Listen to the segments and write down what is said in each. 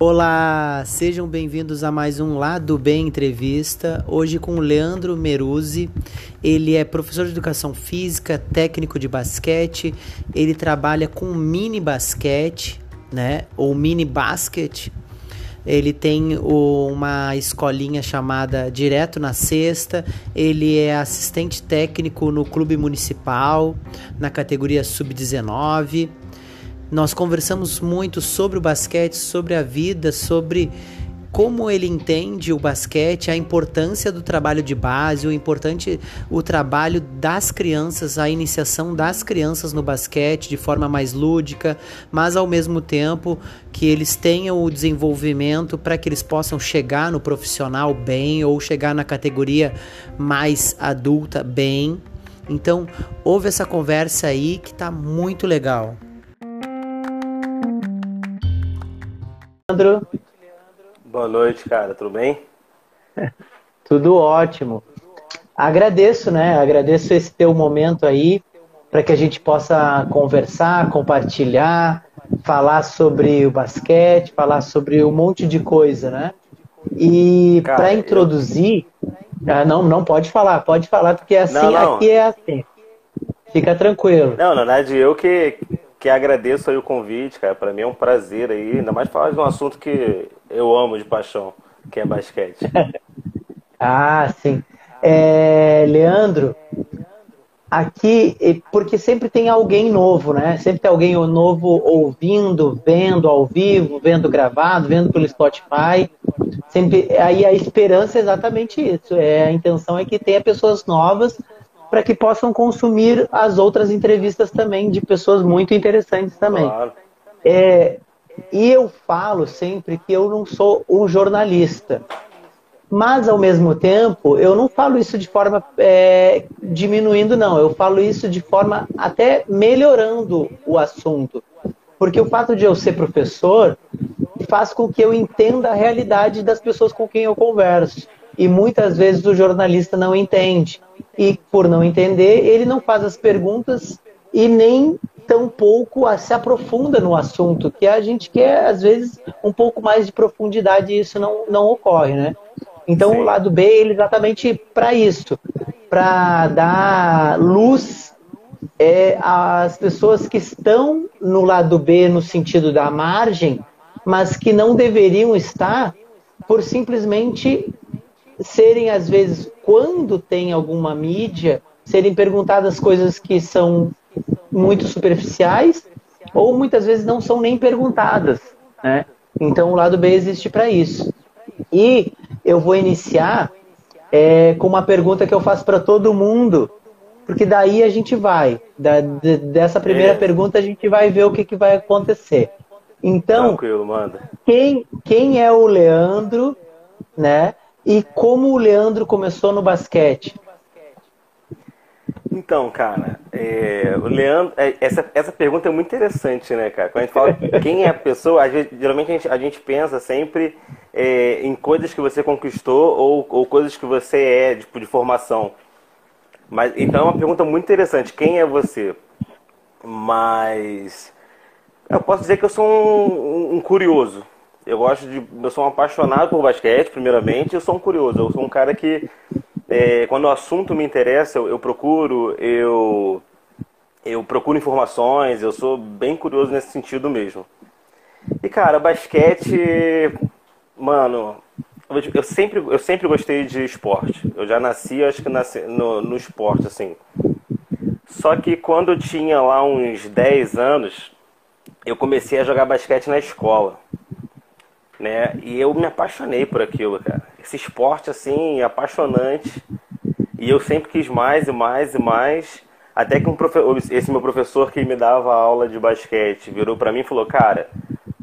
Olá, sejam bem-vindos a mais um Lado Bem Entrevista. Hoje com o Leandro Meruzzi. Ele é professor de educação física, técnico de basquete. Ele trabalha com mini basquete, né? Ou mini basquete. Ele tem uma escolinha chamada Direto na Sexta. Ele é assistente técnico no clube municipal, na categoria sub-19 nós conversamos muito sobre o basquete, sobre a vida, sobre como ele entende o basquete, a importância do trabalho de base, o importante o trabalho das crianças, a iniciação das crianças no basquete de forma mais lúdica, mas ao mesmo tempo que eles tenham o desenvolvimento para que eles possam chegar no profissional bem ou chegar na categoria mais adulta bem. Então, houve essa conversa aí que tá muito legal. Leandro. Boa noite, cara. Tudo bem? Tudo ótimo. Agradeço, né? Agradeço esse teu momento aí para que a gente possa conversar, compartilhar, falar sobre o basquete, falar sobre um monte de coisa, né? E para introduzir, ah, não, não pode falar, pode falar porque é assim, não, não. aqui é assim. Fica tranquilo. Não, na verdade eu que que agradeço aí o convite, cara. Para mim é um prazer aí, ainda mais falar de um assunto que eu amo de paixão, que é basquete. ah, sim. É, Leandro, aqui, porque sempre tem alguém novo, né? Sempre tem alguém novo ouvindo, vendo ao vivo, vendo gravado, vendo pelo Spotify. Sempre, aí a esperança é exatamente isso. É, a intenção é que tenha pessoas novas para que possam consumir as outras entrevistas também de pessoas muito interessantes também. Claro. É, e eu falo sempre que eu não sou um jornalista. Mas, ao mesmo tempo, eu não falo isso de forma é, diminuindo, não. Eu falo isso de forma até melhorando o assunto. Porque o fato de eu ser professor faz com que eu entenda a realidade das pessoas com quem eu converso. E muitas vezes o jornalista não entende. E por não entender, ele não faz as perguntas e nem tampouco se aprofunda no assunto, que a gente quer, às vezes, um pouco mais de profundidade e isso não, não ocorre, né? Então, Sim. o lado B, ele é exatamente para isso, para dar luz é, às pessoas que estão no lado B, no sentido da margem, mas que não deveriam estar por simplesmente serem, às vezes, quando tem alguma mídia, serem perguntadas coisas que são muito superficiais ou muitas vezes não são nem perguntadas. Né? Então, o lado B existe para isso. E eu vou iniciar é, com uma pergunta que eu faço para todo mundo, porque daí a gente vai. Da, de, dessa primeira é. pergunta, a gente vai ver o que, que vai acontecer. Então, Quem, quem é o Leandro, né? E como o Leandro começou no basquete? Então, cara, é, o Leandro, é, essa, essa pergunta é muito interessante, né, cara? Quando a gente fala quem é a pessoa, a gente, geralmente a gente, a gente pensa sempre é, em coisas que você conquistou ou, ou coisas que você é, tipo, de formação. Mas, então é uma pergunta muito interessante. Quem é você? Mas eu posso dizer que eu sou um, um curioso. Eu gosto de. Eu sou um apaixonado por basquete, primeiramente, eu sou um curioso. Eu sou um cara que, é, quando o assunto me interessa, eu, eu, procuro, eu, eu procuro informações, eu sou bem curioso nesse sentido mesmo. E, cara, basquete. Mano, eu sempre, eu sempre gostei de esporte. Eu já nasci, acho que nasci no, no esporte, assim. Só que quando eu tinha lá uns 10 anos, eu comecei a jogar basquete na escola né? E eu me apaixonei por aquilo, cara. Esse esporte, assim, apaixonante. E eu sempre quis mais e mais e mais. Até que um profe... esse meu professor que me dava aula de basquete virou para mim e falou: Cara,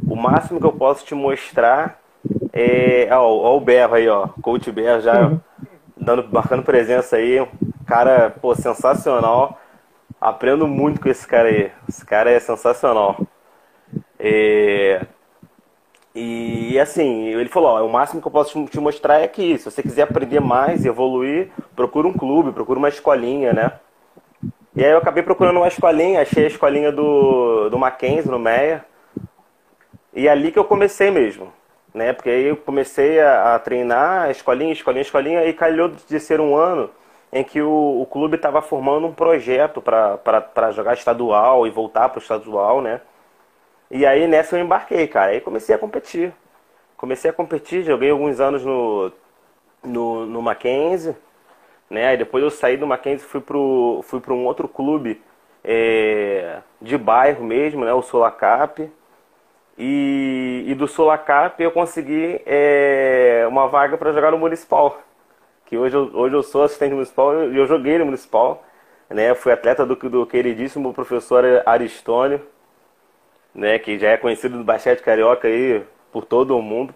o máximo que eu posso te mostrar é. Ó, ó o Berro aí, ó. Coach Berro já uhum. dando, marcando presença aí. Cara, pô, sensacional. Aprendo muito com esse cara aí. Esse cara é sensacional. É... E assim, ele falou, ó, o máximo que eu posso te mostrar é que se você quiser aprender mais e evoluir, procura um clube, procura uma escolinha, né? E aí eu acabei procurando uma escolinha, achei a escolinha do, do Mackenzie, no Meia. E é ali que eu comecei mesmo, né? Porque aí eu comecei a, a treinar, escolinha, escolinha, escolinha, e calhou de ser um ano em que o, o clube estava formando um projeto para jogar estadual e voltar para o estadual, né? E aí nessa eu embarquei, cara. Aí comecei a competir. Comecei a competir, joguei alguns anos no, no, no Mackenzie, né? Aí depois eu saí do Mackenzie e fui pro, fui um outro clube é, de bairro mesmo, né? O Solacap. E, e do Solacap eu consegui é, uma vaga para jogar no Municipal. Que hoje eu, hoje eu sou assistente municipal e eu joguei no Municipal. Né? Fui atleta do, do queridíssimo professor Aristônio né, que já é conhecido do basquete carioca aí por todo o mundo.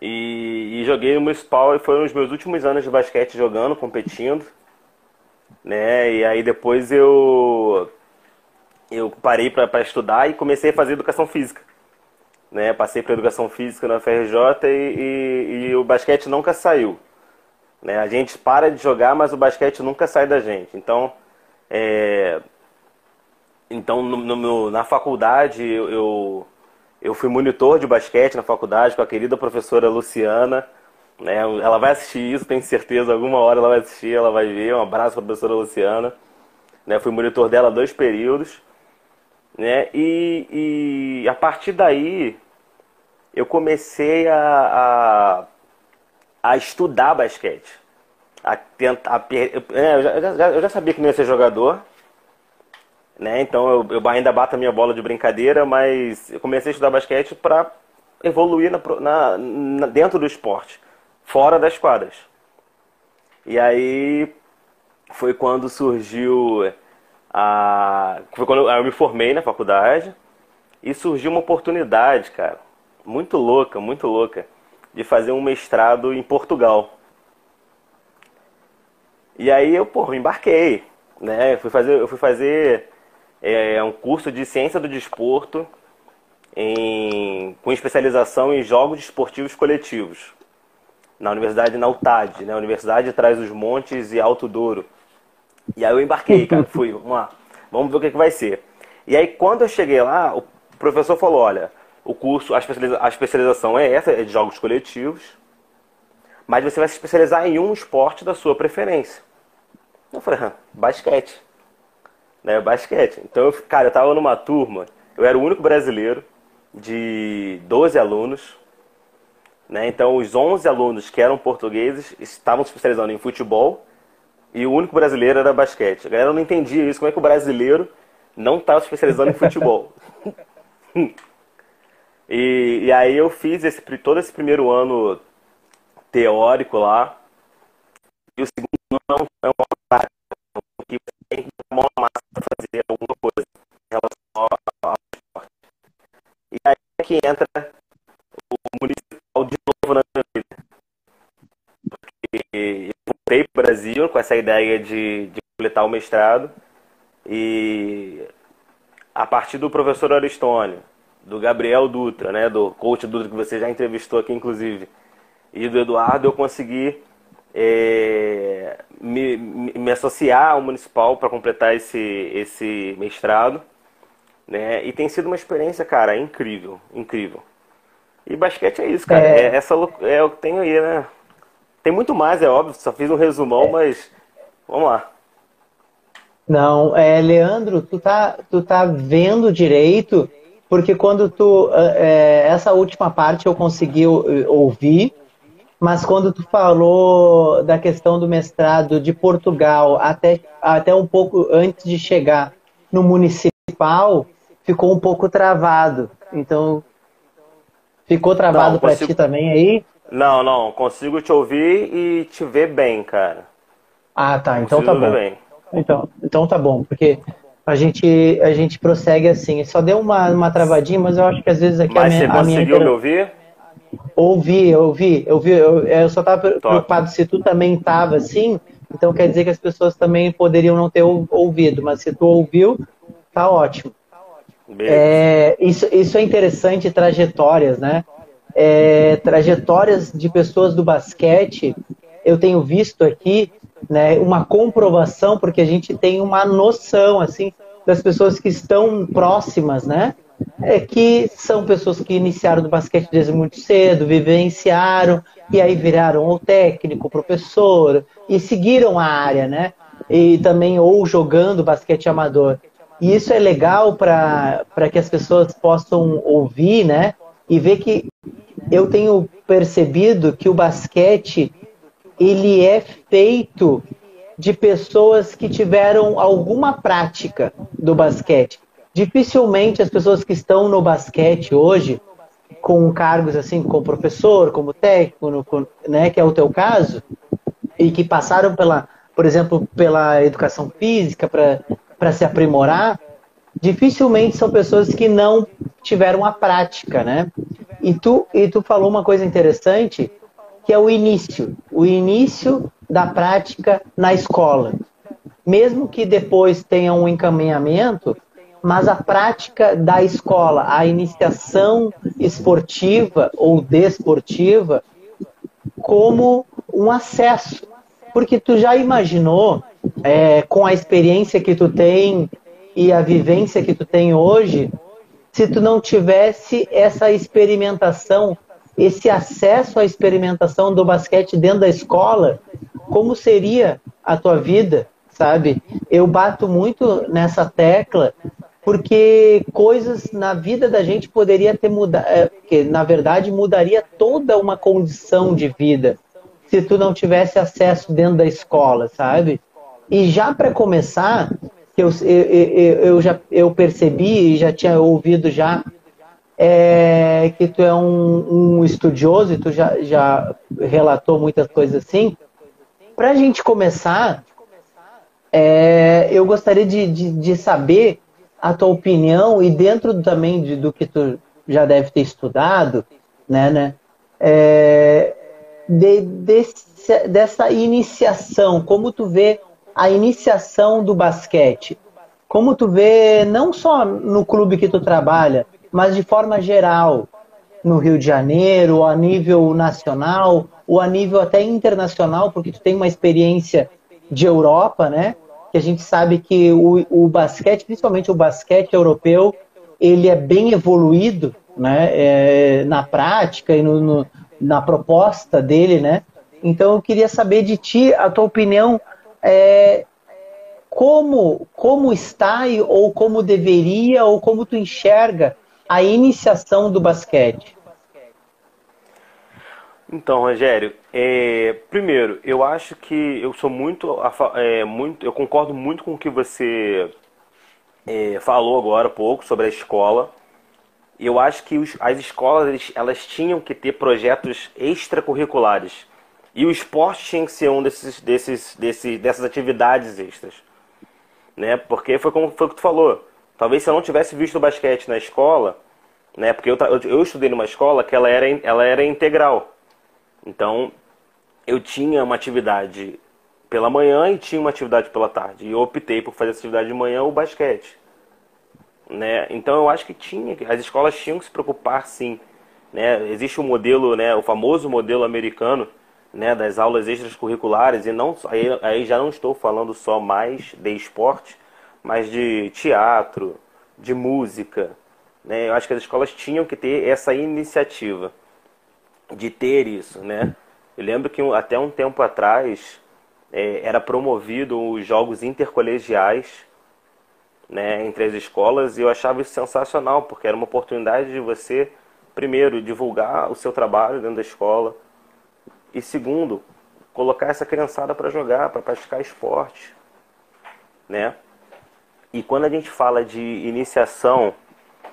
E, e joguei no Municipal e foram os meus últimos anos de basquete jogando, competindo. Né, e aí depois eu eu parei para estudar e comecei a fazer educação física. Né, passei para educação física na FRJ e, e, e, o basquete nunca saiu. Né, a gente para de jogar, mas o basquete nunca sai da gente. Então, é, então, no, no, na faculdade, eu, eu fui monitor de basquete na faculdade com a querida professora Luciana. Né? Ela vai assistir isso, tenho certeza. Alguma hora ela vai assistir, ela vai ver. Um abraço para a professora Luciana. Né? Fui monitor dela dois períodos. Né? E, e a partir daí, eu comecei a, a, a estudar basquete. A tentar, a, é, eu, já, eu já sabia que não ia ser jogador, né? Então eu, eu, ainda bato a minha bola de brincadeira, mas eu comecei a estudar basquete para evoluir na, na, na, dentro do esporte, fora das quadras. E aí foi quando surgiu a. Foi quando eu me formei na faculdade e surgiu uma oportunidade, cara, muito louca, muito louca, de fazer um mestrado em Portugal. E aí eu, pô, embarquei, né? Eu fui fazer, eu fui fazer é um curso de ciência do desporto em, com especialização em jogos esportivos coletivos na Universidade na UTAD, né? Universidade Traz os Montes e Alto Douro. E aí eu embarquei, cara, fui, vamos lá, vamos ver o que, que vai ser. E aí quando eu cheguei lá, o professor falou, olha, o curso, a, especializa a especialização é essa, é de jogos coletivos, mas você vai se especializar em um esporte da sua preferência. Eu falei, basquete né, basquete. Então, eu, cara, eu tava numa turma, eu era o único brasileiro de 12 alunos, né? Então, os 11 alunos que eram portugueses estavam se especializando em futebol e o único brasileiro era basquete. A galera não entendia isso, como é que o brasileiro não estava se especializando em futebol. e, e, aí eu fiz esse, todo esse primeiro ano teórico lá, e o segundo ano é uma que entra o municipal de novo na minha vida. Porque eu voltei para o Brasil com essa ideia de, de completar o mestrado e a partir do professor Aristônio, do Gabriel Dutra, né, do coach Dutra que você já entrevistou aqui inclusive, e do Eduardo, eu consegui é, me, me, associar ao municipal para completar esse, esse mestrado. Né? E tem sido uma experiência, cara, incrível, incrível. E basquete é isso, cara. É, é essa é o que tenho aí, né? Tem muito mais, é óbvio, só fiz um resumão, é. mas vamos lá. Não, é, Leandro, tu tá, tu tá vendo direito, porque quando tu. É, essa última parte eu consegui ouvir, mas quando tu falou da questão do mestrado de Portugal, até, até um pouco antes de chegar no municipal, ficou um pouco travado. Então, ficou travado para ti também aí? Não, não, consigo te ouvir e te ver bem, cara. Ah, tá, então consigo tá bom. Bem. Então, então tá bom, porque a gente, a gente prossegue assim. Só deu uma, uma travadinha, mas eu acho que às vezes aqui mas a minha. Mas você conseguiu minha... me ouvir? Ouvi, ouvi, ouvi. Eu, eu só estava preocupado se tu também estava assim. Então quer dizer que as pessoas também poderiam não ter ouvido, mas se tu ouviu, tá ótimo. É, isso, isso é interessante, trajetórias, né? É, trajetórias de pessoas do basquete, eu tenho visto aqui né, uma comprovação, porque a gente tem uma noção assim das pessoas que estão próximas, né? É que são pessoas que iniciaram no basquete desde muito cedo, vivenciaram e aí viraram ou técnico, professor e seguiram a área, né? E também ou jogando basquete amador. E isso é legal para que as pessoas possam ouvir, né? E ver que eu tenho percebido que o basquete ele é feito de pessoas que tiveram alguma prática do basquete. Dificilmente as pessoas que estão no basquete hoje, com cargos assim, como professor, como técnico, né, que é o teu caso, e que passaram pela, por exemplo, pela educação física para se aprimorar, dificilmente são pessoas que não tiveram a prática, né? E tu, e tu falou uma coisa interessante, que é o início, o início da prática na escola. Mesmo que depois tenha um encaminhamento, mas a prática da escola, a iniciação esportiva ou desportiva, como um acesso. Porque tu já imaginou, é, com a experiência que tu tem e a vivência que tu tem hoje, se tu não tivesse essa experimentação, esse acesso à experimentação do basquete dentro da escola, como seria a tua vida, sabe? Eu bato muito nessa tecla porque coisas na vida da gente poderia ter mudado, é, que na verdade mudaria toda uma condição de vida se tu não tivesse acesso dentro da escola, sabe? E já para começar, eu, eu, eu, já eu percebi e já tinha ouvido já é, que tu é um, um estudioso e tu já, já relatou muitas coisas assim. Para a gente começar, é, eu gostaria de, de, de, saber a tua opinião e dentro também de, do que tu já deve ter estudado, né, né é, de, desse, dessa iniciação, como tu vê a iniciação do basquete, como tu vê não só no clube que tu trabalha, mas de forma geral, no Rio de Janeiro, a nível nacional, ou a nível até internacional, porque tu tem uma experiência de Europa, né? Que a gente sabe que o, o basquete, principalmente o basquete europeu, ele é bem evoluído, né? É, na prática e no, no, na proposta dele, né? Então eu queria saber de ti a tua opinião é, como como está ou como deveria ou como tu enxerga a iniciação do basquete. Então, Rogério, é, primeiro, eu acho que eu sou muito, é, muito, eu concordo muito com o que você é, falou agora há pouco sobre a escola. Eu acho que os, as escolas elas tinham que ter projetos extracurriculares e o esporte tinha que ser um desses, desses, desses, dessas atividades extras, né? Porque foi como foi que tu falou. Talvez se eu não tivesse visto o basquete na escola, né? Porque eu, eu, eu estudei numa escola que ela era, ela era integral. Então, eu tinha uma atividade pela manhã e tinha uma atividade pela tarde. E eu optei por fazer essa atividade de manhã o basquete. Né? Então eu acho que tinha, as escolas tinham que se preocupar sim. Né? Existe o um modelo, né, o famoso modelo americano, né, das aulas extracurriculares, e não aí, aí já não estou falando só mais de esporte, mas de teatro, de música. Né? Eu acho que as escolas tinham que ter essa iniciativa de ter isso, né? Eu lembro que até um tempo atrás é, era promovido os jogos intercolegiais né, entre as escolas e eu achava isso sensacional, porque era uma oportunidade de você, primeiro, divulgar o seu trabalho dentro da escola e, segundo, colocar essa criançada para jogar, para praticar esporte, né? E quando a gente fala de iniciação,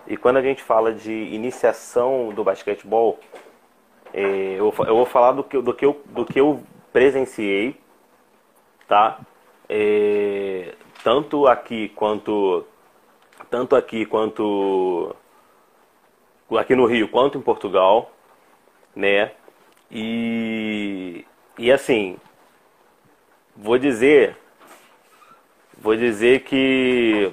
e quando a gente fala de iniciação do basquetebol, é, eu, eu, vou falar do que, do, que eu, do que eu presenciei, tá? É, tanto aqui quanto tanto aqui quanto aqui no Rio quanto em Portugal, né? E e assim, vou dizer vou dizer que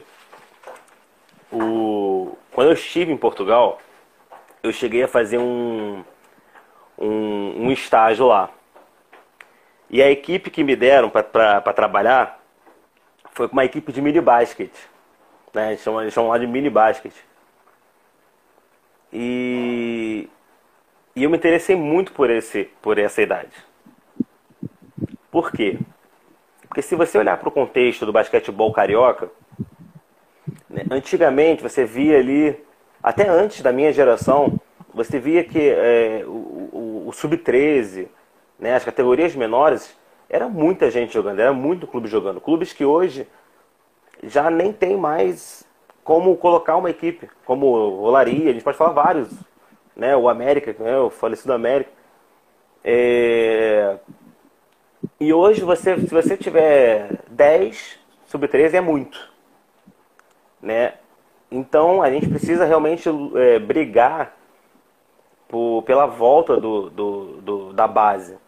o quando eu estive em Portugal, eu cheguei a fazer um, um, um estágio lá. E a equipe que me deram para trabalhar foi uma equipe de mini basket. Né? Eles, chamam, eles chamam lá de mini basket. E, e eu me interessei muito por, esse, por essa idade. Por quê? Porque se você olhar para o contexto do basquetebol carioca, né, antigamente você via ali, até antes da minha geração, você via que é, o, o, o sub-13, né, as categorias menores, era muita gente jogando, era muito clube jogando. Clubes que hoje já nem tem mais como colocar uma equipe, como Olaria, a gente pode falar vários, né, o América, né, o falecido América. É, e hoje, você, se você tiver 10 sub-13, é muito. Né? Então, a gente precisa realmente é, brigar por, pela volta do, do, do, da base.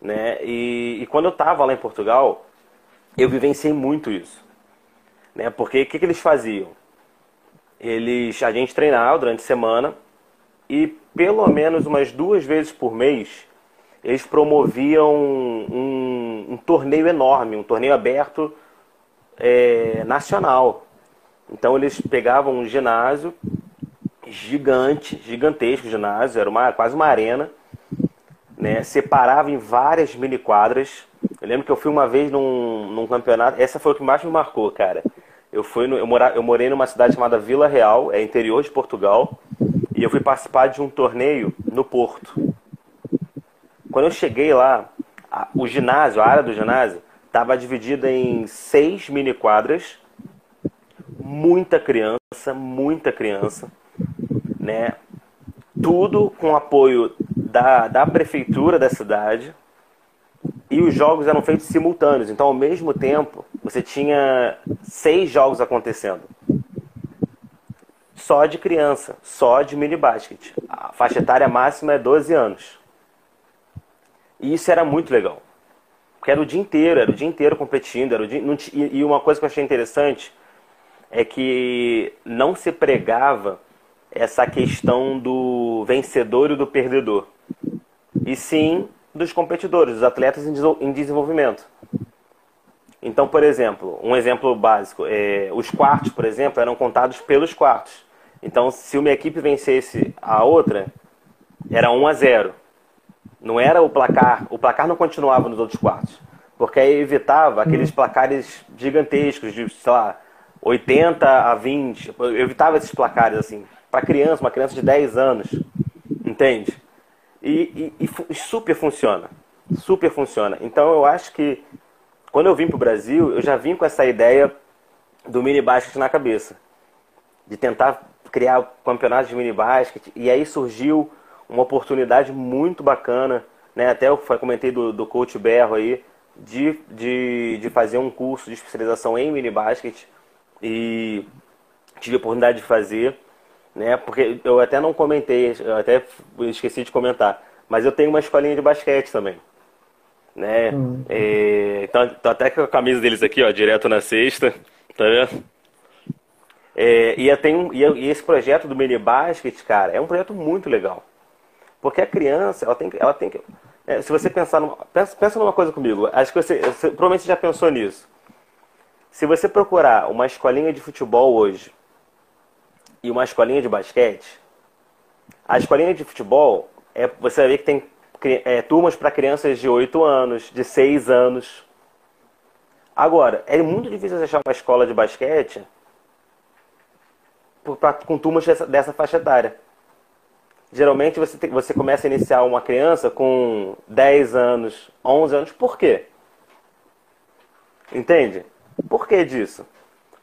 Né? E, e quando eu estava lá em Portugal, eu vivenciei muito isso. Né? Porque o que, que eles faziam? Eles, a gente treinava durante a semana e pelo menos umas duas vezes por mês eles promoviam um, um torneio enorme, um torneio aberto é, nacional. Então eles pegavam um ginásio gigante, gigantesco ginásio, era uma, quase uma arena, né? separava em várias mini quadras. Eu lembro que eu fui uma vez num, num campeonato, essa foi o que mais me marcou, cara. Eu, fui no, eu, mora, eu morei numa cidade chamada Vila Real, é interior de Portugal, e eu fui participar de um torneio no Porto. Quando eu cheguei lá, a, o ginásio, a área do ginásio, estava dividida em seis mini quadras, muita criança, muita criança, né? Tudo com apoio da, da prefeitura da cidade e os jogos eram feitos simultâneos. Então, ao mesmo tempo, você tinha seis jogos acontecendo. Só de criança, só de mini basket. A faixa etária máxima é 12 anos. E isso era muito legal. Porque era o dia inteiro, era o dia inteiro competindo. Era o dia, não, e uma coisa que eu achei interessante é que não se pregava essa questão do vencedor e do perdedor. E sim dos competidores, dos atletas em desenvolvimento. Então, por exemplo, um exemplo básico, é, os quartos, por exemplo, eram contados pelos quartos. Então, se uma equipe vencesse a outra, era 1 a 0. Não era o placar, o placar não continuava nos outros quartos, porque aí evitava aqueles uhum. placares gigantescos de, sei lá, 80 a 20, eu evitava esses placares assim, para criança, uma criança de 10 anos, entende? E, e, e, super funciona, super funciona. Então eu acho que quando eu vim para o Brasil, eu já vim com essa ideia do mini basket na cabeça, de tentar criar campeonatos de mini basket, e aí surgiu uma oportunidade muito bacana, né? Até eu comentei do, do coach Berro aí, de, de, de fazer um curso de especialização em mini basket e tive a oportunidade de fazer, né? Porque eu até não comentei, eu até esqueci de comentar, mas eu tenho uma escolinha de basquete também, né? Hum. É, então, tô até com a camisa deles aqui, ó, direto na sexta, tá vendo? É, e, tenho, e esse projeto do mini basket, cara, é um projeto muito legal. Porque a criança, ela tem, ela tem que. É, se você pensar numa, pensa, pensa numa coisa comigo, acho que você, você provavelmente já pensou nisso. Se você procurar uma escolinha de futebol hoje e uma escolinha de basquete, a escolinha de futebol, é, você vai ver que tem é, turmas para crianças de 8 anos, de 6 anos. Agora, é muito difícil achar uma escola de basquete pra, com turmas dessa, dessa faixa etária. Geralmente você, tem, você começa a iniciar uma criança com 10 anos, 11 anos. Por quê? Entende? Por que disso?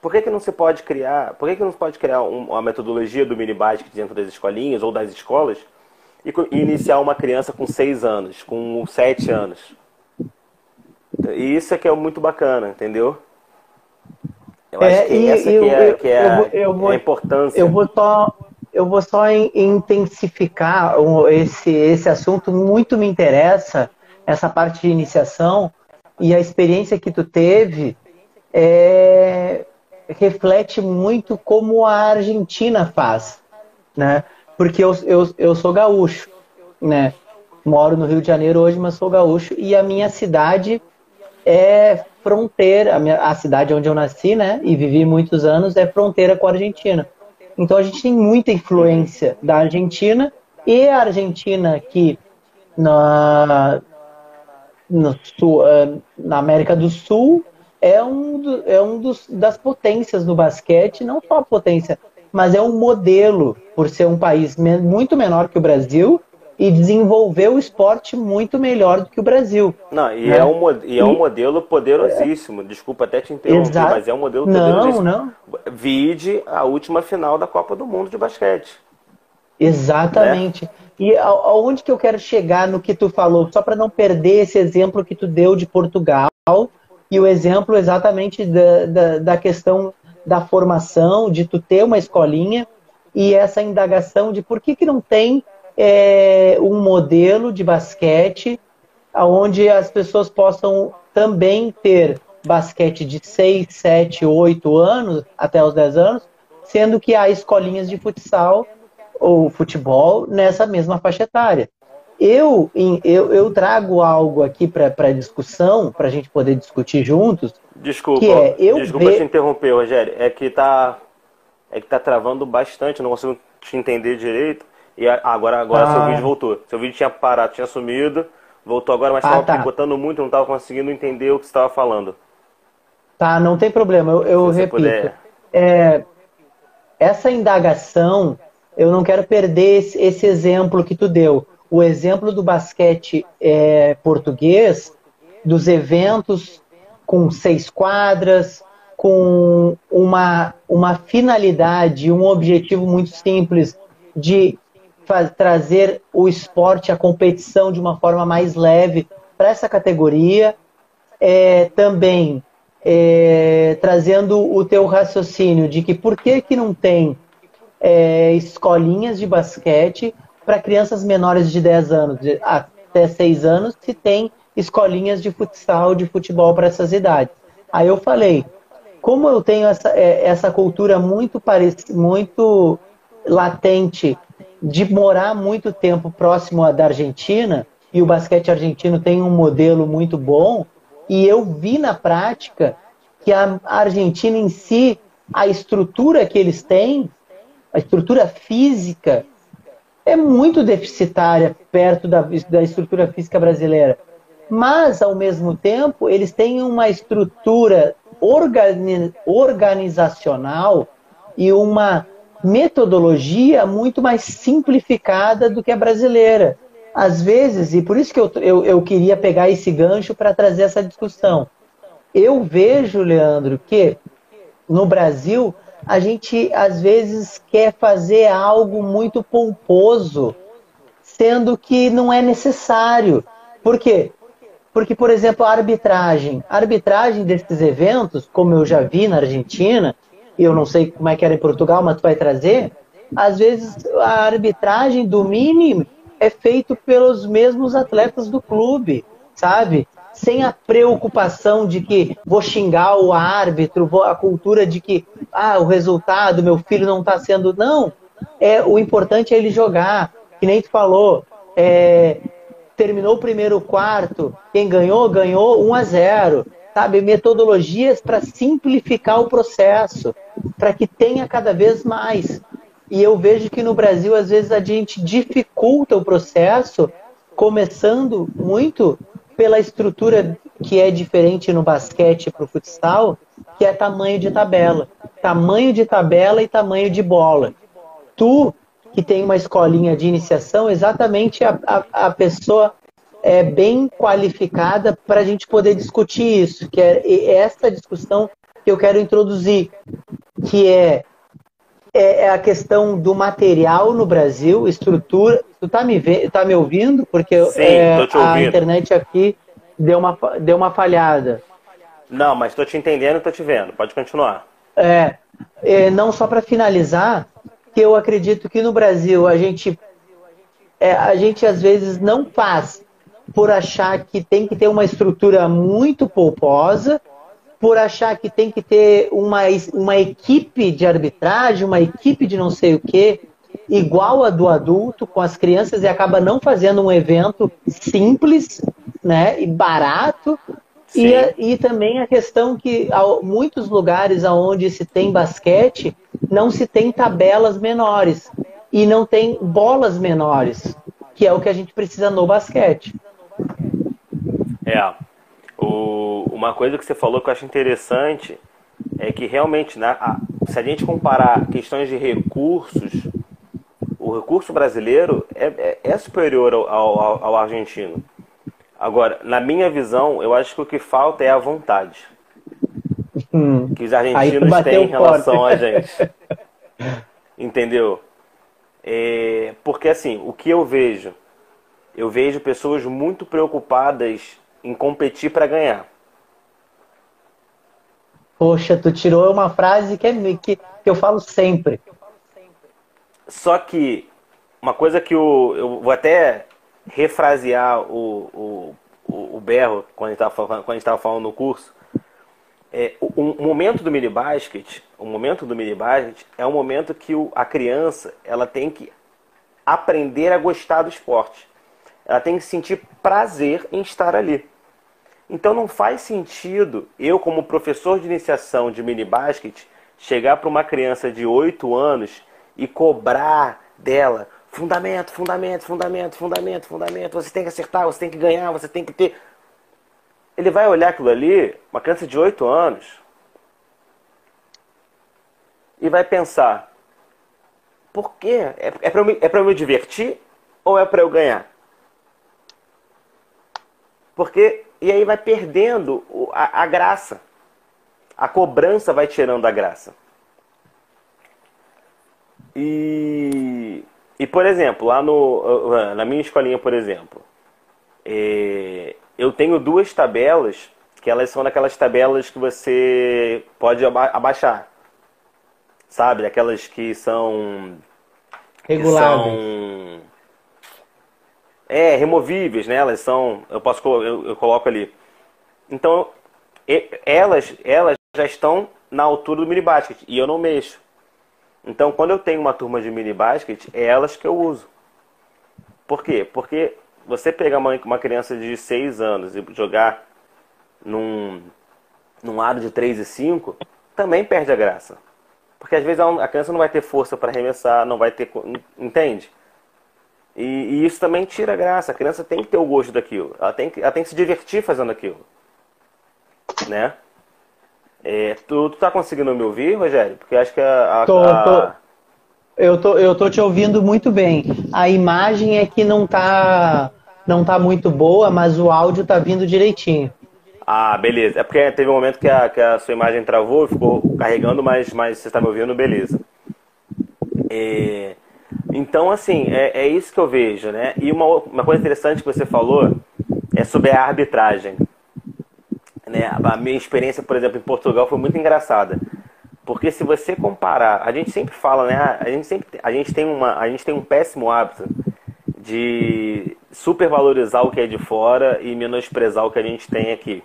Por que, que não se pode criar, por que, que não se pode criar uma metodologia do mini basic dentro das escolinhas ou das escolas e, e iniciar uma criança com 6 anos, com 7 anos? E isso é que é muito bacana, entendeu? Eu é, acho que essa eu, é, que é, eu, eu, vou, a importância. Eu vou só eu vou só intensificar esse, esse assunto, muito me interessa essa parte de iniciação e a experiência que tu teve. É, reflete muito como a Argentina faz, né? Porque eu, eu, eu sou gaúcho, né? Moro no Rio de Janeiro hoje, mas sou gaúcho e a minha cidade é fronteira, a, minha, a cidade onde eu nasci, né? E vivi muitos anos é fronteira com a Argentina. Então a gente tem muita influência da Argentina e a Argentina que na, sul, eh, na América do Sul é um, do, é um dos, das potências no basquete, não só a potência, mas é um modelo por ser um país muito menor que o Brasil e desenvolver o esporte muito melhor do que o Brasil. Não, e, né? é, um, e é um modelo poderosíssimo. É... Desculpa até te interromper, Exato. mas é um modelo poderosíssimo. Não, não. Vide a última final da Copa do Mundo de basquete. Exatamente. Né? E aonde que eu quero chegar no que tu falou, só para não perder esse exemplo que tu deu de Portugal e o exemplo exatamente da, da, da questão da formação, de tu ter uma escolinha e essa indagação de por que, que não tem é, um modelo de basquete onde as pessoas possam também ter basquete de 6, 7, 8 anos, até os 10 anos, sendo que há escolinhas de futsal ou futebol nessa mesma faixa etária. Eu, eu, eu trago algo aqui para discussão, para a gente poder discutir juntos. Desculpa, é, eu desculpa ve... te interromper, Rogério. É que tá, é que tá travando bastante, não consigo te entender direito. E agora, agora ah. seu vídeo voltou. Seu vídeo tinha parado, tinha sumido, voltou agora, mas estava ah, tá. picotando muito, não estava conseguindo entender o que você estava falando. Tá, não tem problema, eu, eu repito. Puder... É, essa indagação, eu não quero perder esse, esse, exemplo que tu deu. O exemplo do basquete é, português, dos eventos com seis quadras, com uma, uma finalidade, um objetivo muito simples de trazer o esporte, a competição de uma forma mais leve para essa categoria. É, também é, trazendo o teu raciocínio de que por que, que não tem é, escolinhas de basquete para crianças menores de 10 anos, de, até 6 anos, se tem escolinhas de futsal, de futebol para essas idades. Aí eu falei, como eu tenho essa, é, essa cultura muito, parec muito latente de morar muito tempo próximo da Argentina, e o basquete argentino tem um modelo muito bom, e eu vi na prática que a Argentina em si, a estrutura que eles têm, a estrutura física, é muito deficitária perto da, da estrutura física brasileira. Mas, ao mesmo tempo, eles têm uma estrutura organi organizacional e uma metodologia muito mais simplificada do que a brasileira. Às vezes, e por isso que eu, eu, eu queria pegar esse gancho para trazer essa discussão. Eu vejo, Leandro, que no Brasil a gente às vezes quer fazer algo muito pomposo, sendo que não é necessário. Por quê? Porque, por exemplo, a arbitragem. A arbitragem desses eventos, como eu já vi na Argentina, eu não sei como é que era em Portugal, mas tu vai trazer, às vezes a arbitragem do mínimo é feito pelos mesmos atletas do clube, sabe? Sem a preocupação de que vou xingar o árbitro, vou, a cultura de que ah, o resultado, meu filho não está sendo. Não. É, o importante é ele jogar. Que nem tu falou. É, terminou o primeiro quarto, quem ganhou, ganhou 1 a 0 sabe, metodologias para simplificar o processo, para que tenha cada vez mais. E eu vejo que no Brasil, às vezes, a gente dificulta o processo, começando muito pela estrutura que é diferente no basquete para o futsal, que é tamanho de tabela. Tamanho de tabela e tamanho de bola. Tu, que tem uma escolinha de iniciação, exatamente a, a, a pessoa é, bem qualificada para a gente poder discutir isso, que é essa discussão que eu quero introduzir, que é, é, é a questão do material no Brasil, estrutura. Tu tá me, tá me ouvindo? Porque Sim, é, a internet aqui deu uma, deu uma falhada. Não, mas estou te entendendo e estou te vendo. Pode continuar. É, é não só para finalizar, que eu acredito que no Brasil a gente, é, a gente às vezes não faz por achar que tem que ter uma estrutura muito polposa por achar que tem que ter uma, uma equipe de arbitragem, uma equipe de não sei o quê, igual a do adulto com as crianças e acaba não fazendo um evento simples né, e barato. E, e também a questão que muitos lugares onde se tem basquete não se tem tabelas menores e não tem bolas menores, que é o que a gente precisa no basquete. É. O, uma coisa que você falou que eu acho interessante é que realmente, né, a, se a gente comparar questões de recursos, o recurso brasileiro é, é, é superior ao, ao, ao, argentino. Agora, na minha visão, eu acho que o que falta é a vontade. Hum. Que os argentinos têm em relação a gente. Entendeu? É, porque assim, o que eu vejo? Eu vejo pessoas muito preocupadas em competir para ganhar. Poxa, tu tirou uma frase que, é, que, que eu falo sempre. Só que uma coisa que o, eu vou até refrasear o, o, o Berro quando a gente estava falando, no curso. É, o, o, momento do mini basket, o momento do mini basket é um momento que o, a criança ela tem que aprender a gostar do esporte. Ela tem que sentir prazer em estar ali. Então não faz sentido eu, como professor de iniciação de mini basket, chegar para uma criança de 8 anos e cobrar dela fundamento, fundamento, fundamento, fundamento, fundamento. Você tem que acertar, você tem que ganhar, você tem que ter. Ele vai olhar aquilo ali, uma criança de 8 anos, e vai pensar: por quê? É, é para eu, é eu me divertir ou é para eu ganhar? Porque e aí vai perdendo a, a graça. A cobrança vai tirando a graça. E, e por exemplo, lá no, na minha escolinha, por exemplo, é, eu tenho duas tabelas que elas são daquelas tabelas que você pode aba abaixar. Sabe? Daquelas que são. Reguladas. Que são é, removíveis, né? Elas são, eu posso eu, eu coloco ali. Então, elas elas já estão na altura do mini basket e eu não mexo. Então, quando eu tenho uma turma de mini basket, é elas que eu uso. Por quê? Porque você pegar uma, uma criança de 6 anos e jogar num, num aro de 3 e 5, também perde a graça. Porque às vezes a criança não vai ter força para arremessar, não vai ter. Entende? E, e, isso também tira a graça. A criança tem que ter o gosto daquilo. Ela tem que, ela tem que se divertir fazendo aquilo. Né? É, tu, tu tá conseguindo me ouvir, Rogério? Porque acho que a. a, tô, a... Tô. Eu, tô, eu tô te ouvindo muito bem. A imagem é que não tá, não tá muito boa, mas o áudio tá vindo direitinho. Ah, beleza. É porque teve um momento que a, que a sua imagem travou, ficou carregando, mas, mas você está me ouvindo, beleza. É... Então, assim, é, é isso que eu vejo, né? E uma, uma coisa interessante que você falou é sobre a arbitragem. Né? A minha experiência, por exemplo, em Portugal foi muito engraçada. Porque se você comparar, a gente sempre fala, né? A gente, sempre, a gente, tem, uma, a gente tem um péssimo hábito de supervalorizar o que é de fora e menosprezar o que a gente tem aqui.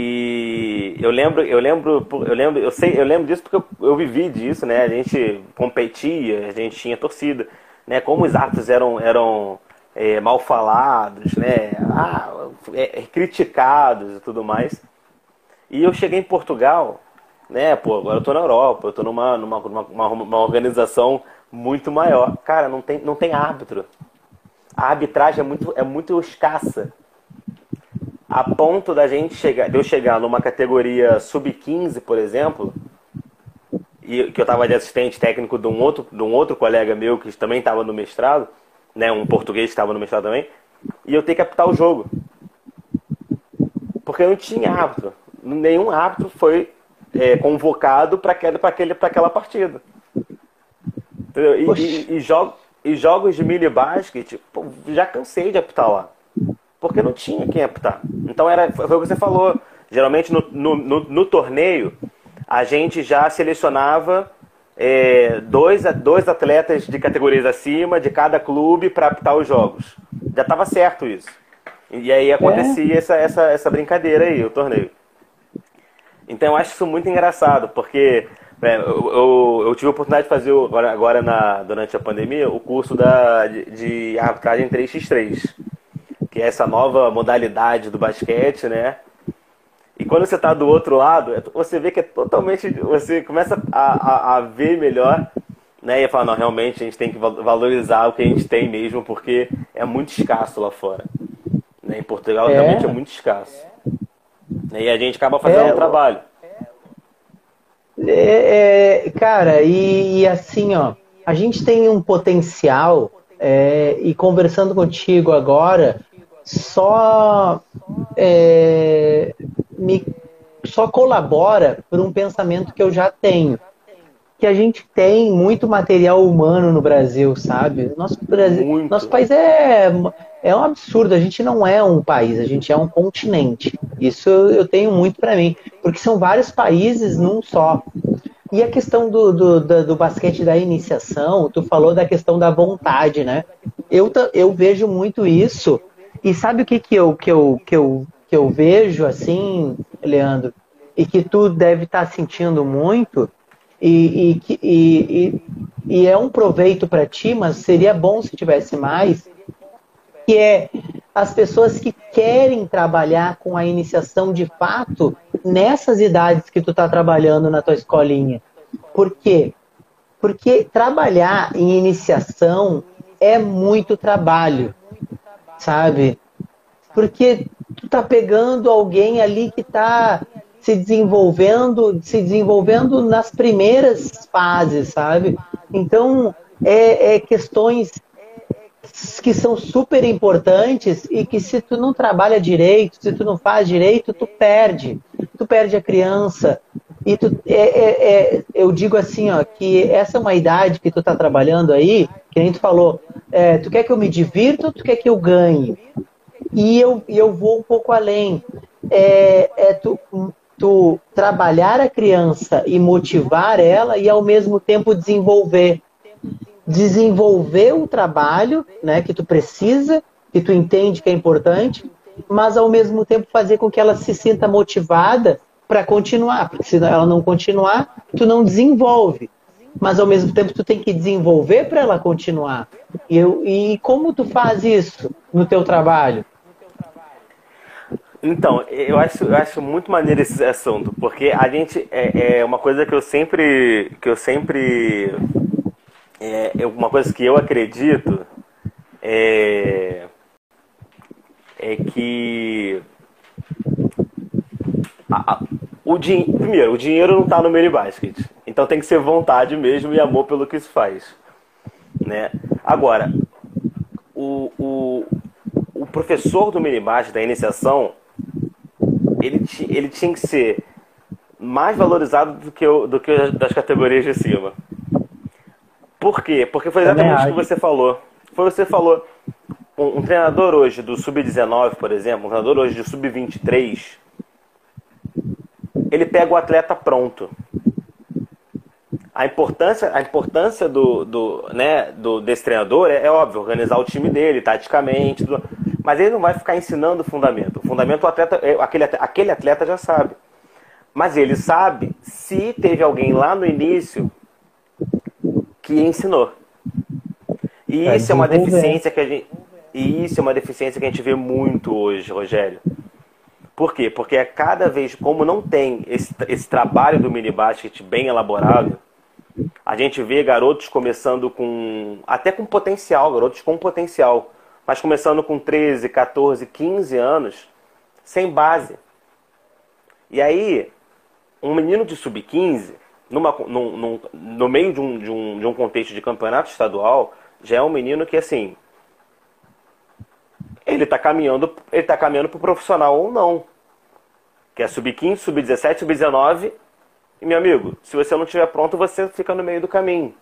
E eu lembro, eu lembro, eu lembro, eu sei, eu lembro disso porque eu, eu vivi disso, né? A gente competia, a gente tinha torcida, né? Como os atos eram eram é, mal falados, né? Ah, é, criticados e tudo mais. E eu cheguei em Portugal, né? Pô, agora eu tô na Europa, eu tô numa, numa, numa uma organização muito maior. Cara, não tem, não tem árbitro. A arbitragem é muito, é muito escassa a ponto da gente chegar, de eu chegar numa categoria sub-15, por exemplo, e que eu estava de assistente técnico de um outro, de um outro colega meu que também estava no mestrado, né, um português que estava no mestrado também, e eu ter que apitar o jogo. Porque eu não tinha árbitro. Nenhum árbitro foi é, convocado para aquele, aquela partida. Entendeu? E, e, e, jogo, e jogos de mini basket, pô, já cansei de apitar lá porque não tinha quem apitar. Então era, foi o que você falou. Geralmente no, no, no, no torneio a gente já selecionava é, dois, dois atletas de categorias acima de cada clube para apitar os jogos. Já estava certo isso. E aí acontecia é. essa, essa, essa brincadeira aí, o torneio. Então eu acho isso muito engraçado, porque é, eu, eu, eu, tive a oportunidade de fazer agora, agora na, durante a pandemia o curso da, de, de arbitragem 3x3, que é essa nova modalidade do basquete, né? E quando você está do outro lado, é, você vê que é totalmente. Você começa a, a, a ver melhor né? E falar, não, realmente a gente tem que valorizar o que a gente tem mesmo, porque é muito escasso lá fora. Né? Em Portugal é. realmente é muito escasso. E a gente acaba fazendo é, um trabalho. É, é, cara, e, e, assim, ó, a gente tem um potencial, é, e conversando contigo agora, só é, me só colabora por um pensamento que eu já tenho que a gente tem muito material humano no Brasil, sabe? Nosso, Brasil, nosso país é, é um absurdo. A gente não é um país, a gente é um continente. Isso eu tenho muito para mim, porque são vários países num só. E a questão do, do, do, do, basquete da iniciação, tu falou da questão da vontade, né? Eu, eu vejo muito isso. E sabe o que, que, eu, que, eu, que, eu, que eu vejo assim, Leandro? E que tu deve estar tá sentindo muito? e, e, e, e é um proveito para ti, mas seria bom se tivesse mais, que é as pessoas que querem trabalhar com a iniciação de fato nessas idades que tu está trabalhando na tua escolinha. Por quê? Porque trabalhar em iniciação é muito trabalho, sabe? Porque tu tá pegando alguém ali que tá se desenvolvendo, se desenvolvendo nas primeiras fases, sabe? Então, é, é questões que são super importantes e que se tu não trabalha direito, se tu não faz direito, tu perde. Tu perde a criança. E tu, é, é, é, eu digo assim, ó, que essa é uma idade que tu tá trabalhando aí, que a gente falou, é, tu quer que eu me divirta ou tu quer que eu ganhe? E eu, eu vou um pouco além. É, é tu, tu trabalhar a criança e motivar ela e ao mesmo tempo desenvolver desenvolver o trabalho, né, que tu precisa, que tu entende que é importante, mas ao mesmo tempo fazer com que ela se sinta motivada para continuar, porque se ela não continuar, tu não desenvolve. Mas ao mesmo tempo tu tem que desenvolver para ela continuar. E, eu, e como tu faz isso no teu trabalho? Então, eu acho, eu acho muito maneiro esse assunto, porque a gente é, é uma coisa que eu sempre que eu sempre é, é uma coisa que eu acredito é, é que a, a, o din, primeiro, o dinheiro não está no meio basket, então tem que ser vontade mesmo e amor pelo que isso faz, né? Agora, o, o, o professor do minibasket da iniciação ele, ele tinha que ser mais valorizado do que, o, do que das categorias de cima. Por quê? Porque foi exatamente o que você falou. Foi você falou. Um, um treinador hoje do Sub-19, por exemplo, um treinador hoje de Sub-23, ele pega o atleta pronto. A importância, a importância do, do, né, do, desse treinador é, é óbvio, organizar o time dele, taticamente, tudo. Mas ele não vai ficar ensinando o fundamento. O fundamento o atleta, é, aquele, aquele atleta já sabe. Mas ele sabe se teve alguém lá no início que ensinou. E isso é uma deficiência que a gente. E isso é uma deficiência que a gente vê muito hoje, Rogério. Por quê? Porque é cada vez, como não tem esse, esse trabalho do mini basket bem elaborado, a gente vê garotos começando com. até com potencial, garotos com potencial mas começando com 13, 14, 15 anos, sem base. E aí, um menino de sub-15, numa, num, num, no meio de um, de, um, de um contexto de campeonato estadual, já é um menino que, assim, ele está caminhando, ele tá caminhando para o profissional ou não. Que é sub-15, sub-17, sub-19. E, meu amigo, se você não estiver pronto, você fica no meio do caminho.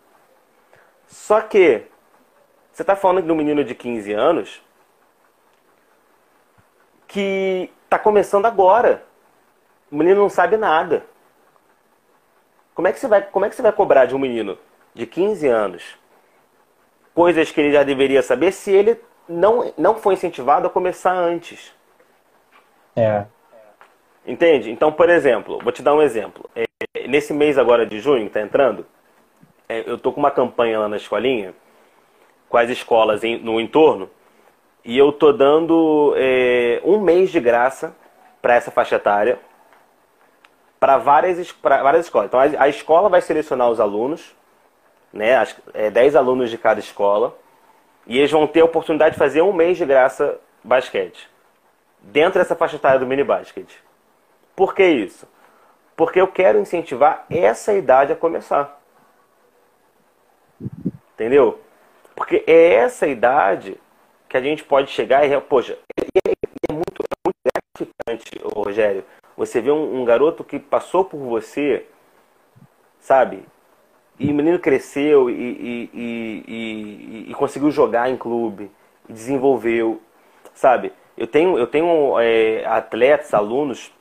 Só que você está falando de um menino de 15 anos que está começando agora. O menino não sabe nada. Como é que você vai, como é que você vai cobrar de um menino de 15 anos coisas que ele já deveria saber se ele não, não foi incentivado a começar antes? É. Entende? Então, por exemplo, vou te dar um exemplo. É, nesse mês agora de junho, que está entrando, é, eu tô com uma campanha lá na escolinha, com as escolas em, no entorno, e eu tô dando é, um mês de graça para essa faixa etária, para várias, várias escolas. Então, a, a, escola vai selecionar os alunos, né, as, é, 10 alunos de cada escola, e eles vão ter a oportunidade de fazer um mês de graça basquete, dentro dessa faixa etária do mini basquete. Por que isso? Porque eu quero incentivar essa idade a começar. Entendeu? Porque é essa idade que a gente pode chegar e, poxa, é, é muito, é muito gratificante, Rogério, você vê um, um, garoto que passou por você, sabe? E o menino cresceu e, e, e, e conseguiu jogar em clube, desenvolveu, sabe? Eu tenho, eu tenho é, atletas, alunos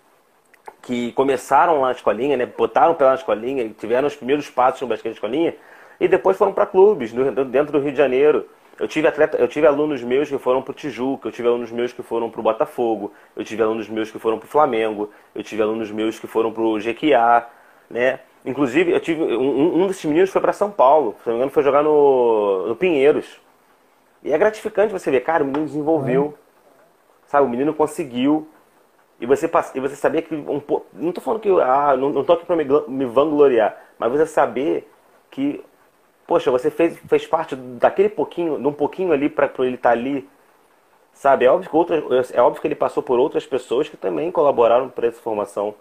que começaram lá na escolinha, né? Botaram pela escolinha, tiveram os primeiros passos no basquete de escolinha e depois foram para clubes no, dentro do Rio de Janeiro. Eu tive, atleta, eu tive alunos meus que foram para o Tijuca, eu tive alunos meus que foram para o Botafogo, eu tive alunos meus que foram para o Flamengo, eu tive alunos meus que foram para o Jequiá, né? Inclusive, eu tive um, um desses meninos foi para São Paulo, se não me engano, foi jogar no, no Pinheiros. E é gratificante você ver, cara, o menino desenvolveu, sabe? O menino conseguiu, e você, e você saber que. Um, não estou falando que. Ah, não, estou aqui para me, me vangloriar. Mas você saber que. Poxa, você fez, fez parte daquele pouquinho, de um pouquinho ali para ele estar tá ali. Sabe? É óbvio, que outras, é óbvio que ele passou por outras pessoas que também colaboraram para essa formação.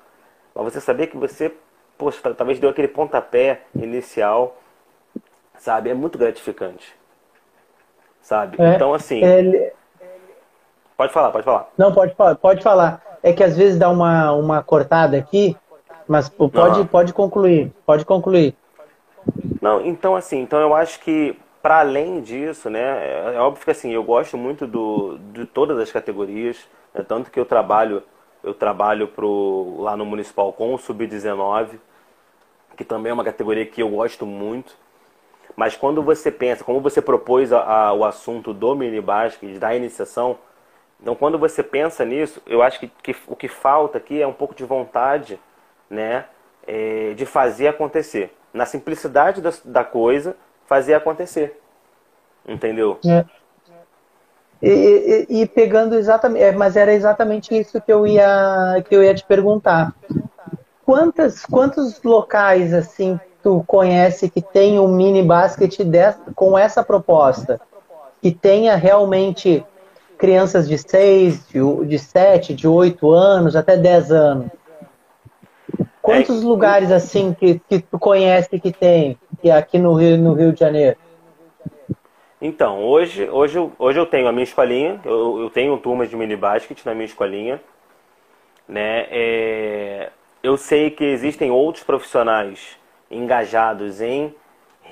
Mas você saber que você, poxa, talvez deu aquele pontapé inicial. Sabe? É muito gratificante. Sabe? É, então, assim. Ele... Pode falar, pode falar. Não, pode, pode falar. É que às vezes dá uma, uma cortada aqui, mas pode, pode concluir, pode concluir. Não, então assim, então eu acho que para além disso, né, é, é óbvio que assim, eu gosto muito do, de todas as categorias, né, tanto que eu trabalho, eu trabalho pro, lá no Municipal com o Sub-19, que também é uma categoria que eu gosto muito. Mas quando você pensa, como você propôs a, a, o assunto do mini basket, da iniciação, então, quando você pensa nisso, eu acho que, que o que falta aqui é um pouco de vontade, né, é, de fazer acontecer. Na simplicidade da, da coisa, fazer acontecer. Entendeu? É. E, e, e, pegando exatamente, é, mas era exatamente isso que eu ia que eu ia te perguntar. Quantas, quantos locais assim tu conhece que tem um mini basket dessa, com essa proposta, que tenha realmente crianças de 6, de, de 7, de 8 anos, até 10 anos. Quantos é, lugares assim que, que tu conhece que tem que é aqui no Rio, no Rio de Janeiro? Então, hoje, hoje, hoje eu tenho a minha escolinha, eu, eu tenho turmas de mini basket na minha escolinha. Né? É, eu sei que existem outros profissionais engajados em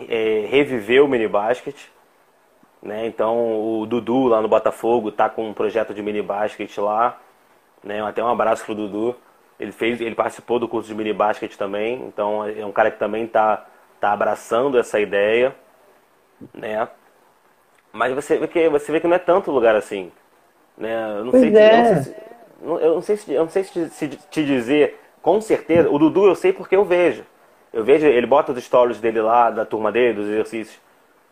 é, reviver o mini basket. Né? Então o Dudu lá no Botafogo está com um projeto de mini basquete lá. Né? Até um abraço pro Dudu. Ele fez, ele participou do curso de mini basquete também. Então é um cara que também está tá abraçando essa ideia, né? Mas você vê que você vê que não é tanto lugar assim, né? Eu não pois sei, é. se, eu não sei se eu não sei se, se te dizer com certeza. O Dudu eu sei porque eu vejo. Eu vejo ele bota os stories dele lá da turma dele, dos exercícios,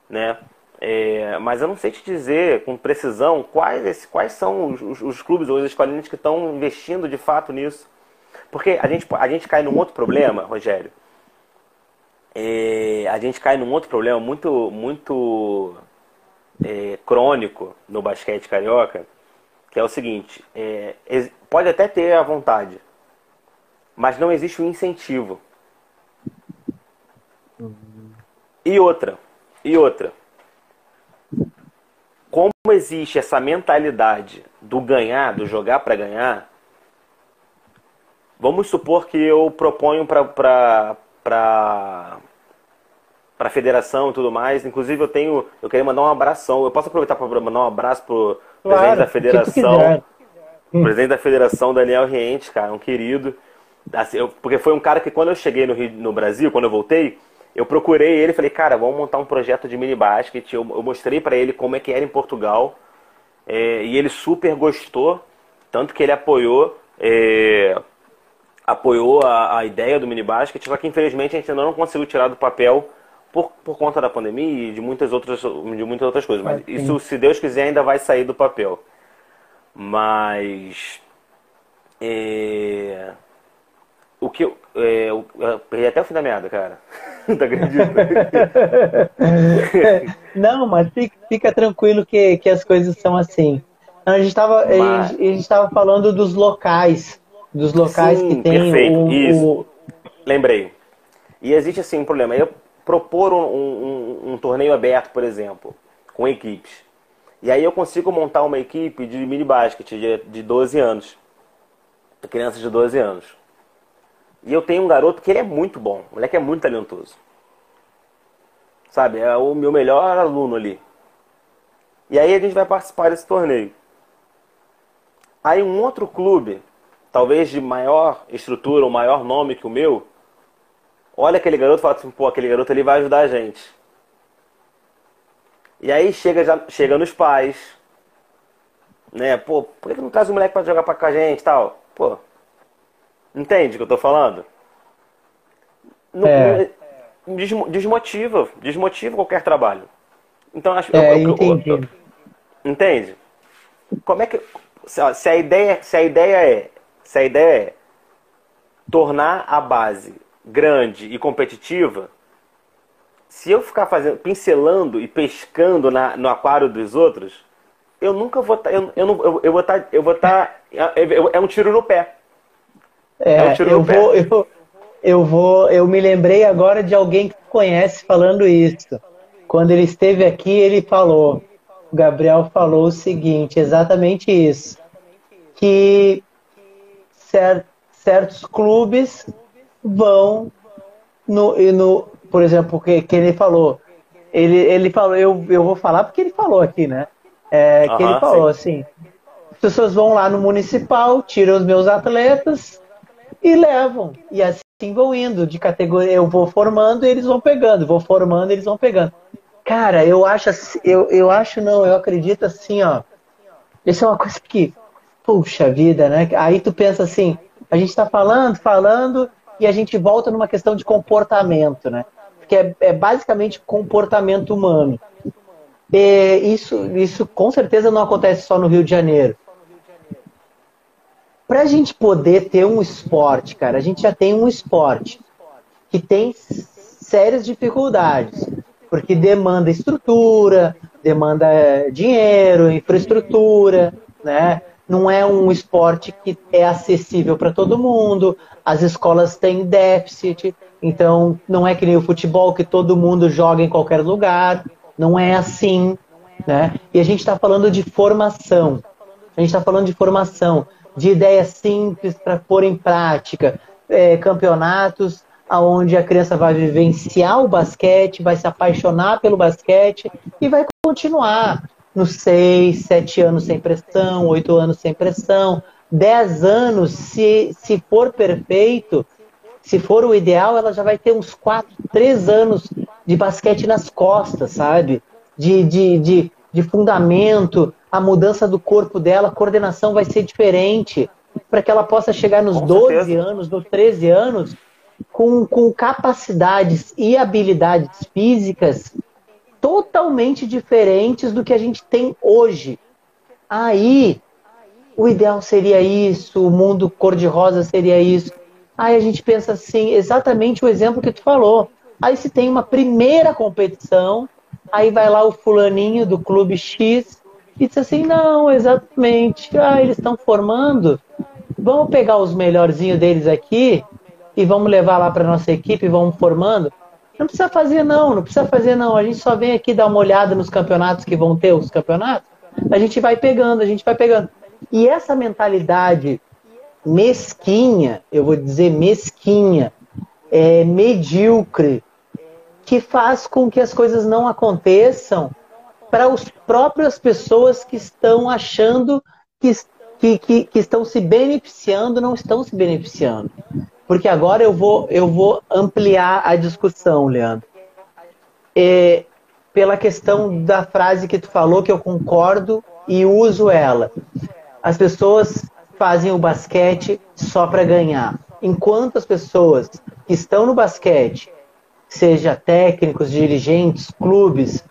né? É, mas eu não sei te dizer com precisão quais, quais são os, os, os clubes ou as escolinhas que estão investindo de fato nisso. Porque a gente, a gente cai num outro problema, Rogério. É, a gente cai num outro problema muito, muito é, crônico no basquete carioca, que é o seguinte: é, pode até ter a vontade, mas não existe o um incentivo. E outra, e outra como existe essa mentalidade do ganhar, do jogar para ganhar, vamos supor que eu proponho para para a federação e tudo mais. Inclusive eu tenho, eu queria mandar um abração. Eu posso aproveitar para mandar um abraço pro claro, presidente da federação, presidente da federação Daniel Riente, cara, um querido. Assim, eu, porque foi um cara que quando eu cheguei no, Rio, no Brasil, quando eu voltei, eu procurei ele e falei, cara, vamos montar um projeto de mini basket. Eu, eu mostrei para ele como é que era em Portugal. É, e ele super gostou, tanto que ele apoiou é, apoiou a, a ideia do mini basket, só que infelizmente a gente ainda não conseguiu tirar do papel por, por conta da pandemia e de muitas outras, de muitas outras coisas. Mas isso, se Deus quiser, ainda vai sair do papel. Mas. É, o que eu, é, eu, eu perdi até o fim da meada, cara. tá acreditando? Não, mas fica, fica, tranquilo que, que as coisas são assim. A gente estava mas... a gente falando dos locais. Dos locais Sim, que tem perfeito. o, Isso. O... Lembrei. E existe assim um problema. Eu propor um, um, um torneio aberto, por exemplo, com equipes. E aí eu consigo montar uma equipe de mini basket de, de 12 anos. Crianças de 12 anos. E eu tenho um garoto que ele é muito bom. O moleque é muito talentoso. Sabe? É o meu melhor aluno ali. E aí a gente vai participar desse torneio. Aí um outro clube, talvez de maior estrutura ou maior nome que o meu, olha aquele garoto e fala assim, pô, aquele garoto ali vai ajudar a gente. E aí chega, já, chega nos pais, né? Pô, por que não traz o moleque pra jogar pra com a gente tal? Pô, entende o que eu tô falando? É. Desmotiva, desmotiva qualquer trabalho. Então, acho é, eu, eu, eu, entende? Como é que se a ideia, se a ideia é, se a ideia é tornar a base grande e competitiva, se eu ficar fazendo, pincelando e pescando na, no aquário dos outros, eu nunca vou estar. Tá, eu, eu, não, eu, eu vou estar. Tá, eu vou estar. Tá, é, é, é, um tiro no pé. É, é um tiro eu no vou, pé. Eu, eu vou. Eu me lembrei agora de alguém que conhece falando isso. Quando ele esteve aqui, ele falou. O Gabriel falou o seguinte, exatamente isso. Que certos clubes vão no, no por exemplo, que, que ele falou. Ele, ele falou, eu, eu vou falar porque ele falou aqui, né? É, que ele falou sim. assim: as pessoas vão lá no municipal, tiram os meus atletas e levam. E assim vão indo de categoria. Eu vou formando e eles vão pegando, vou formando e eles vão pegando. Cara, eu acho assim, eu, eu acho não, eu acredito assim, ó. Isso é uma coisa que, puxa vida, né? Aí tu pensa assim, a gente está falando, falando, e a gente volta numa questão de comportamento, né? Que é, é basicamente comportamento humano. E isso, isso com certeza não acontece só no Rio de Janeiro. Para a gente poder ter um esporte, cara, a gente já tem um esporte que tem sérias dificuldades, porque demanda estrutura, demanda dinheiro, infraestrutura, né? Não é um esporte que é acessível para todo mundo, as escolas têm déficit, então não é que nem o futebol que todo mundo joga em qualquer lugar, não é assim. Né? E a gente está falando de formação, a gente está falando de formação, de ideias simples para pôr em prática, é, campeonatos aonde a criança vai vivenciar o basquete, vai se apaixonar pelo basquete e vai continuar nos seis, sete anos sem pressão, oito anos sem pressão, dez anos, se, se for perfeito, se for o ideal, ela já vai ter uns quatro, três anos de basquete nas costas, sabe? De, de, de, de fundamento, a mudança do corpo dela, a coordenação vai ser diferente, para que ela possa chegar nos Com 12 certeza. anos, nos 13 anos, com, com capacidades e habilidades físicas totalmente diferentes do que a gente tem hoje. Aí, o ideal seria isso, o mundo cor-de-rosa seria isso. Aí a gente pensa assim, exatamente o exemplo que tu falou. Aí se tem uma primeira competição, aí vai lá o fulaninho do clube X e diz assim, não, exatamente, ah, eles estão formando, vamos pegar os melhorzinhos deles aqui e vamos levar lá para nossa equipe, vamos formando. Não precisa fazer não, não precisa fazer não. A gente só vem aqui dar uma olhada nos campeonatos que vão ter os campeonatos. A gente vai pegando, a gente vai pegando. E essa mentalidade mesquinha, eu vou dizer mesquinha, é, medíocre, que faz com que as coisas não aconteçam para as próprias pessoas que estão achando que, que, que, que estão se beneficiando, não estão se beneficiando. Porque agora eu vou, eu vou ampliar a discussão, Leandro. É, pela questão da frase que tu falou, que eu concordo e uso ela. As pessoas fazem o basquete só para ganhar. enquanto as pessoas que estão no basquete, seja técnicos, dirigentes, clubes,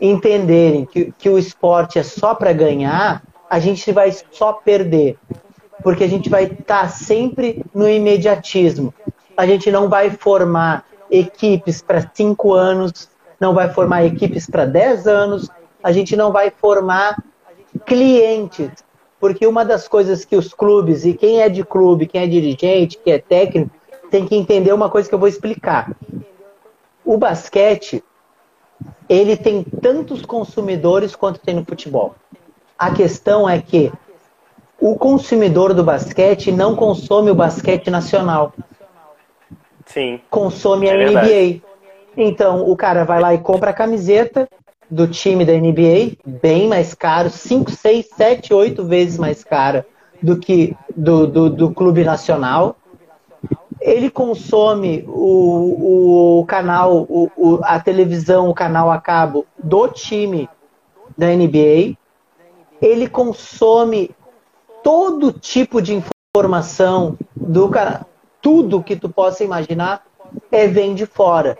entenderem que, que o esporte é só para ganhar, a gente vai só perder. Porque a gente vai estar tá sempre no imediatismo. A gente não vai formar equipes para cinco anos, não vai formar equipes para dez anos, a gente não vai formar clientes. Porque uma das coisas que os clubes, e quem é de clube, quem é dirigente, quem é técnico, tem que entender uma coisa que eu vou explicar. O basquete, ele tem tantos consumidores quanto tem no futebol. A questão é que o consumidor do basquete não consome o basquete nacional. Sim. Consome a é NBA. Verdade. Então, o cara vai lá e compra a camiseta do time da NBA, bem mais caro, 5, 6, 7, 8 vezes mais cara do que do, do, do clube nacional. Ele consome o, o canal, o, o, a televisão, o canal a cabo do time da NBA. Ele consome todo tipo de informação do canal tudo que tu possa imaginar é vem de fora.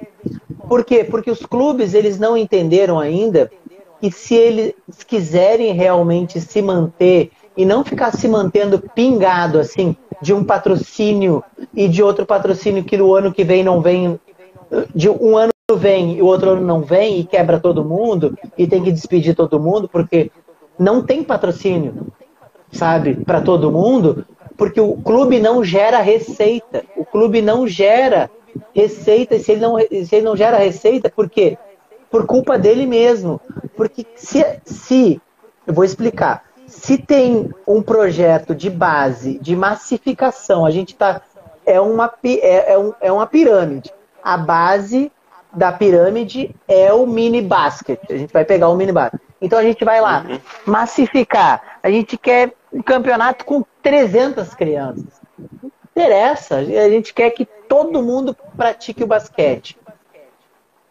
Por quê? Porque os clubes eles não entenderam ainda que se eles quiserem realmente se manter e não ficar se mantendo pingado assim de um patrocínio e de outro patrocínio que no ano que vem não vem, de um ano vem e o outro ano não vem e quebra todo mundo e tem que despedir todo mundo porque não tem patrocínio, sabe, para todo mundo porque o clube não gera receita. O clube não gera receita. Se ele não, se ele não gera receita, por quê? Por culpa dele mesmo. Porque se, se eu vou explicar, se tem um projeto de base, de massificação, a gente está. É uma, é, é, um, é uma pirâmide. A base da pirâmide é o mini basket. A gente vai pegar o mini basket. Então a gente vai lá, uhum. massificar. A gente quer um campeonato com 300 crianças. Não interessa. A gente quer que todo mundo pratique o basquete.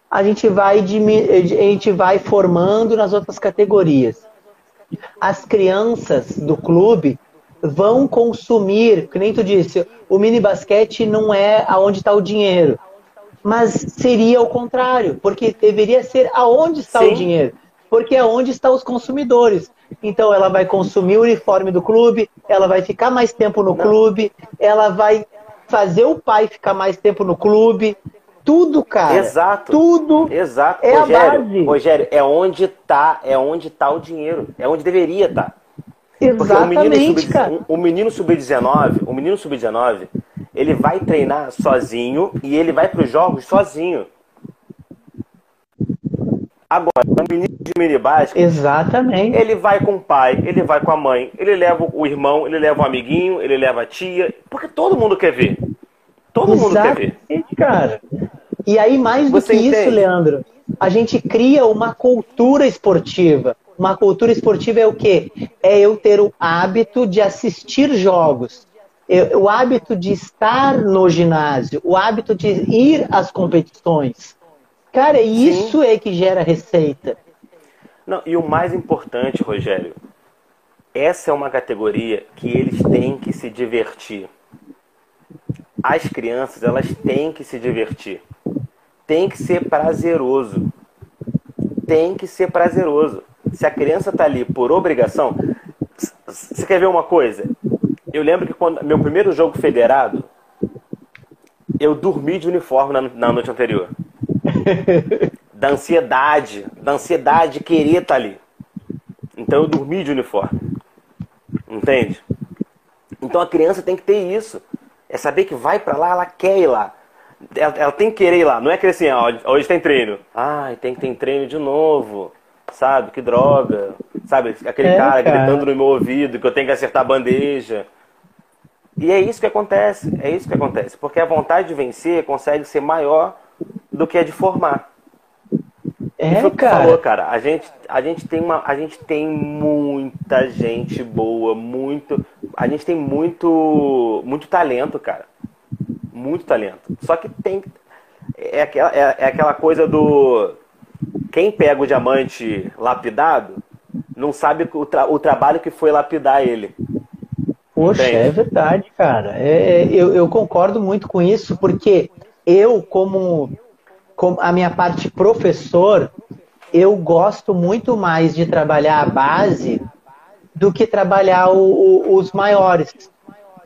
A gente vai, a gente vai formando nas outras categorias. As crianças do clube vão consumir, que nem tu disse, o mini basquete não é aonde está o dinheiro. Mas seria o contrário, porque deveria ser aonde está Sim. o dinheiro porque é onde estão os consumidores. Então ela vai consumir o uniforme do clube, ela vai ficar mais tempo no clube, ela vai fazer o pai ficar mais tempo no clube. Tudo, cara. Exato. Tudo. Exato. É Rogério, a base. Rogério, é onde tá, é onde tá o dinheiro. É onde deveria estar. Tá. Exatamente, o menino sub-19, o menino sub-19, ele vai treinar sozinho e ele vai para os jogos sozinho. Agora, o menino de mini básico, Exatamente. ele vai com o pai, ele vai com a mãe, ele leva o irmão, ele leva o amiguinho, ele leva a tia, porque todo mundo quer ver. Todo mundo quer ver. cara. E aí, mais do Você que entende? isso, Leandro, a gente cria uma cultura esportiva. Uma cultura esportiva é o quê? É eu ter o hábito de assistir jogos, o hábito de estar no ginásio, o hábito de ir às competições. Cara, isso Sim. é que gera receita. Não, e o mais importante, Rogério, essa é uma categoria que eles têm que se divertir. As crianças, elas têm que se divertir. Tem que ser prazeroso. Tem que ser prazeroso. Se a criança está ali por obrigação, você quer ver uma coisa? Eu lembro que quando meu primeiro jogo federado, eu dormi de uniforme na, na noite anterior. da ansiedade, da ansiedade de querer estar tá ali. Então eu dormi de uniforme. Entende? Então a criança tem que ter isso. É saber que vai para lá, ela quer ir lá. Ela, ela, tem que querer ir lá. Não é que assim, ó, hoje tem treino. Ai, tem que ter treino de novo. Sabe? Que droga. Sabe? Aquele é, cara, cara gritando no meu ouvido que eu tenho que acertar a bandeja. E é isso que acontece. É isso que acontece. Porque a vontade de vencer consegue ser maior do que a de formar. É, Isso cara. Falou, cara. A gente, a gente tem uma, a gente tem muita gente boa, muito, a gente tem muito, muito talento, cara. Muito talento. Só que tem é aquela, é, é aquela coisa do quem pega o diamante lapidado não sabe o, tra, o trabalho que foi lapidar ele. Poxa, Entende? é verdade, cara. É, é, eu, eu concordo muito com isso, porque eu, como, como a minha parte professor, eu gosto muito mais de trabalhar a base do que trabalhar o, o, os maiores.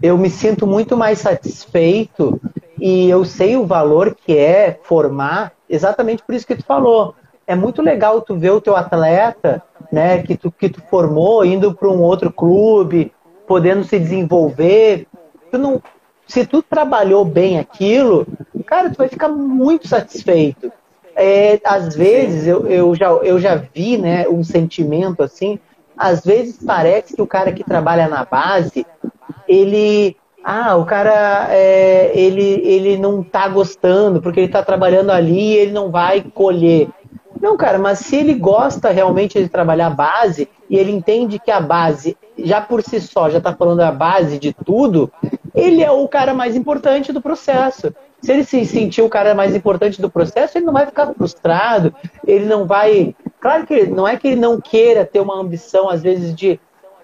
Eu me sinto muito mais satisfeito e eu sei o valor que é formar, exatamente por isso que tu falou. É muito legal tu ver o teu atleta, né, que tu, que tu formou, indo para um outro clube, podendo se desenvolver. Tu não, se tu trabalhou bem aquilo, cara, tu vai ficar muito satisfeito. É, às vezes eu, eu, já, eu já vi né, um sentimento assim, às vezes parece que o cara que trabalha na base, ele. Ah, o cara é, ele, ele não tá gostando, porque ele tá trabalhando ali e ele não vai colher. Não, cara, mas se ele gosta realmente de trabalhar base e ele entende que a base, já por si só, já está falando a base de tudo, ele é o cara mais importante do processo. Se ele se sentir o cara mais importante do processo, ele não vai ficar frustrado, ele não vai. Claro que não é que ele não queira ter uma ambição, às vezes, de,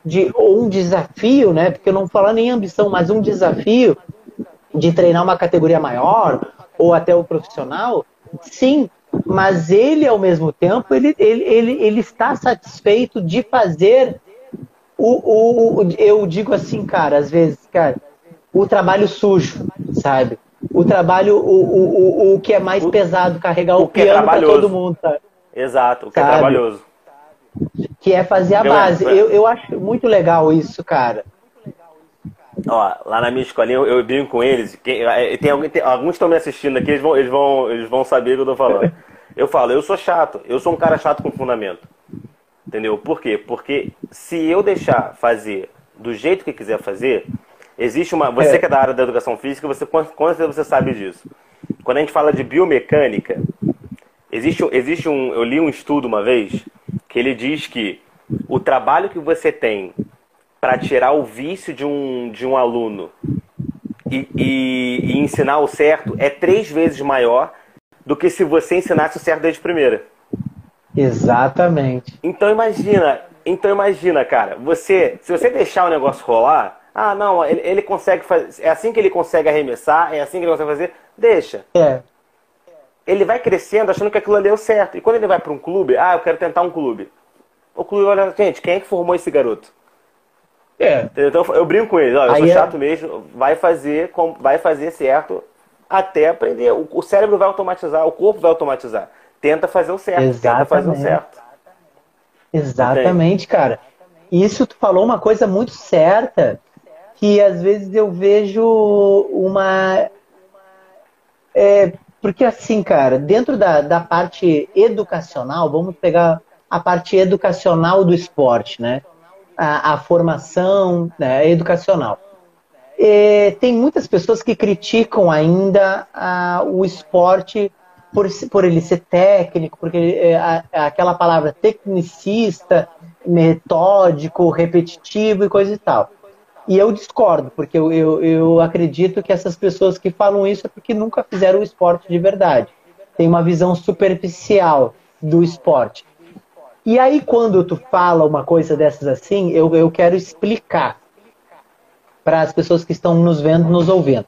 de ou um desafio, né? Porque eu não falo nem ambição, mas um desafio de treinar uma categoria maior ou até o profissional. Sim, mas ele, ao mesmo tempo, ele, ele, ele, ele está satisfeito de fazer o, o, eu digo assim, cara, às vezes, cara, o trabalho sujo, sabe? O trabalho, o, o, o, o que é mais pesado, carregar o, o piano é para todo mundo, sabe? Exato, o que é sabe? é trabalhoso. Que é fazer a base. Eu, eu acho muito legal isso, cara. Ó, lá na minha escolinha eu, eu brinco com eles. Tem, tem, tem, alguns estão me assistindo aqui, eles vão, eles, vão, eles vão saber o que eu tô falando. Eu falo, eu sou chato, eu sou um cara chato com fundamento. Entendeu? Por quê? Porque se eu deixar fazer do jeito que quiser fazer, existe uma. Você é. que é da área da educação física, você com certeza você sabe disso. Quando a gente fala de biomecânica, existe, existe um. Eu li um estudo uma vez que ele diz que o trabalho que você tem para tirar o vício de um, de um aluno e, e, e, ensinar o certo é três vezes maior do que se você ensinasse o certo desde primeira. Exatamente. Então imagina, então imagina, cara, você, se você deixar o negócio rolar, ah, não, ele, ele consegue fazer, é assim que ele consegue arremessar, é assim que ele consegue fazer, deixa. É. Ele vai crescendo achando que aquilo ali é o certo. E quando ele vai para um clube, ah, eu quero tentar um clube. O clube olha, gente, quem é que formou esse garoto? É. Então eu brinco com ele, ó, eu Aí sou é- chato mesmo, vai fazer, vai fazer certo até aprender. O cérebro vai automatizar, o corpo vai automatizar. Tenta fazer o certo, Exatamente. tenta fazer o certo. Exatamente, cara. Isso tu falou uma coisa muito certa, que às vezes eu vejo uma. É, porque assim, cara, dentro da, da parte educacional, vamos pegar a parte educacional do esporte, né? A, a formação né, educacional. Tem muitas pessoas que criticam ainda a, o esporte por, por ele ser técnico, porque é, a, aquela palavra tecnicista, metódico, repetitivo e coisa e tal. E eu discordo, porque eu, eu, eu acredito que essas pessoas que falam isso é porque nunca fizeram o esporte de verdade. Tem uma visão superficial do esporte. E aí, quando tu fala uma coisa dessas assim, eu, eu quero explicar para as pessoas que estão nos vendo, nos ouvindo.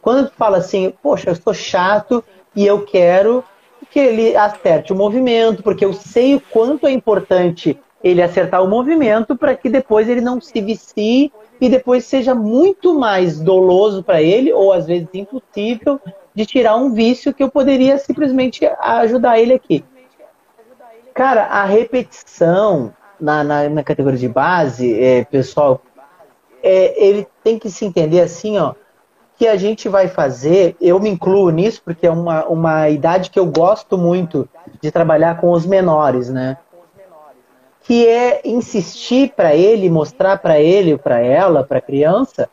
Quando tu fala assim, poxa, eu estou chato e eu quero que ele acerte o movimento, porque eu sei o quanto é importante ele acertar o movimento para que depois ele não se vicie e depois seja muito mais doloso para ele, ou às vezes impossível, de tirar um vício que eu poderia simplesmente ajudar ele aqui. Cara, a repetição na, na, na categoria de base, é, pessoal, é, ele tem que se entender assim, ó, que a gente vai fazer, eu me incluo nisso, porque é uma, uma idade que eu gosto muito de trabalhar com os menores, né? Que é insistir para ele, mostrar para ele, para ela, para a criança,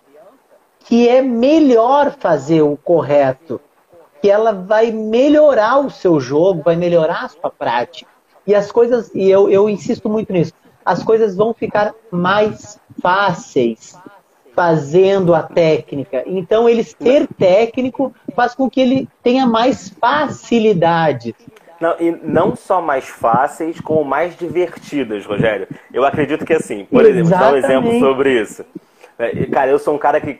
que é melhor fazer o correto, que ela vai melhorar o seu jogo, vai melhorar a sua prática. E as coisas, e eu, eu insisto muito nisso, as coisas vão ficar mais fáceis fazendo a técnica. Então, ele ser técnico faz com que ele tenha mais facilidade. Não, e não só mais fáceis, como mais divertidas, Rogério. Eu acredito que assim, por exemplo, vou dar um exemplo sobre isso. É, cara, eu sou um cara que.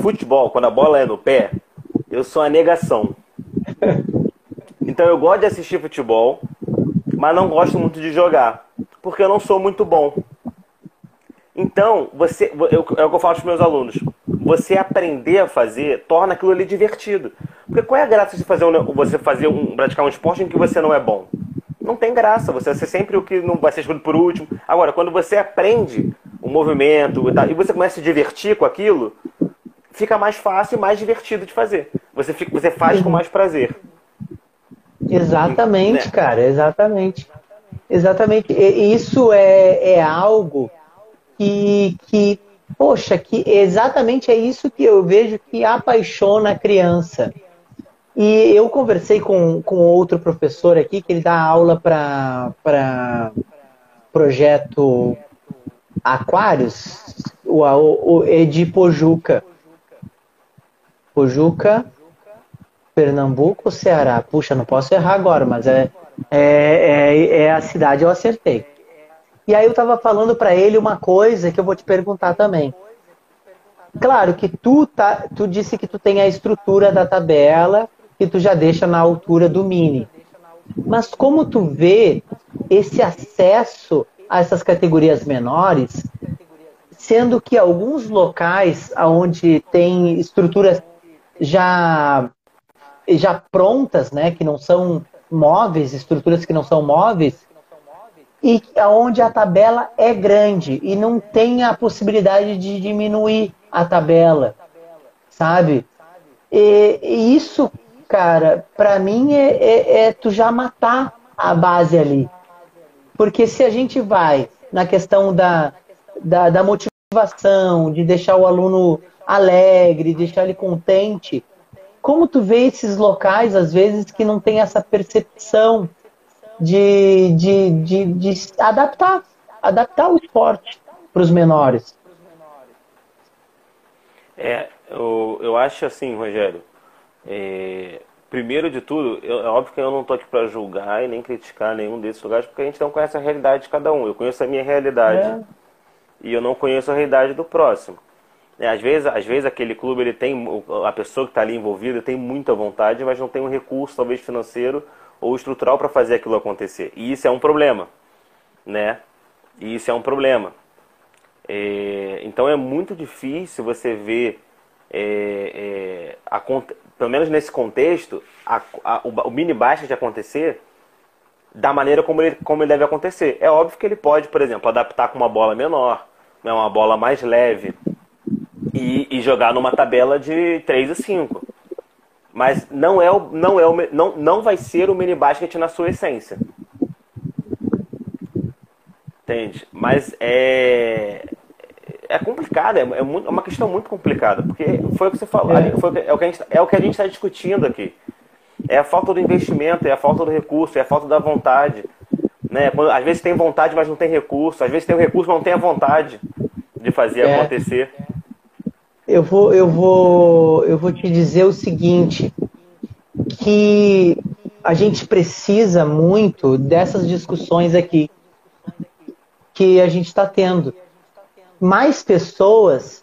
Futebol, quando a bola é no pé, eu sou a negação. Então eu gosto de assistir futebol, mas não gosto muito de jogar, porque eu não sou muito bom. Então, você, eu, é o que eu falo para os meus alunos. Você aprender a fazer torna aquilo ali divertido. Porque qual é a graça de fazer um, você fazer um, praticar um esporte em que você não é bom? Não tem graça. Você vai ser sempre o que não vai ser escolhido por último. Agora, quando você aprende o movimento e você começa a se divertir com aquilo, fica mais fácil e mais divertido de fazer. Você, fica, você faz com mais prazer. Exatamente, né? cara, exatamente. Exatamente. E isso é, é algo que, que, poxa, que exatamente é isso que eu vejo que apaixona a criança. E eu conversei com, com outro professor aqui, que ele dá aula para projeto Aquários, o, o, o, é de Pojuca. Pojuca, Pernambuco, Ceará. Puxa, não posso errar agora, mas é, é, é, é a cidade, eu acertei. E aí eu estava falando para ele uma coisa que eu vou te perguntar também. Claro que tu, tá, tu disse que tu tem a estrutura da tabela que tu já deixa na altura do mini. Mas como tu vê esse acesso a essas categorias menores, sendo que alguns locais onde tem estruturas já já prontas, né, que não são móveis, estruturas que não são móveis, e onde a tabela é grande e não tem a possibilidade de diminuir a tabela, sabe? E, e isso, cara, para mim é, é, é tu já matar a base ali. Porque se a gente vai na questão da, da, da motivação, de deixar o aluno alegre, deixar ele contente, como tu vê esses locais, às vezes, que não tem essa percepção de, de, de, de adaptar, adaptar o esporte para os menores. É, eu, eu acho assim, Rogério. É, primeiro de tudo, eu, é óbvio que eu não estou aqui para julgar e nem criticar nenhum desses lugares, porque a gente não conhece a realidade de cada um. Eu conheço a minha realidade é. e eu não conheço a realidade do próximo. É, às, vezes, às vezes aquele clube ele tem a pessoa que está ali envolvida tem muita vontade, mas não tem um recurso talvez financeiro ou estrutural para fazer aquilo acontecer. E isso é um problema, né? E isso é um problema. É, então é muito difícil você ver, é, é, a, pelo menos nesse contexto, a, a, o, o mini basket acontecer da maneira como ele, como ele deve acontecer. É óbvio que ele pode, por exemplo, adaptar com uma bola menor, né, uma bola mais leve e, e jogar numa tabela de 3 a 5. Mas não é o, não é o, não, não vai ser o mini basket na sua essência. Entende? Mas é é complicado, é, é, muito, é uma questão muito complicada, porque foi o que você falou, é, foi, é, o, que a gente, é o que a gente está discutindo aqui. É a falta do investimento, é a falta do recurso, é a falta da vontade. Né? Quando, às vezes tem vontade, mas não tem recurso. Às vezes tem o recurso, mas não tem a vontade de fazer é. acontecer eu vou, eu vou, eu vou te dizer o seguinte, que a gente precisa muito dessas discussões aqui que a gente está tendo. Mais pessoas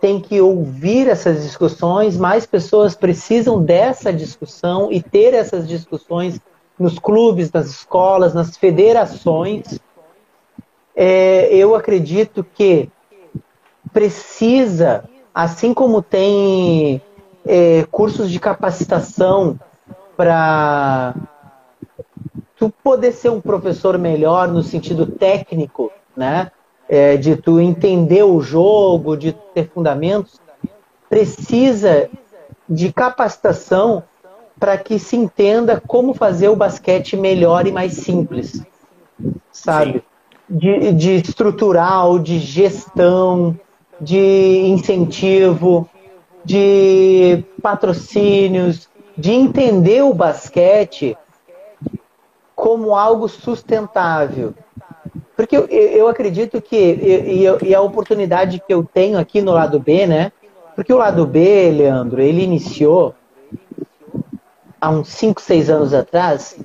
têm que ouvir essas discussões, mais pessoas precisam dessa discussão e ter essas discussões nos clubes, nas escolas, nas federações. É, eu acredito que precisa assim como tem é, cursos de capacitação para tu poder ser um professor melhor no sentido técnico, né? É, de tu entender o jogo, de ter fundamentos, precisa de capacitação para que se entenda como fazer o basquete melhor e mais simples, sabe? De, de estrutural, de gestão, de incentivo, de patrocínios, de entender o basquete como algo sustentável. Porque eu, eu acredito que, e, e, a oportunidade que eu tenho aqui no lado B, né? Porque o lado B, Leandro, ele iniciou há uns 5, 6 anos atrás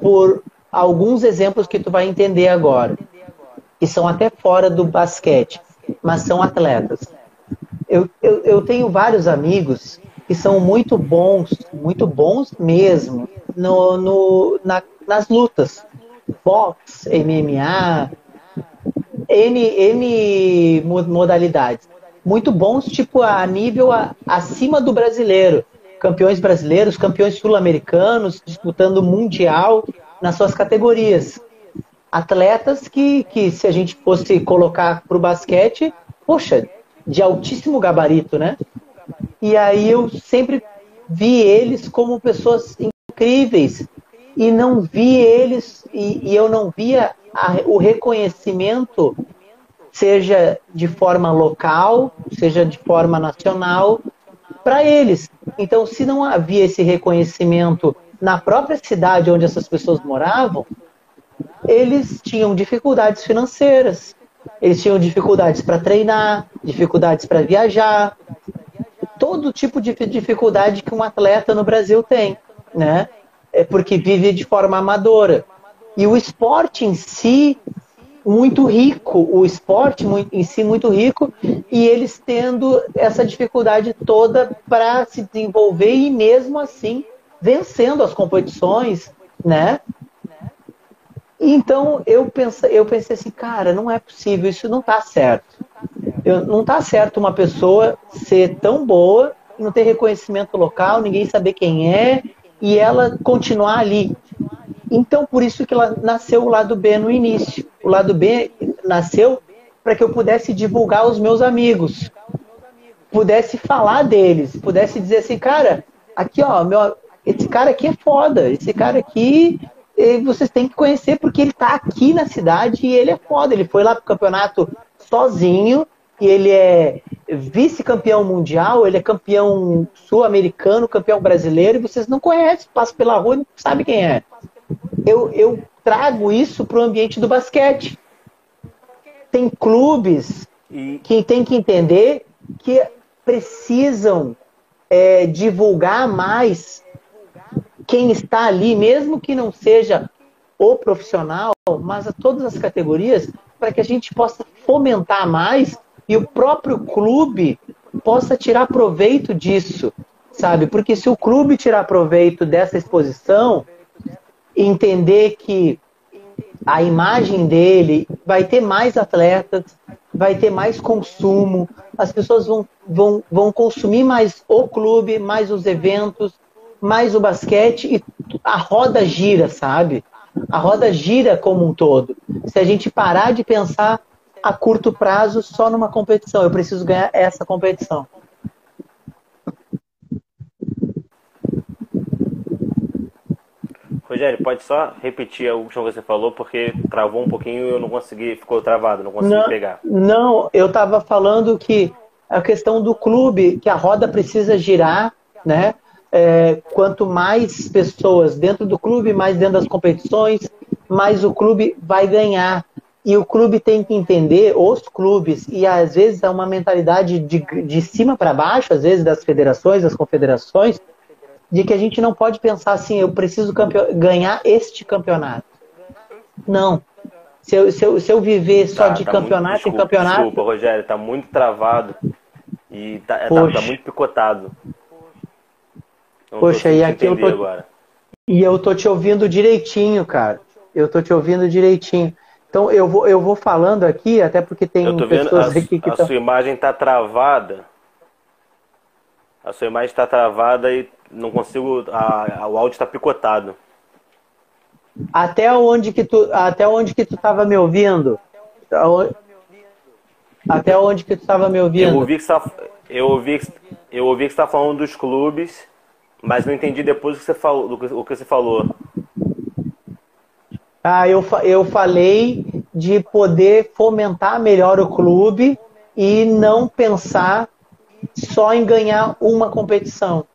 por alguns exemplos que tu vai entender agora, que são até fora do basquete mas são atletas. Eu, eu, eu tenho vários amigos que são muito bons, muito bons mesmo, no, no, na, nas lutas. Box, MMA, N, N modalidades. Muito bons, tipo, a nível a, acima do brasileiro. Campeões brasileiros, campeões sul-americanos, disputando mundial nas suas categorias. Atletas que, que se a gente fosse colocar para o basquete, poxa, de altíssimo gabarito, né? E aí eu sempre vi eles como pessoas incríveis e não vi eles e, e eu não via a, o reconhecimento seja de forma local, seja de forma nacional para eles. Então, se não havia esse reconhecimento na própria cidade onde essas pessoas moravam, eles tinham dificuldades financeiras, eles tinham dificuldades para treinar, dificuldades para viajar, todo tipo de dificuldade que um atleta no Brasil tem, né? É porque vive de forma amadora. E o esporte em si muito rico, o esporte em si muito rico, e eles tendo essa dificuldade toda para se desenvolver e mesmo assim vencendo as competições, né? Então eu pensei, eu pensei assim, cara, não é possível, isso não está certo. Eu, não está certo uma pessoa ser tão boa não ter reconhecimento local, ninguém saber quem é e ela continuar ali. Então por isso que ela nasceu o lado B no início. O lado B nasceu para que eu pudesse divulgar os meus amigos, pudesse falar deles, pudesse dizer assim, cara, aqui ó, meu, esse cara aqui é foda, esse cara aqui vocês têm que conhecer porque ele está aqui na cidade e ele é foda. Ele foi lá pro campeonato sozinho e ele é vice-campeão mundial, ele é campeão sul-americano, campeão brasileiro, e vocês não conhecem, passam pela rua e não sabem quem é. Eu, eu trago isso para o ambiente do basquete. Tem clubes que tem que entender que precisam é, divulgar mais quem está ali, mesmo que não seja o profissional, mas a todas as categorias, para que a gente possa fomentar mais e o próprio clube possa tirar proveito disso, sabe? Porque se o clube tirar proveito dessa exposição, entender que a imagem dele vai ter mais atletas, vai ter mais consumo, as pessoas vão, vão, vão consumir mais o clube, mais os eventos, mais o basquete e a roda gira, sabe? A roda gira como um todo. Se a gente parar de pensar a curto prazo só numa competição, eu preciso ganhar essa competição. Rogério, pode só repetir o que você falou, porque travou um pouquinho e eu não consegui, ficou travado, não consegui não, pegar. Não, eu estava falando que a questão do clube, que a roda precisa girar, né? É, quanto mais pessoas dentro do clube, mais dentro das competições, mais o clube vai ganhar. E o clube tem que entender, os clubes, e às vezes é uma mentalidade de, de cima para baixo, às vezes das federações, das confederações, de que a gente não pode pensar assim, eu preciso ganhar este campeonato. Não. Se eu, se eu, se eu viver só tá, de tá campeonato muito, desculpa, em campeonato. Desculpa, Rogério, tá muito travado e tá, tá, tá muito picotado. Não Poxa, e aqui eu tô. Agora. E eu tô te ouvindo direitinho, cara. Eu tô te ouvindo direitinho. Então eu vou, eu vou falando aqui, até porque tem eu tô pessoas vendo, a, aqui que A tão... sua imagem está travada. A sua imagem está travada e não consigo. A, a o áudio está picotado. Até onde que tu, até onde que tu tava me ouvindo? Até onde que tu estava me ouvindo? Eu ouvi que você eu ouvi, eu ouvi que você tá falando dos clubes mas não entendi depois o que você falou. O que você falou. Ah, eu, eu falei de poder fomentar melhor o clube e não pensar só em ganhar uma competição.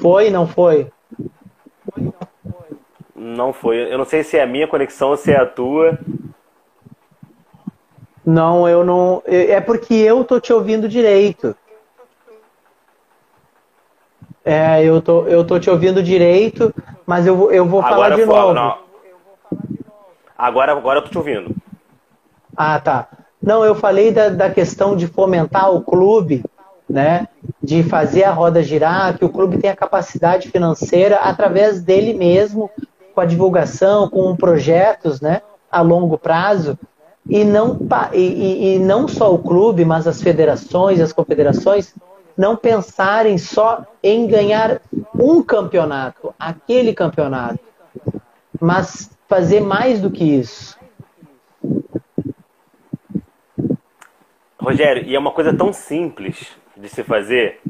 Foi, não foi? Não foi. Eu não sei se é a minha conexão ou se é a tua. Não, eu não. É porque eu tô te ouvindo direito. É, eu tô, eu tô te ouvindo direito, mas eu, eu vou Agora falar de novo. Não. Agora, agora eu tô te ouvindo. Ah, tá. Não, eu falei da, da questão de fomentar o clube, né? De fazer a roda girar, que o clube tenha capacidade financeira através dele mesmo, com a divulgação, com projetos, né? A longo prazo. E não, e, e não só o clube, mas as federações, as confederações, não pensarem só em ganhar um campeonato, aquele campeonato, mas fazer mais do que isso. Rogério, e é uma coisa tão simples de se fazer,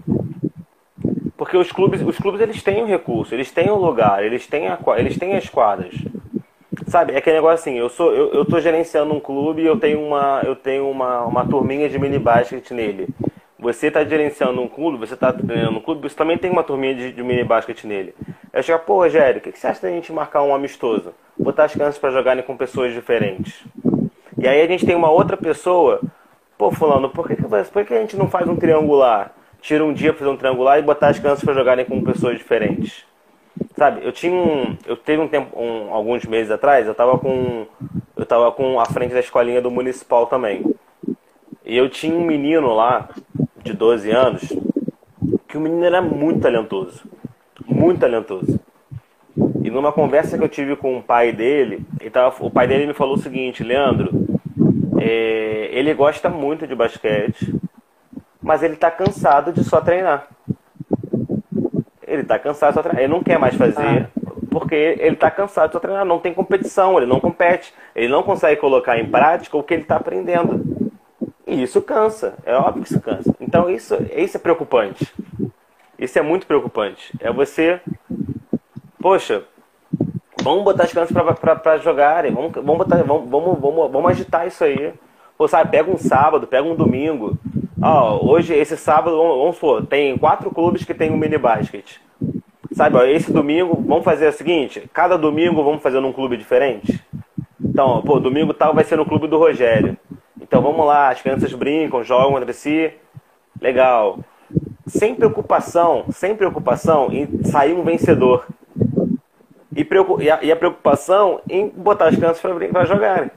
porque os clubes, os clubes eles têm o recurso, eles têm o lugar, eles têm, a, eles têm as quadras. Sabe, é aquele negócio assim, eu sou eu, eu tô gerenciando um clube e eu tenho uma eu tenho uma, uma turminha de mini basket nele. Você está gerenciando um clube, você está treinando um clube, você também tem uma turminha de, de mini basket nele. Aí chega, pô, Rogério, o que, que você acha da gente marcar um amistoso? Botar as crianças para jogarem com pessoas diferentes. E aí a gente tem uma outra pessoa, pô, fulano, por que, por que a gente não faz um triangular? Tira um dia para fazer um triangular e botar as crianças para jogarem com pessoas diferentes. Sabe, eu tinha um. Eu teve um tempo, um, alguns meses atrás, eu tava com. Eu tava com a frente da escolinha do municipal também. E eu tinha um menino lá, de 12 anos, que o menino era muito talentoso. Muito talentoso. E numa conversa que eu tive com o pai dele, tava, o pai dele me falou o seguinte, Leandro, é, ele gosta muito de basquete, mas ele está cansado de só treinar. Ele está cansado de só treinar. Ele não quer mais fazer, porque ele está cansado de só treinar. Não tem competição, ele não compete. Ele não consegue colocar em prática o que ele está aprendendo. E isso cansa, é óbvio que isso cansa. Então isso, isso é preocupante. Isso é muito preocupante. É você, poxa, vamos botar as crianças para jogarem, vamos, vamos, botar, vamos, vamos, vamos, vamos agitar isso aí. Pô, sabe, pega um sábado, pega um domingo. Ó, hoje, esse sábado, vamos supor, tem quatro clubes que tem um mini basket. Sabe, ó, esse domingo, vamos fazer o seguinte, cada domingo vamos fazer num clube diferente. Então, pô, domingo tal vai ser no clube do Rogério. Então vamos lá, as crianças brincam, jogam entre si. Legal. Sem preocupação, sem preocupação em sair um vencedor. E, e a preocupação em botar as crianças para jogarem.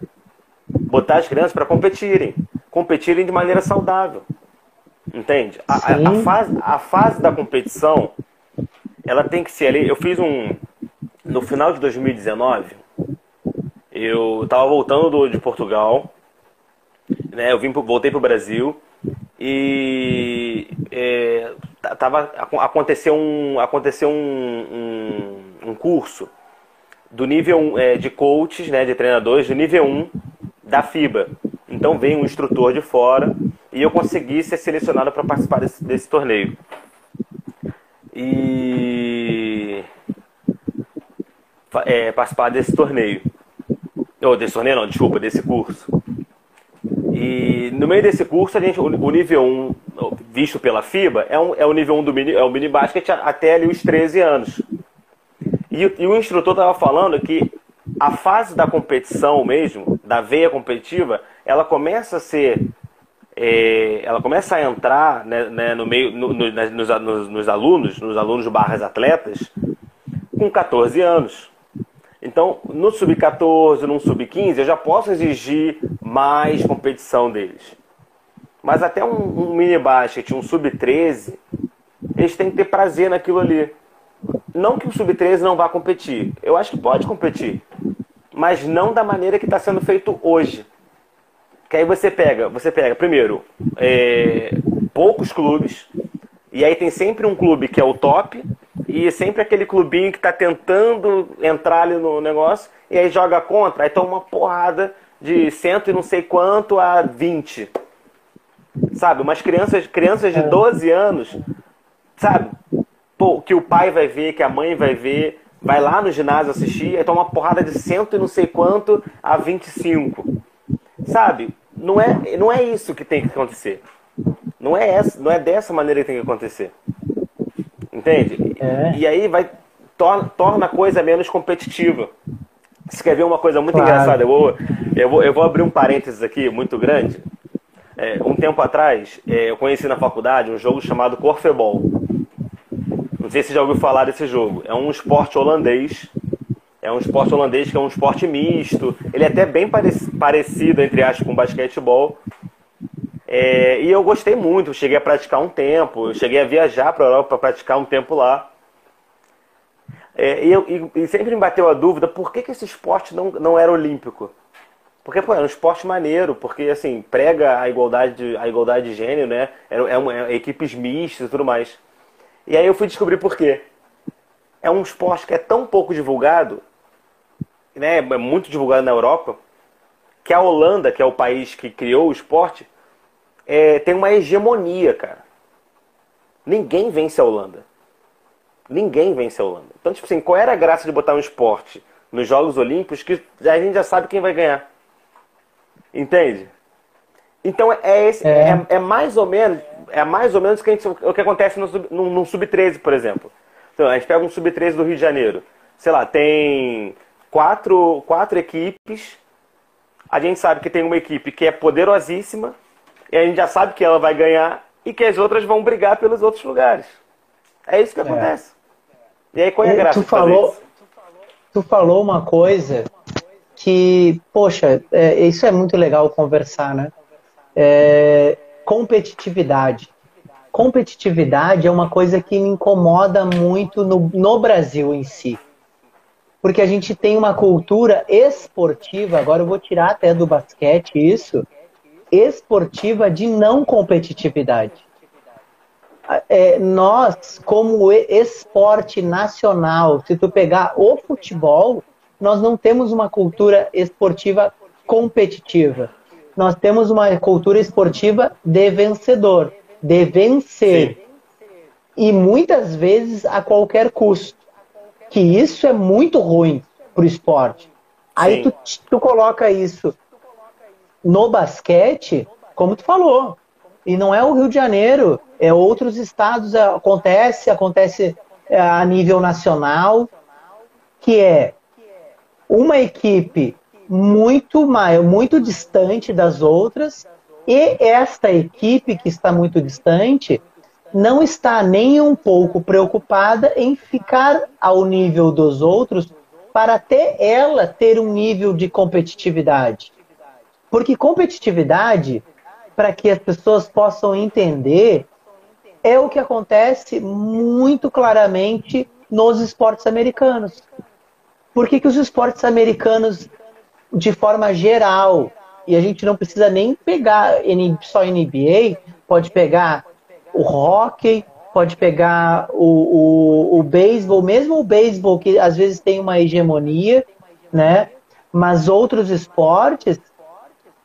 Botar as crianças para competirem. Competirem de maneira saudável. Entende? A, a, a, fase, a fase da competição, ela tem que ser ali. Eu fiz um. No final de 2019, eu estava voltando do, de Portugal né? Eu vim, voltei para o Brasil e é, tava, aconteceu um, aconteceu um, um, um curso do nível 1, é, de coaches, né, de treinadores, do nível 1 da FIBA. Então veio um instrutor de fora e eu consegui ser selecionado para participar desse, desse torneio. E é, participar desse torneio. Ou desse torneio não, desculpa, desse curso. E no meio desse curso, a gente, o nível 1, visto pela FIBA, é, um, é o nível 1 do mini, é o mini basket até ali os 13 anos. E, e o instrutor estava falando que a fase da competição mesmo, da veia competitiva, ela começa a ser. É, ela começa a entrar né, né, no meio no, no, nos, nos, nos alunos, nos alunos barras atletas, com 14 anos. Então, no sub-14, no sub-15, eu já posso exigir mais competição deles. Mas até um, um mini basket, um sub-13, eles têm que ter prazer naquilo ali. Não que o sub-13 não vá competir. Eu acho que pode competir. Mas não da maneira que está sendo feito hoje. Que aí você pega, você pega, primeiro, é, poucos clubes, e aí tem sempre um clube que é o top, e sempre aquele clubinho que está tentando entrar ali no negócio, e aí joga contra, aí toma uma porrada de cento e não sei quanto a 20. Sabe? Umas crianças, crianças de 12 é. anos, sabe? Pô, que o pai vai ver, que a mãe vai ver, vai lá no ginásio assistir, aí toma uma porrada de cento e não sei quanto a 25. Sabe? Não é, não é isso que tem que acontecer. Não é, essa, não é dessa maneira que tem que acontecer. Entende? É. E aí vai torna, torna a coisa menos competitiva. Você quer ver uma coisa muito claro. engraçada? Eu vou, eu, vou, eu vou abrir um parênteses aqui muito grande. É, um tempo atrás, é, eu conheci na faculdade um jogo chamado Corfebol. Não sei se você já ouviu falar desse jogo. É um esporte holandês É um esporte holandês que é um esporte misto. Ele é até bem parecido, entre aspas, com basquetebol. É, e eu gostei muito. Cheguei a praticar um tempo. Cheguei a viajar para a Europa para praticar um tempo lá. É, e, eu, e, e, sempre me bateu a dúvida por que, que esse esporte não, não era olímpico. Porque, pô, é um esporte maneiro, porque, assim, prega a igualdade, a igualdade de gênero, né? É, é, é equipes mistas e tudo mais. E aí eu fui descobrir por quê. É um esporte que é tão pouco divulgado, né? É muito divulgado na Europa, que a Holanda, que é o país que criou o esporte, é, tem uma hegemonia, cara. Ninguém vence a Holanda. Ninguém vence a Holanda. Então, tipo assim, qual era a graça de botar um esporte nos Jogos Olímpicos que a gente já sabe quem vai ganhar? Entende? Então é, esse, é. é, é mais ou menos é mais ou menos que gente, o que acontece no, no, no Sub-13, por exemplo. Então, a gente pega um Sub-13 do Rio de Janeiro. Sei lá, tem quatro, quatro equipes. A gente sabe que tem uma equipe que é poderosíssima. E a gente já sabe que ela vai ganhar. E que as outras vão brigar pelos outros lugares. É isso que é. acontece. É. E aí, qual é a graça tu falou, Tu falou uma coisa que, poxa, é, isso é muito legal conversar, né? É, competitividade. Competitividade é uma coisa que me incomoda muito no, no Brasil em si. Porque a gente tem uma cultura esportiva, agora eu vou tirar até do basquete isso, esportiva de não competitividade. É, nós, como esporte nacional, se tu pegar o futebol, nós não temos uma cultura esportiva competitiva. Nós temos uma cultura esportiva de vencedor, de vencer. Sim. E muitas vezes a qualquer custo. Que isso é muito ruim para o esporte. Aí tu, tu coloca isso no basquete, como tu falou. E não é o Rio de Janeiro, é outros estados. Acontece, acontece é, a nível nacional, que é uma equipe muito maior, muito distante das outras, e esta equipe que está muito distante não está nem um pouco preocupada em ficar ao nível dos outros para até ela ter um nível de competitividade. Porque competitividade, para que as pessoas possam entender, é o que acontece muito claramente nos esportes americanos. Por que, que os esportes americanos, de forma geral, e a gente não precisa nem pegar só NBA, pode pegar o hockey, pode pegar o, o, o beisebol, mesmo o beisebol que às vezes tem uma hegemonia, né? Mas outros esportes,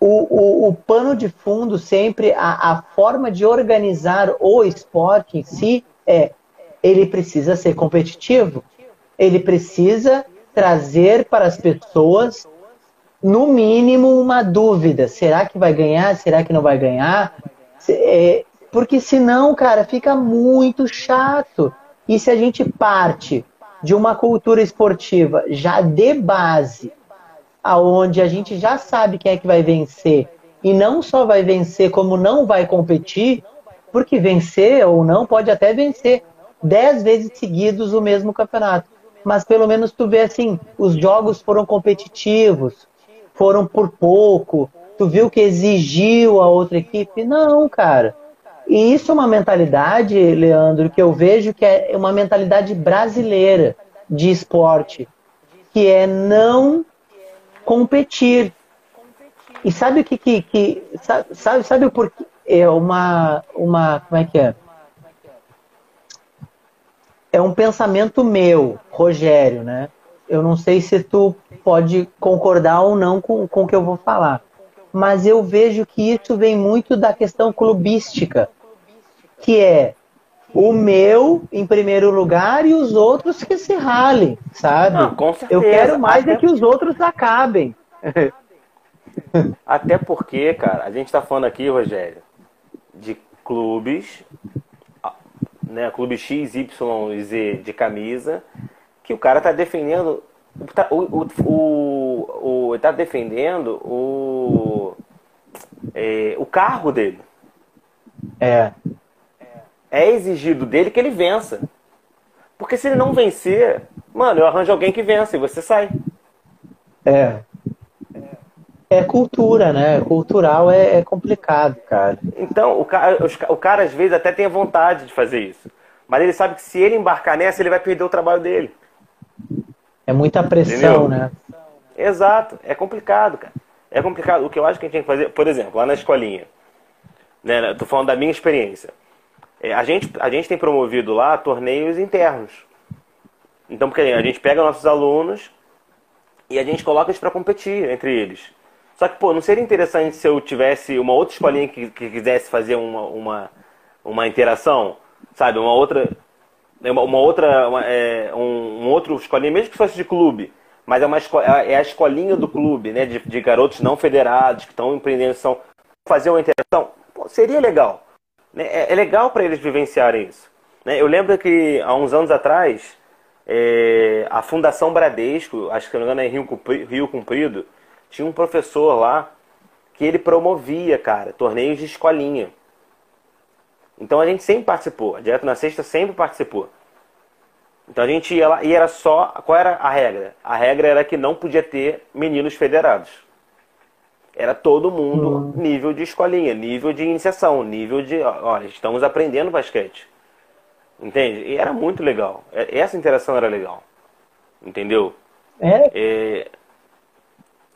o, o, o pano de fundo sempre, a, a forma de organizar o esporte em si é ele precisa ser competitivo, ele precisa trazer para as pessoas, no mínimo, uma dúvida: será que vai ganhar? Será que não vai ganhar? É, porque senão, cara, fica muito chato. E se a gente parte de uma cultura esportiva já de base, aonde a gente já sabe quem é que vai vencer, e não só vai vencer, como não vai competir, porque vencer ou não pode até vencer dez vezes seguidos o mesmo campeonato mas pelo menos tu vê assim, os jogos foram competitivos, foram por pouco, tu viu que exigiu a outra equipe? Não, cara. E isso é uma mentalidade, Leandro, que eu vejo que é uma mentalidade brasileira de esporte, que é não competir. E sabe o que, que, que sabe, sabe o porquê? É uma, uma, como é que é? é um pensamento meu, Rogério, né? Eu não sei se tu pode concordar ou não com, com o que eu vou falar. Mas eu vejo que isso vem muito da questão clubística, que é o meu em primeiro lugar e os outros que se ralem, sabe? Não. Eu quero mais Até... é que os outros acabem. Até porque, cara, a gente está falando aqui, Rogério, de clubes né, clube X, Y e Z de camisa, que o cara tá defendendo. Tá, o, o, o, o, tá defendendo o, é, o cargo dele. É. É exigido dele que ele vença. Porque se ele não vencer, mano, eu arranjo alguém que vença e você sai. É. É cultura, né? Cultural é, é complicado, cara. Então, o cara, o cara às vezes até tem a vontade de fazer isso. Mas ele sabe que se ele embarcar nessa, ele vai perder o trabalho dele. É muita pressão, Entendeu? né? Exato. É complicado, cara. É complicado. O que eu acho que a gente tem que fazer, por exemplo, lá na escolinha. Né, tô falando da minha experiência. É, a, gente, a gente tem promovido lá torneios internos. Então, porque a gente pega nossos alunos e a gente coloca eles para competir entre eles. Só que, pô, não seria interessante se eu tivesse uma outra escolinha que, que quisesse fazer uma, uma, uma interação, sabe? Uma outra, uma, uma outra, uma, é, um, um, outro escolinha, mesmo que fosse de clube, mas é, uma é, é a escolinha do clube, né? De, de garotos não federados que estão empreendendo, são fazer uma interação, pô, seria legal. Né? É, é legal para eles vivenciarem isso. Né? Eu lembro que há uns anos atrás, é, a Fundação Bradesco, acho que não me engano é Rio Comprido, tinha um professor lá que ele promovia, cara, torneios de escolinha. Então a gente sempre participou, a Direto na Sexta sempre participou. Então a gente ia lá e era só. Qual era a regra? A regra era que não podia ter meninos federados. Era todo mundo uhum. nível de escolinha, nível de iniciação, nível de. Olha, estamos aprendendo basquete. Entende? E era muito legal. É, essa interação era legal. Entendeu? É. é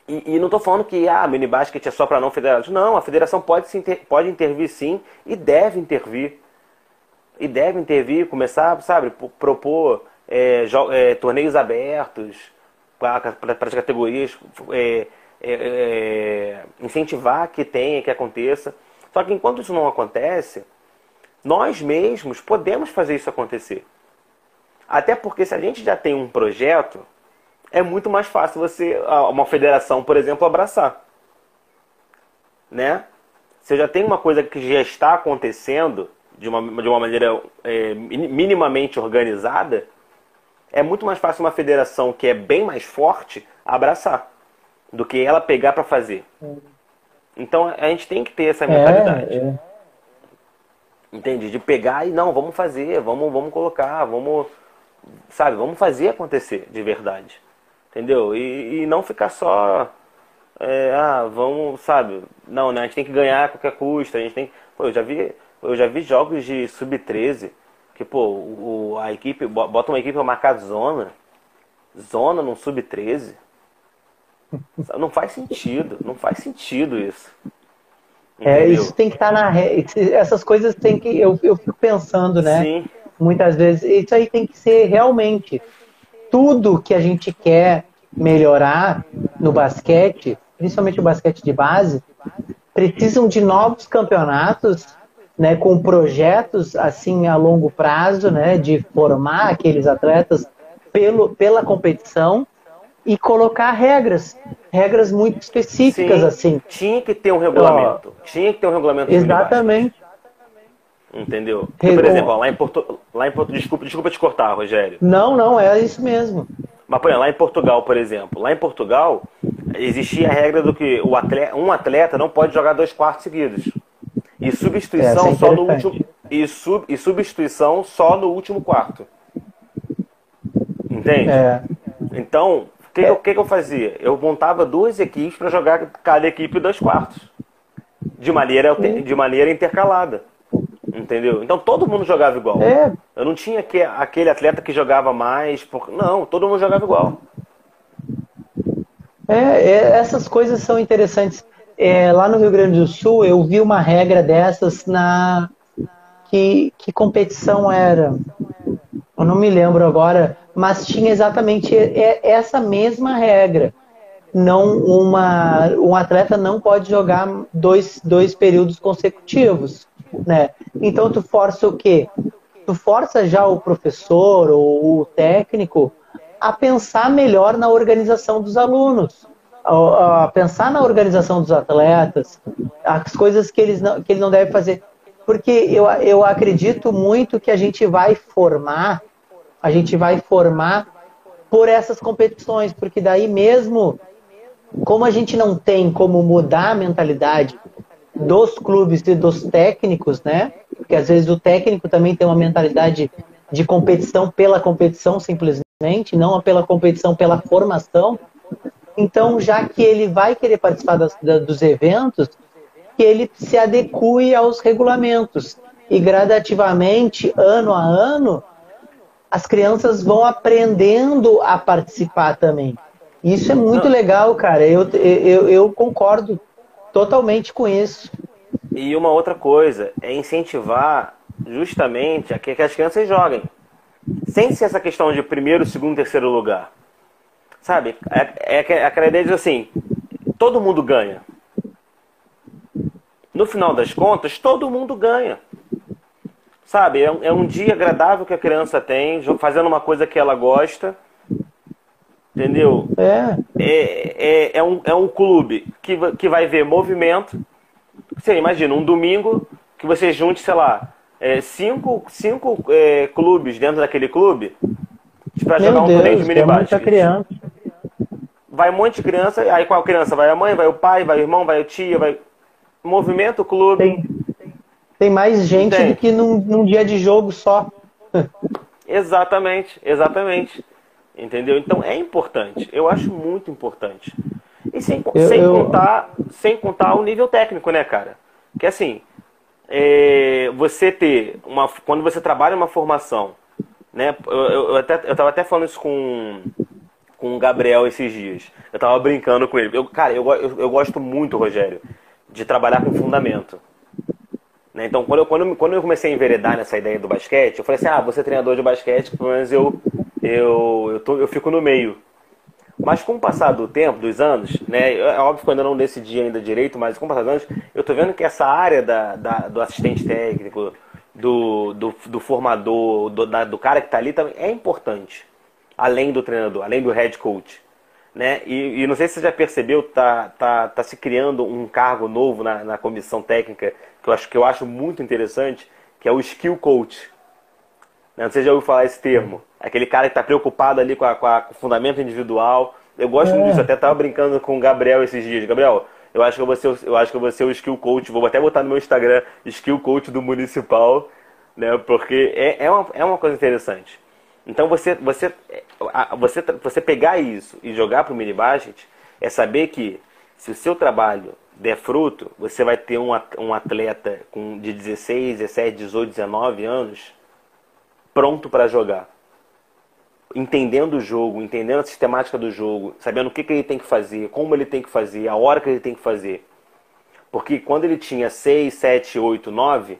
e, e, não estou falando que ah, mini basquete é só para não federados. Não, a federação pode, inter, pode intervir sim e deve intervir. E deve intervir, começar, sabe, propor é, é, torneios abertos para as categorias. É, é, incentivar que tenha, que aconteça. Só que enquanto isso não acontece, nós mesmos podemos fazer isso acontecer. Até porque se a gente já tem um projeto, é muito mais fácil você, uma federação, por exemplo, abraçar. Né? Você já tem uma coisa que já está acontecendo de uma, de uma maneira é, minimamente organizada, é muito mais fácil uma federação que é bem mais forte abraçar do que ela pegar para fazer. Então a gente tem que ter essa mentalidade. É, é. Entende? De pegar e não, vamos fazer, vamos, vamos colocar, vamos, sabe, vamos fazer acontecer de verdade. Entendeu? E, e não ficar só, é, ah, vamos, sabe, não, né? A gente tem que ganhar a qualquer custo, a gente tem. Pô, eu já vi, eu já vi jogos de sub-13 que, pô, o, a equipe, bota uma equipe pra marcar zona, zona no sub-13 não faz sentido, não faz sentido isso. Entendeu? É, isso tem que estar tá na. Essas coisas tem que. Eu, eu fico pensando, né? Sim. Muitas vezes. Isso aí tem que ser realmente. Tudo que a gente quer melhorar no basquete, principalmente o basquete de base, precisam de novos campeonatos, né, com projetos assim a longo prazo, né, de formar aqueles atletas pelo, pela competição e colocar regras, regras muito específicas Sim, assim. Tinha que ter um regulamento. Ó, tinha que ter um regulamento. Exatamente. Entendeu? Porque, por exemplo, lá em Porto, lá em Porto, desculpa, desculpa te cortar, Rogério. Não, não, é isso mesmo. Mas por exemplo, lá em Portugal, por exemplo, lá em Portugal existia a regra do que o atleta, um atleta não pode jogar dois quartos seguidos. E substituição é, só no último e, sub, e substituição só no último quarto. Entende? É. Então, que, é. que, que eu fazia? Eu montava duas equipes para jogar cada equipe dois quartos. De maneira, de maneira intercalada. Entendeu? Então todo mundo jogava igual. É. Eu não tinha que, aquele atleta que jogava mais. Por... Não, todo mundo jogava igual. É, é essas coisas são interessantes. É, lá no Rio Grande do Sul eu vi uma regra dessas na. Que, que competição era? Eu não me lembro agora, mas tinha exatamente essa mesma regra. Não uma, um atleta não pode jogar dois, dois períodos consecutivos, né? Então tu força o quê? Tu força já o professor ou o técnico a pensar melhor na organização dos alunos, a, a pensar na organização dos atletas, as coisas que eles não, que ele não deve fazer. Porque eu, eu acredito muito que a gente vai formar a gente vai formar por essas competições, porque daí mesmo, como a gente não tem como mudar a mentalidade dos clubes e dos técnicos, né? Porque às vezes o técnico também tem uma mentalidade de competição pela competição simplesmente, não pela competição pela formação. Então, já que ele vai querer participar das, da, dos eventos, que ele se adeque aos regulamentos e gradativamente, ano a ano, as crianças vão aprendendo a participar também. Isso é muito legal, cara. Eu, eu, eu concordo totalmente com isso. E uma outra coisa é incentivar justamente a que, as crianças joguem. Sem ser essa questão de primeiro, segundo, terceiro lugar. Sabe? É, é, é aquela ideia de assim, todo mundo ganha. No final das contas, todo mundo ganha. Sabe? É um, é um dia agradável que a criança tem, fazendo uma coisa que ela gosta. Entendeu? É. É, é, é, um, é um clube que, que vai ver movimento. Você imagina, um domingo que você junte, sei lá, é, cinco, cinco é, clubes dentro daquele clube para jogar um Deus, torneio de mini criança. Vai um monte de criança, aí qual criança? Vai a mãe, vai o pai, vai o irmão, vai o tio, vai. Movimento, clube. Tem, tem mais gente do que num, num dia de jogo só. exatamente, exatamente. Entendeu? Então é importante. Eu acho muito importante. E sem, eu, sem, eu... Contar, sem contar o nível técnico, né, cara? Que assim, é, você ter uma. Quando você trabalha uma formação, né? Eu, eu, eu, até, eu tava até falando isso com, com o Gabriel esses dias. Eu tava brincando com ele. Eu, cara, eu, eu, eu gosto muito, Rogério, de trabalhar com fundamento. Né? Então, quando eu, quando, quando eu comecei a enveredar nessa ideia do basquete, eu falei assim: ah, você é treinador de basquete, pelo menos eu, eu, eu, tô, eu fico no meio. Mas com o passar do tempo, dos anos, né, é óbvio que eu ainda não decidi ainda direito, mas com o passar dos anos, eu estou vendo que essa área da, da, do assistente técnico, do, do, do formador, do, da, do cara que está ali, também é importante. Além do treinador, além do head coach. Né? E, e, não sei se você já percebeu, tá, tá, tá se criando um cargo novo na, na comissão técnica que eu acho que eu acho muito interessante, que é o skill coach. Né? Não sei se já ouviu falar esse termo. Aquele cara que está preocupado ali com, a, com, a, com, o fundamento individual. Eu gosto é. muito disso. Até estava brincando com o Gabriel esses dias. Gabriel, eu acho que eu vou ser, eu acho que eu vou ser o skill coach. Vou até botar no meu Instagram skill coach do municipal, né? Porque é, é, uma, é uma coisa interessante. Então você, você, você, você pegar isso e jogar para o mini basket é saber que se o seu trabalho der fruto, você vai ter um, atleta com, de 16, 17, 18, 19 anos pronto para jogar. Entendendo o jogo, entendendo a sistemática do jogo, sabendo o que, que ele tem que fazer, como ele tem que fazer, a hora que ele tem que fazer. Porque quando ele tinha 6, 7, 8, 9,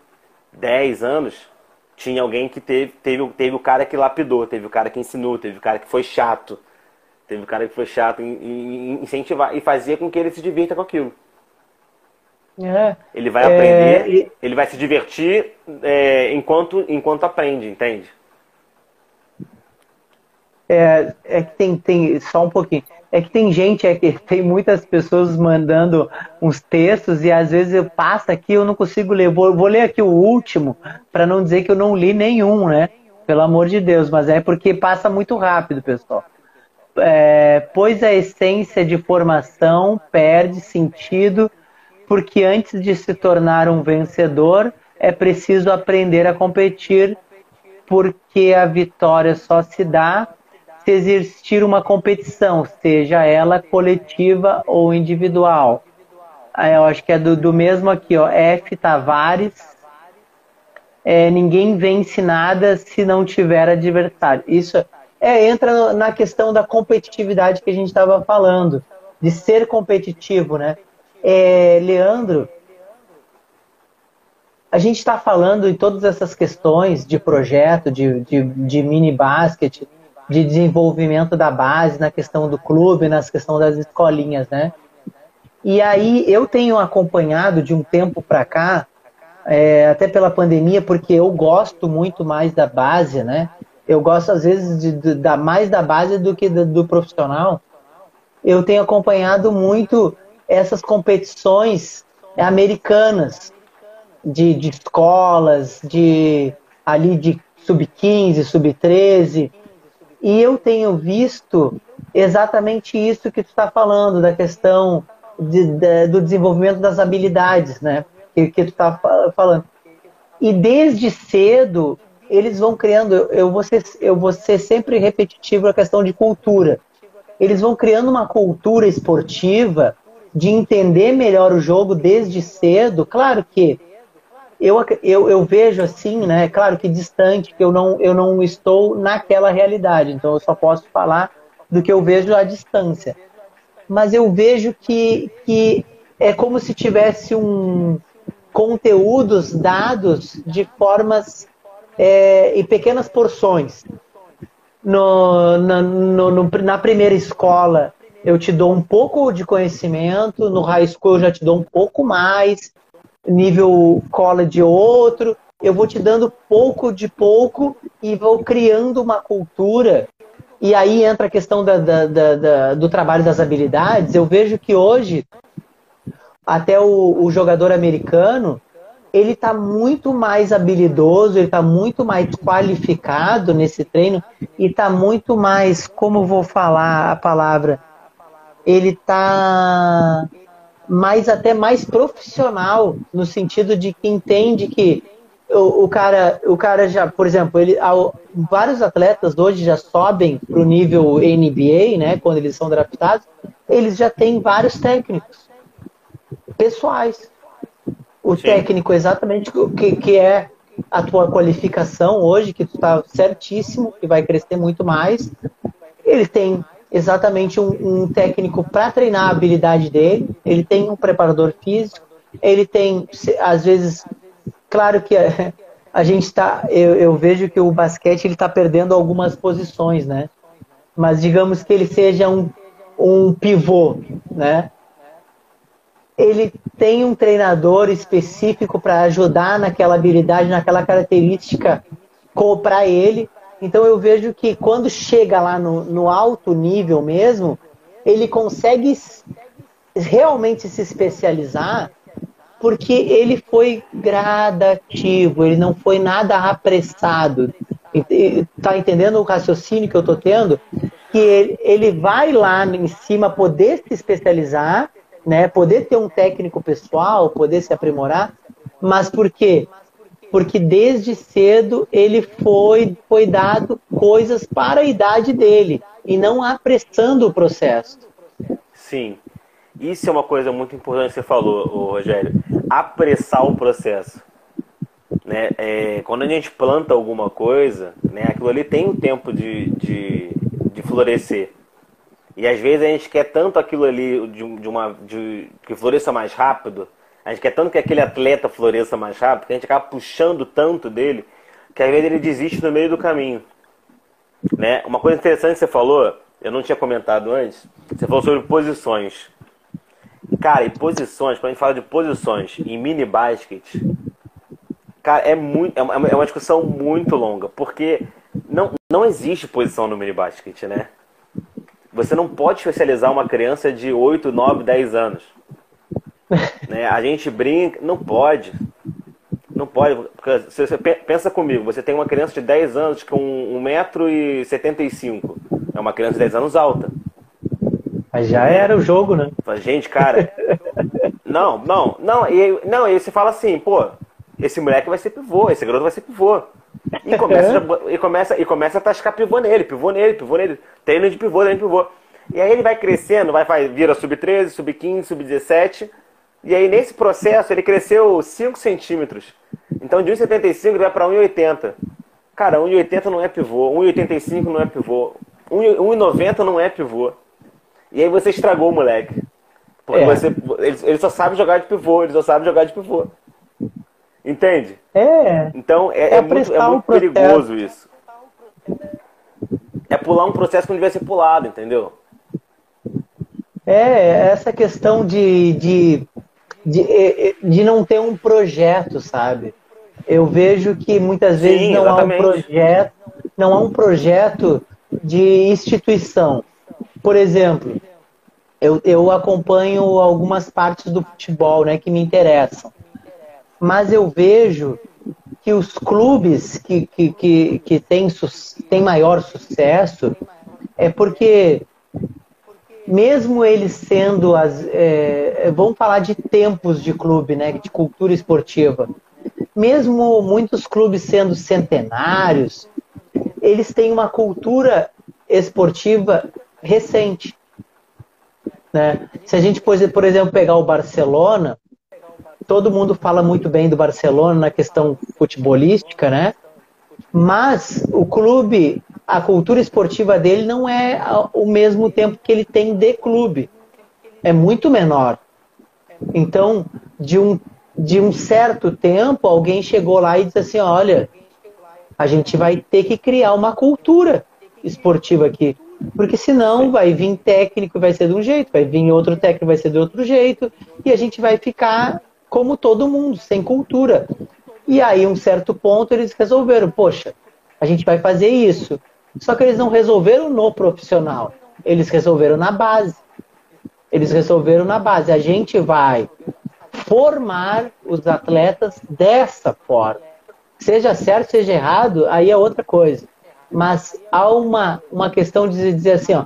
10 anos, tinha alguém que teve, teve, teve o cara que lapidou, teve o cara que ensinou, teve o cara que foi chato, teve o cara que foi chato em, em incentivar e fazia com que ele se divirta com aquilo. É, ele vai aprender, é, ele vai se divertir é, enquanto, enquanto aprende, entende? É, é que tem, tem só um pouquinho. É que tem gente, é que tem muitas pessoas mandando uns textos e às vezes eu passo aqui eu não consigo ler. Vou, vou ler aqui o último para não dizer que eu não li nenhum, né? Pelo amor de Deus, mas é porque passa muito rápido, pessoal. É, pois a essência de formação perde sentido porque antes de se tornar um vencedor, é preciso aprender a competir, porque a vitória só se dá se existir uma competição, seja ela coletiva ou individual. Eu acho que é do, do mesmo aqui, ó, F. Tavares. É, ninguém vence nada se não tiver adversário. Isso é, entra na questão da competitividade que a gente estava falando, de ser competitivo, né? É, Leandro, a gente está falando em todas essas questões de projeto, de, de, de mini basket, de desenvolvimento da base, na questão do clube, na questão das escolinhas, né? E aí eu tenho acompanhado de um tempo para cá, é, até pela pandemia, porque eu gosto muito mais da base, né? Eu gosto às vezes de, de, da mais da base do que do, do profissional. Eu tenho acompanhado muito essas competições americanas de, de escolas, de ali de sub-15, sub-13. E eu tenho visto exatamente isso que tu está falando, da questão de, de, do desenvolvimento das habilidades, né? Que, que tu está falando. E desde cedo eles vão criando, eu vou ser, eu vou ser sempre repetitivo a questão de cultura. Eles vão criando uma cultura esportiva de entender melhor o jogo desde cedo. Claro que eu, eu, eu vejo assim, né? Claro que distante, que eu não, eu não estou naquela realidade, então eu só posso falar do que eu vejo à distância. Mas eu vejo que, que é como se tivesse um conteúdos dados de formas é, em pequenas porções. No, na, no, na primeira escola, eu te dou um pouco de conhecimento, no high school eu já te dou um pouco mais, nível college outro, eu vou te dando pouco de pouco e vou criando uma cultura. E aí entra a questão da, da, da do trabalho das habilidades. Eu vejo que hoje, até o, o jogador americano, ele está muito mais habilidoso, ele está muito mais qualificado nesse treino e está muito mais, como vou falar a palavra, ele está mais até mais profissional no sentido de que entende que o, o cara, o cara já, por exemplo, ele, vários atletas hoje já sobem para o nível NBA, né? Quando eles são draftados, eles já têm vários técnicos pessoais o Sim. técnico exatamente que, que é a tua qualificação hoje, que tu está certíssimo, que vai crescer muito mais. Ele tem exatamente um, um técnico para treinar a habilidade dele, ele tem um preparador físico, ele tem, às vezes, claro que a, a gente está, eu, eu, vejo que o basquete ele está perdendo algumas posições, né? Mas digamos que ele seja um, um pivô, né? ele tem um treinador específico para ajudar naquela habilidade, naquela característica para ele. Então eu vejo que quando chega lá no, no alto nível mesmo, ele consegue realmente se especializar porque ele foi gradativo, ele não foi nada apressado. Tá entendendo o raciocínio que eu tô tendo? Que ele, ele vai lá em cima poder se especializar né? Poder ter um técnico pessoal, poder se aprimorar, mas por quê? Porque desde cedo ele foi, foi dado coisas para a idade dele e não apressando o processo. Sim. Isso é uma coisa muito importante que você falou, Rogério. Apressar o processo. Né? É, quando a gente planta alguma coisa, né, aquilo ali tem um tempo de, de, de florescer. E às vezes a gente quer tanto aquilo ali de, de uma de, que floresça mais rápido, a gente quer tanto que aquele atleta floresça mais rápido, que a gente acaba puxando tanto dele, que às vezes ele desiste no meio do caminho. Né? Uma coisa interessante que você falou, eu não tinha comentado antes, você falou sobre posições. Cara, e posições, quando a gente fala de posições em mini basket, cara, é, muito, é, uma, é uma discussão muito longa, porque não, não existe posição no mini basket, né? Você não pode especializar uma criança de 8, 9, 10 anos. Né? A gente brinca, não pode. Não pode. Porque se você pensa comigo, você tem uma criança de 10 anos com 1,75m. É uma criança de 10 anos alta. Mas já era o jogo, né? Gente, cara. não, não, não. E, não, e você fala assim, pô, esse moleque vai ser pivô, esse garoto vai ser pivô. E começa, é. e começa, e começa a tascar pivô nele, pivô nele, pivô nele. Treino de pivô, treino de pivô. E aí ele vai crescendo, vai, vai vira sub-13, sub-15, sub-17. E aí nesse processo ele cresceu 5 centímetros. Então de 1,75 ele vai para 1,80. Cara, 1,80 não é pivô, 1,85 não é pivô, 1,90 não é pivô. E aí você estragou o moleque. É. você, ele, ele só sabe jogar de pivô, ele só sabe jogar de pivô. Entende? É. Então é, é, é muito, é muito perigoso isso. É pular um processo que não devia ser pulado, entendeu? É, essa questão de, de, de, de não ter um projeto, sabe? Eu vejo que muitas vezes Sim, não exatamente. há um projeto, não há um projeto de instituição. Por exemplo, eu, eu acompanho algumas partes do futebol né, que me interessam mas eu vejo que os clubes que, que, que, que têm, têm maior sucesso é porque mesmo eles sendo as é, vamos falar de tempos de clube né de cultura esportiva mesmo muitos clubes sendo centenários, eles têm uma cultura esportiva recente. Né? Se a gente, por exemplo, pegar o Barcelona, todo mundo fala muito bem do Barcelona na questão futebolística, né? Mas o clube, a cultura esportiva dele não é o mesmo tempo que ele tem de clube. É muito menor. Então, de um, de um certo tempo, alguém chegou lá e disse assim: olha, a gente vai ter que criar uma cultura esportiva aqui. Porque senão vai vir técnico vai ser de um jeito, vai vir outro técnico vai ser de outro jeito, e a gente vai ficar como todo mundo, sem cultura. E aí, um certo ponto, eles resolveram, poxa, a gente vai fazer isso. Só que eles não resolveram no profissional, eles resolveram na base. Eles resolveram na base. A gente vai formar os atletas dessa forma. Seja certo, seja errado, aí é outra coisa. Mas há uma, uma questão de dizer assim, ó,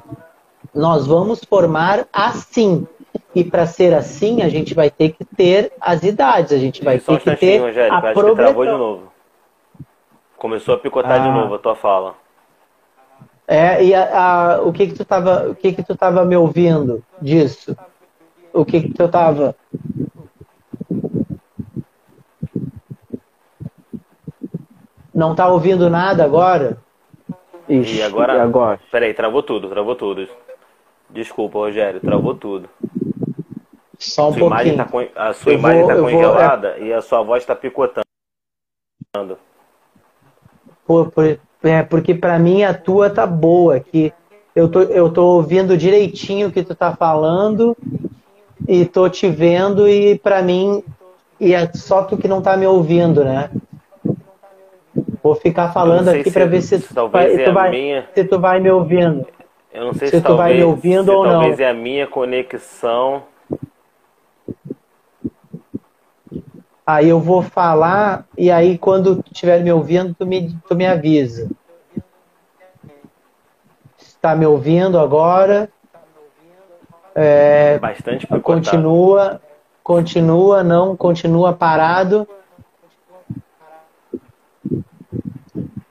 nós vamos formar assim. E para ser assim, a gente vai ter que ter as idades, a gente vai ter que ter Rogério, a progressão. travou de novo. Começou a picotar ah. de novo a tua fala. É, e a, a, o que que tu tava, o que que tu tava me ouvindo disso? O que que tu tava Não tá ouvindo nada agora? Ixi, e agora? E agora? Peraí, travou tudo, travou tudo. Desculpa, Rogério, travou tudo. Só um sua pouquinho. Tá, a sua eu imagem está congelada vou, é... e a sua voz está picotando. Por, por, é, porque para mim a tua tá boa, que eu tô, eu tô ouvindo direitinho o que tu tá falando e tô te vendo e para mim e é só tu que não tá me ouvindo, né? Vou ficar falando aqui para ver se, se tu, vai, é tu vai, minha... se tu vai me ouvindo. Eu não sei se, se tu talvez, vai me ouvindo ou talvez não. Talvez é a minha conexão. Aí eu vou falar e aí quando estiver me ouvindo, tu me, tu me avisa. Está me ouvindo agora? É, Bastante Continua, continua, não, continua parado.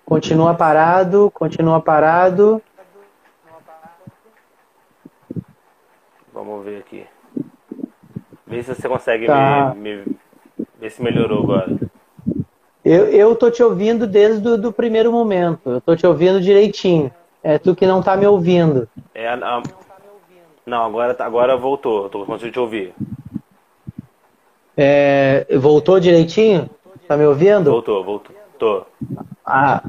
Continua parado, continua parado. Vamos ver aqui. Vê se você consegue tá. me, me, ver se melhorou agora. Eu, eu tô te ouvindo desde o do primeiro momento. Eu tô te ouvindo direitinho. É tu que não tá me ouvindo. É, a, não, agora, tá, agora voltou. Tô conseguindo te ouvir. É, voltou direitinho? Tá me ouvindo? Voltou, voltou. Tô. Ah,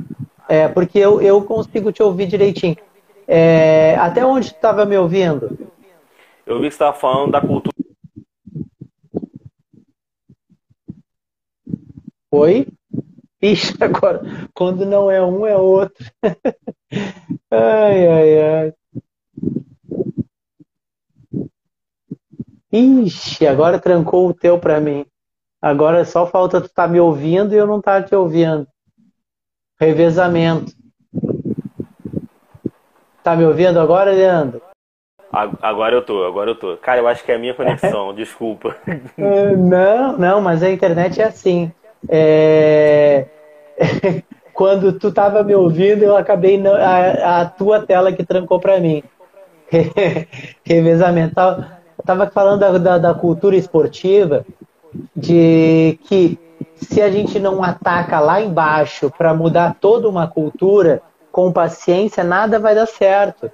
é, porque eu, eu consigo te ouvir direitinho. É, até onde tu estava me ouvindo? Eu vi que você estava falando da cultura. Oi? Ixi, agora, quando não é um, é outro. ai, ai, ai. Ixi, agora trancou o teu para mim. Agora só falta tu estar tá me ouvindo e eu não estar tá te ouvindo. Revezamento. Tá me ouvindo agora, Leandro? Agora eu tô, agora eu tô. Cara, eu acho que é a minha conexão, desculpa. Não, não, mas a internet é assim. É... Quando tu tava me ouvindo, eu acabei a, a tua tela que trancou para mim. Revezamento. Eu tava falando da, da, da cultura esportiva de que se a gente não ataca lá embaixo para mudar toda uma cultura com paciência, nada vai dar certo.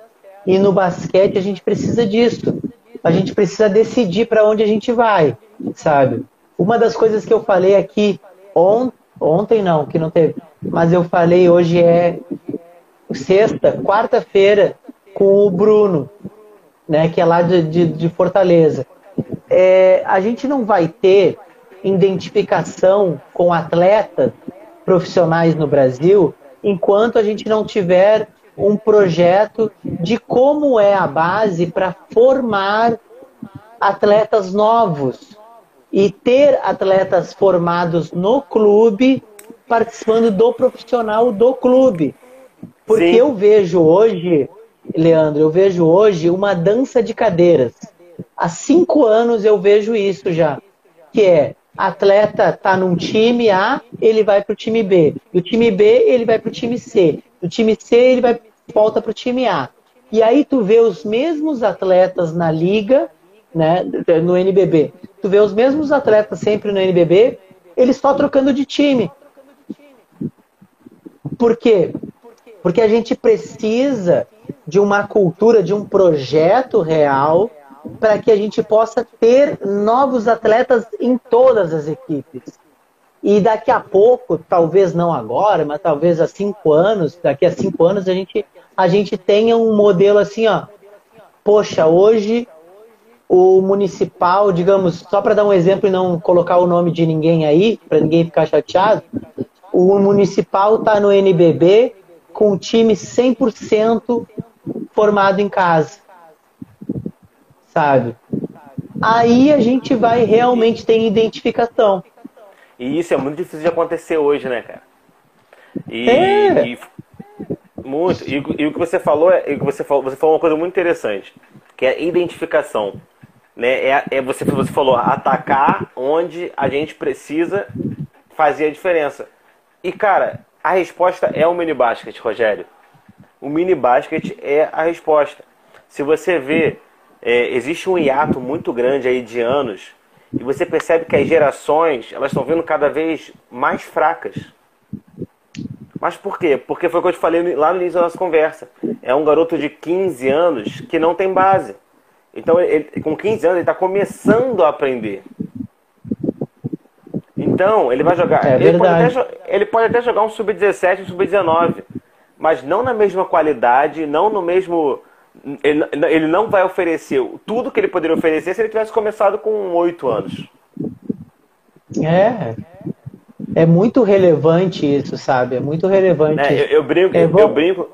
E no basquete a gente precisa disso. A gente precisa decidir para onde a gente vai, sabe? Uma das coisas que eu falei aqui on, ontem não, que não teve, mas eu falei hoje é sexta, quarta-feira com o Bruno, né, que é lá de, de, de Fortaleza. É, a gente não vai ter identificação com atletas profissionais no Brasil enquanto a gente não tiver um projeto de como é a base para formar atletas novos e ter atletas formados no clube participando do profissional do clube. Porque Sim. eu vejo hoje, Leandro, eu vejo hoje uma dança de cadeiras há cinco anos eu vejo isso já, que é atleta está num time A, ele vai para o time B. Do time B, ele vai para o time C. Do time C, ele vai volta para o time A. E aí tu vê os mesmos atletas na liga, né, no NBB. Tu vê os mesmos atletas sempre no NBB, eles só trocando de time. Por quê? Porque a gente precisa de uma cultura, de um projeto real para que a gente possa ter novos atletas em todas as equipes. E daqui a pouco, talvez não agora, mas talvez há cinco anos, daqui a cinco anos a gente, a gente tenha um modelo assim, ó. Poxa, hoje o municipal, digamos, só para dar um exemplo e não colocar o nome de ninguém aí, para ninguém ficar chateado, o municipal está no NBB com o time 100% formado em casa sabe? Aí a gente vai realmente ter identificação. E isso é muito difícil de acontecer hoje, né, cara? E, é. e muito. E, e, o que você falou é, que você falou, você falou uma coisa muito interessante, que é a identificação. Né? É, é você, você falou atacar onde a gente precisa fazer a diferença. E cara, a resposta é o mini basket, Rogério. O mini basket é a resposta. Se você vê é, existe um hiato muito grande aí de anos e você percebe que as gerações elas estão vindo cada vez mais fracas. Mas por quê? Porque foi o que eu te falei lá no início da nossa conversa. É um garoto de 15 anos que não tem base. Então, ele, com 15 anos, ele está começando a aprender. Então, ele vai jogar. É ele, pode até, ele pode até jogar um sub-17, um sub-19, mas não na mesma qualidade, não no mesmo ele, ele não vai oferecer tudo que ele poderia oferecer se ele tivesse começado com oito anos. É. É muito relevante isso, sabe? É muito relevante. É, eu, eu, brinco, é, eu, eu, brinco,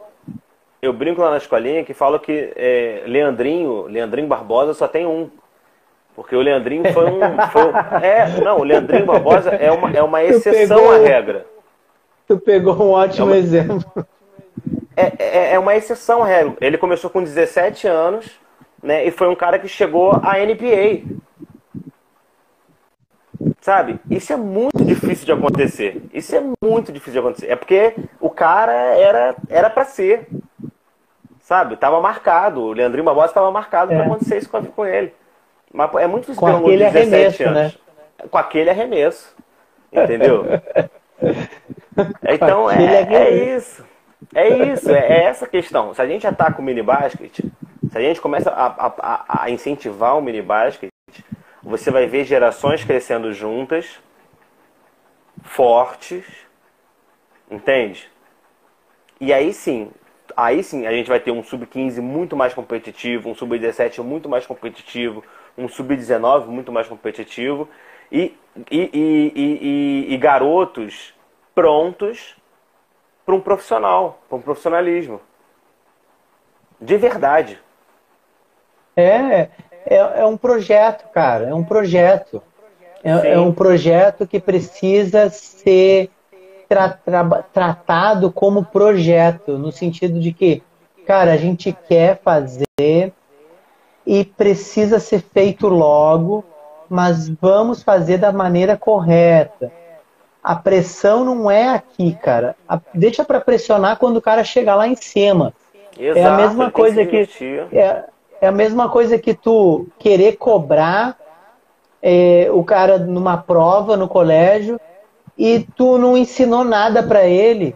eu brinco lá na escolinha que falo que é, Leandrinho, Leandrinho Barbosa só tem um. Porque o Leandrinho foi um. Foi é, não, o Leandrinho Barbosa é uma, é uma exceção pegou, à regra. Tu pegou um ótimo é uma, exemplo é, é, é uma exceção, regra. Ele começou com 17 anos, né? E foi um cara que chegou à NBA. Sabe? Isso é muito difícil de acontecer. Isso é muito difícil de acontecer. É porque o cara era era para ser. Sabe? Tava marcado. O Leandrinho Barbosa estava marcado é. para acontecer isso com ele. Mas é muito difícil com aquele de 17 arremesso, anos. Né? Com aquele arremesso. Entendeu? então é, é isso. É isso, é, é essa questão. Se a gente ataca o mini basket, se a gente começa a, a, a incentivar o mini basket, você vai ver gerações crescendo juntas, fortes, entende? E aí sim, aí sim a gente vai ter um sub-15 muito mais competitivo, um sub-17 muito mais competitivo, um sub-19 muito mais competitivo e, e, e, e, garotos prontos para um profissional, para um profissionalismo. De verdade. É, é, é um projeto, cara, é um projeto. É, é um projeto que precisa ser tra tra tratado como projeto, no sentido de que, cara, a gente quer fazer e precisa ser feito logo, mas vamos fazer da maneira correta a pressão não é aqui, cara. A, deixa para pressionar quando o cara chegar lá em cima. Exato, é a mesma coisa que, que é, é, a mesma coisa que tu querer cobrar é, o cara numa prova no colégio e tu não ensinou nada para ele.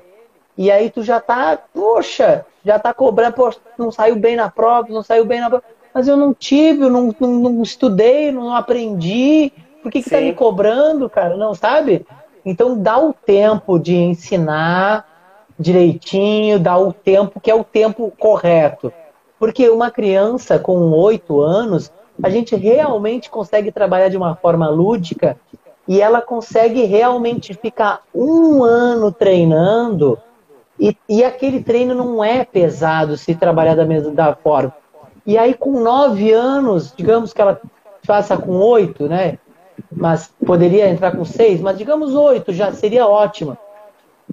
E aí tu já tá, poxa, já tá cobrando, poxa, não saiu bem na prova, não saiu bem na prova. Mas eu não tive, eu não, não, não estudei, não aprendi. Por que, que tá me cobrando, cara? Não, sabe? Então dá o tempo de ensinar direitinho, dá o tempo que é o tempo correto. Porque uma criança com oito anos, a gente realmente consegue trabalhar de uma forma lúdica e ela consegue realmente ficar um ano treinando e, e aquele treino não é pesado se trabalhar da mesma da forma. E aí com nove anos, digamos que ela faça com oito, né? mas poderia entrar com seis, mas digamos oito, já seria ótima.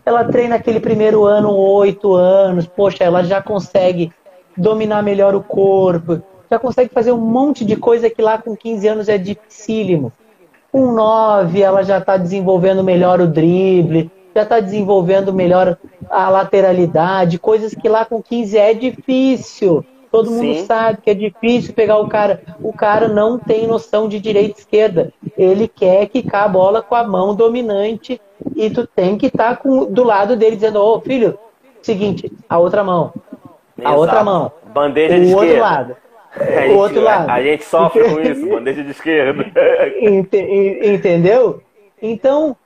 Ela treina aquele primeiro ano, oito anos, poxa, ela já consegue dominar melhor o corpo, já consegue fazer um monte de coisa que lá com 15 anos é dificílimo. com 9 ela já está desenvolvendo melhor o drible, já está desenvolvendo melhor a lateralidade, coisas que lá com 15 é difícil. Todo mundo Sim. sabe que é difícil pegar o cara. O cara não tem noção de direita e esquerda. Ele quer quicar a bola com a mão dominante e tu tem que estar tá do lado dele dizendo: Ô oh, filho, seguinte, a outra mão. A Exato. outra mão. Bandeja o de outro esquerda. lado. É, o outro lado. A, a gente sofre com isso, bandeja de esquerda. Entendeu? Então,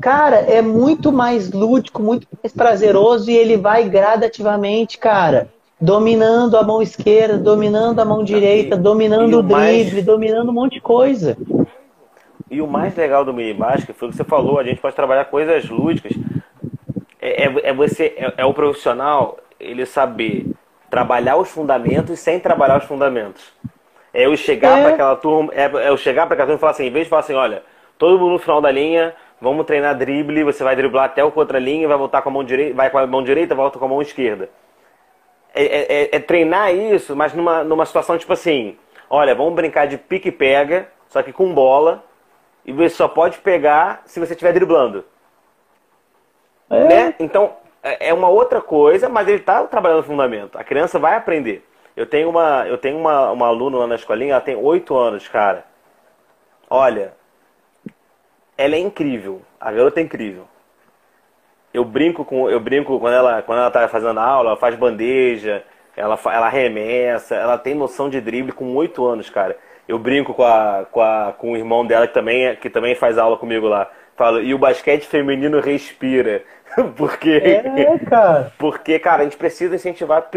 cara, é muito mais lúdico, muito mais prazeroso e ele vai gradativamente, cara dominando a mão esquerda, dominando a mão direita, dominando o, o drible, mais... dominando um monte de coisa. E o mais legal do mini basket foi o que você falou, a gente pode trabalhar coisas lúdicas. É, é, é você, é, é, o profissional, ele saber trabalhar os fundamentos sem trabalhar os fundamentos. É eu chegar é. para aquela turma, é, é eu chegar para aquela turma e falar assim, em vez de falar assim, olha, todo mundo no final da linha, vamos treinar drible, você vai driblar até a outra linha, vai voltar com a mão direita, vai com a mão direita, volta com a mão esquerda é, é, é, é, treinar isso, mas numa, numa situação tipo assim: olha, vamos brincar de pique-pega, só que com bola, e você só pode pegar se você estiver driblando. É. Né? Então, é, é uma outra coisa, mas ele está trabalhando no fundamento. A criança vai aprender. Eu tenho uma, eu tenho uma, uma aluna lá na escolinha, ela tem oito anos, cara. Olha, ela é incrível. A garota é incrível eu brinco com eu brinco quando ela quando ela tá fazendo aula, ela faz bandeja, ela ela remessa, ela tem noção de drible com oito anos, cara. Eu brinco com a, com a com o irmão dela que também é, que também faz aula comigo lá. Falo, e o basquete feminino respira. porque É, cara. Porque, cara, a gente precisa incentivar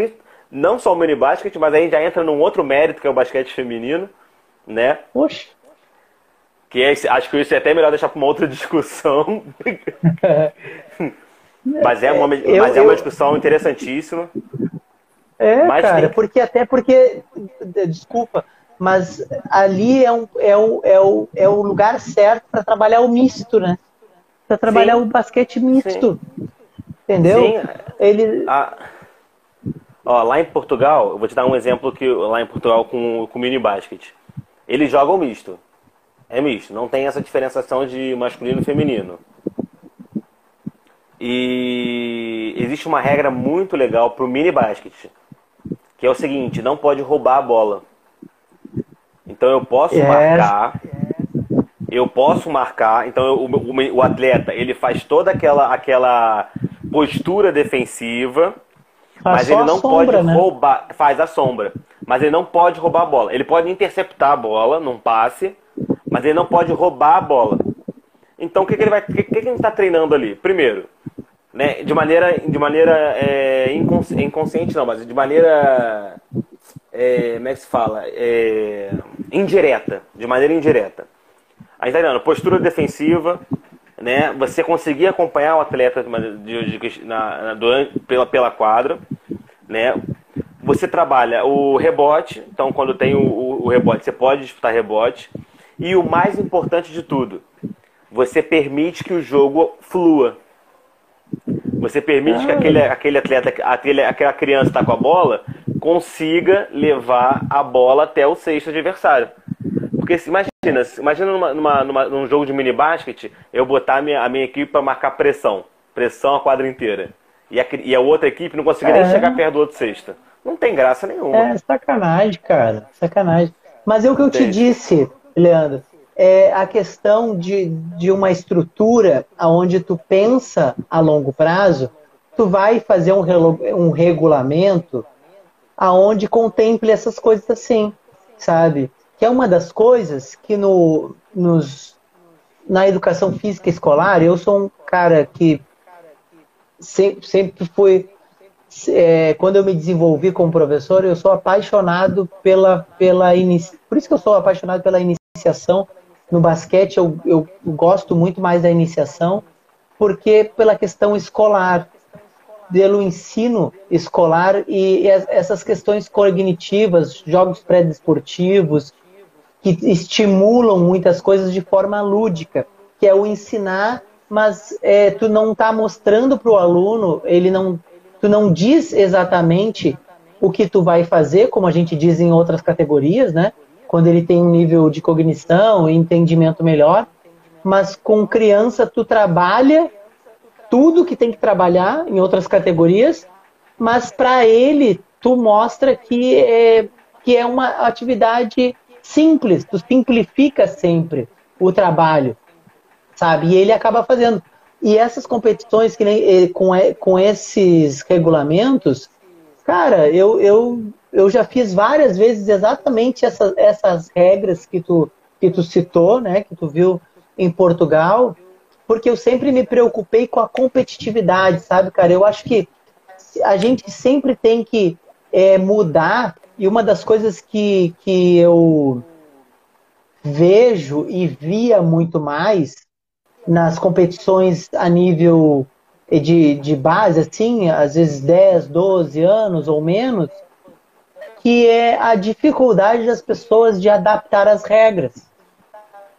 não só o mini basquete, mas a gente já entra num outro mérito que é o basquete feminino, né? Oxe. Que é, acho que isso é até melhor deixar para uma outra discussão. Mas é uma, eu, mas é uma discussão interessantíssima. É, mas cara, tem... porque até porque, desculpa, mas ali é, um, é, um, é, o, é o lugar certo para trabalhar o misto, né? Para trabalhar Sim. o basquete misto. Sim. Entendeu? Sim. Ele... A... Ó, lá em Portugal, eu vou te dar um exemplo que lá em Portugal com o mini basket. Eles jogam misto. É misto, não tem essa diferenciação de masculino e feminino. E existe uma regra muito legal para o mini basket, que é o seguinte: não pode roubar a bola. Então eu posso yes. marcar, eu posso marcar. Então eu, o, o, atleta ele faz toda aquela aquela postura defensiva, faz mas ele não sombra, pode né? roubar, faz a sombra, mas ele não pode roubar a bola. Ele pode interceptar a bola num passe, mas ele não pode roubar a bola. Então o que, que ele vai, o que, que ele está treinando ali? Primeiro, né, de maneira, de maneira é, inconsci, inconsciente não, mas de maneira, é, como é que se fala, é, indireta, de maneira indireta. A gente tá postura defensiva, né, você conseguir acompanhar o atleta de, de, na, na, durante, pela, pela quadra, né, você trabalha o rebote, então quando tem o, o, o rebote, você pode disputar rebote, e o mais importante de tudo, você permite que o jogo flua. Você permite ah. que aquele, aquele atleta, aquele, aquela criança que está com a bola, consiga levar a bola até o sexto adversário. Porque se, imagina, imagina numa, numa, numa, num jogo de mini basquete, eu botar a minha, a minha equipe para marcar pressão. Pressão a quadra inteira. E a, e a outra equipe não conseguir é. nem chegar perto do outro sexto. Não tem graça nenhuma. É sacanagem, cara. Sacanagem. Mas é o que eu te disse, Leandro é a questão de, de uma estrutura onde tu pensa a longo prazo, tu vai fazer um, um regulamento aonde contemple essas coisas assim, sabe? Que é uma das coisas que no, nos, na educação física escolar, eu sou um cara que sempre, sempre fui é, quando eu me desenvolvi como professor, eu sou apaixonado pela, pela por isso que eu sou apaixonado pela iniciação no basquete eu, eu gosto muito mais da iniciação, porque pela questão escolar, pelo ensino escolar e essas questões cognitivas, jogos pré-desportivos, que estimulam muitas coisas de forma lúdica, que é o ensinar, mas é, tu não está mostrando para o aluno, ele não, tu não diz exatamente o que tu vai fazer, como a gente diz em outras categorias, né? Quando ele tem um nível de cognição e entendimento melhor, mas com criança tu trabalha tudo que tem que trabalhar em outras categorias, mas para ele tu mostra que é, que é uma atividade simples, tu simplifica sempre o trabalho, sabe? E ele acaba fazendo. E essas competições que nem, com, com esses regulamentos, cara, eu, eu, eu já fiz várias vezes exatamente essas, essas regras que tu, que tu citou, né? Que tu viu em Portugal, porque eu sempre me preocupei com a competitividade, sabe, cara? Eu acho que a gente sempre tem que é, mudar, e uma das coisas que, que eu vejo e via muito mais nas competições a nível de, de base, assim, às vezes 10, 12 anos ou menos, que é a dificuldade das pessoas de adaptar as regras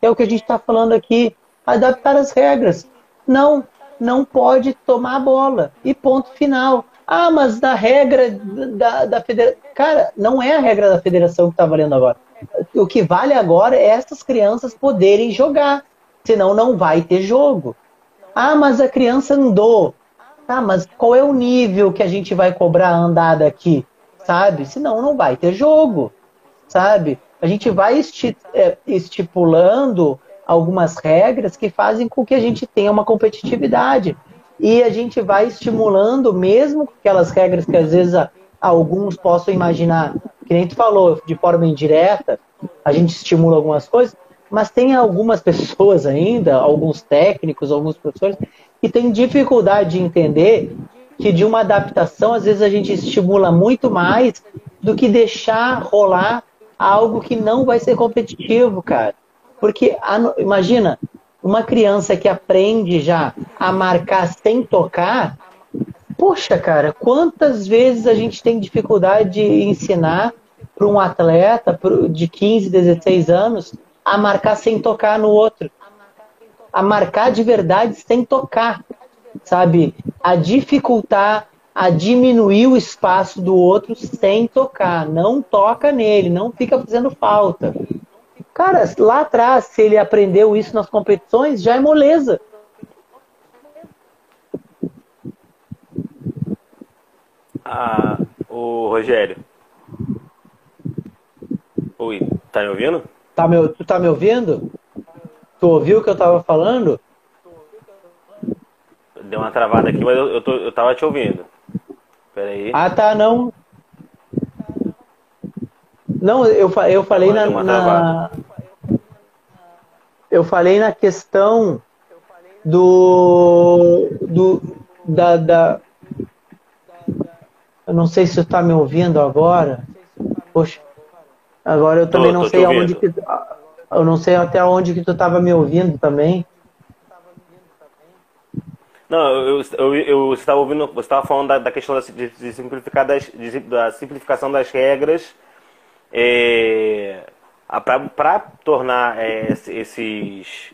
é o que a gente está falando aqui, adaptar as regras. Não, não pode tomar a bola. E ponto final. Ah, mas da regra da, da federação. Cara, não é a regra da federação que está valendo agora. O que vale agora é essas crianças poderem jogar. Senão não vai ter jogo. Ah, mas a criança andou. Tá, mas qual é o nível que a gente vai cobrar a andada aqui? Sabe? Senão não vai ter jogo. Sabe? a gente vai é, estipulando algumas regras que fazem com que a gente tenha uma competitividade. E a gente vai estimulando, mesmo aquelas regras que às vezes alguns possam imaginar, que nem tu falou, de forma indireta, a gente estimula algumas coisas, mas tem algumas pessoas ainda, alguns técnicos, alguns professores, que têm dificuldade de entender que de uma adaptação, às vezes a gente estimula muito mais do que deixar rolar algo que não vai ser competitivo, cara. Porque, imagina, uma criança que aprende já a marcar sem tocar, poxa, cara, quantas vezes a gente tem dificuldade de ensinar para um atleta de 15, 16 anos a marcar sem tocar no outro? A marcar de verdade sem tocar, sabe? A dificultar a diminuir o espaço do outro sem tocar. Não toca nele, não fica fazendo falta. Cara, lá atrás, se ele aprendeu isso nas competições, já é moleza. Ah, o Rogério. Oi, tá me ouvindo? Tá me, tu tá me ouvindo? Tu ouviu o que eu tava falando? Deu uma travada aqui, mas eu, eu, tô, eu tava te ouvindo. Peraí. Ah, tá, não. Não, eu, eu falei na, na, Eu falei na questão do. do da, da. Eu não sei se você está me ouvindo agora. Poxa. Agora eu também tô, não tô sei aonde que. Eu não sei até onde que tu estava me ouvindo também. Não, eu, eu, eu estava ouvindo, você estava falando da, da questão da, de, de, simplificar das, de, da simplificação das regras é, para tornar é, esses,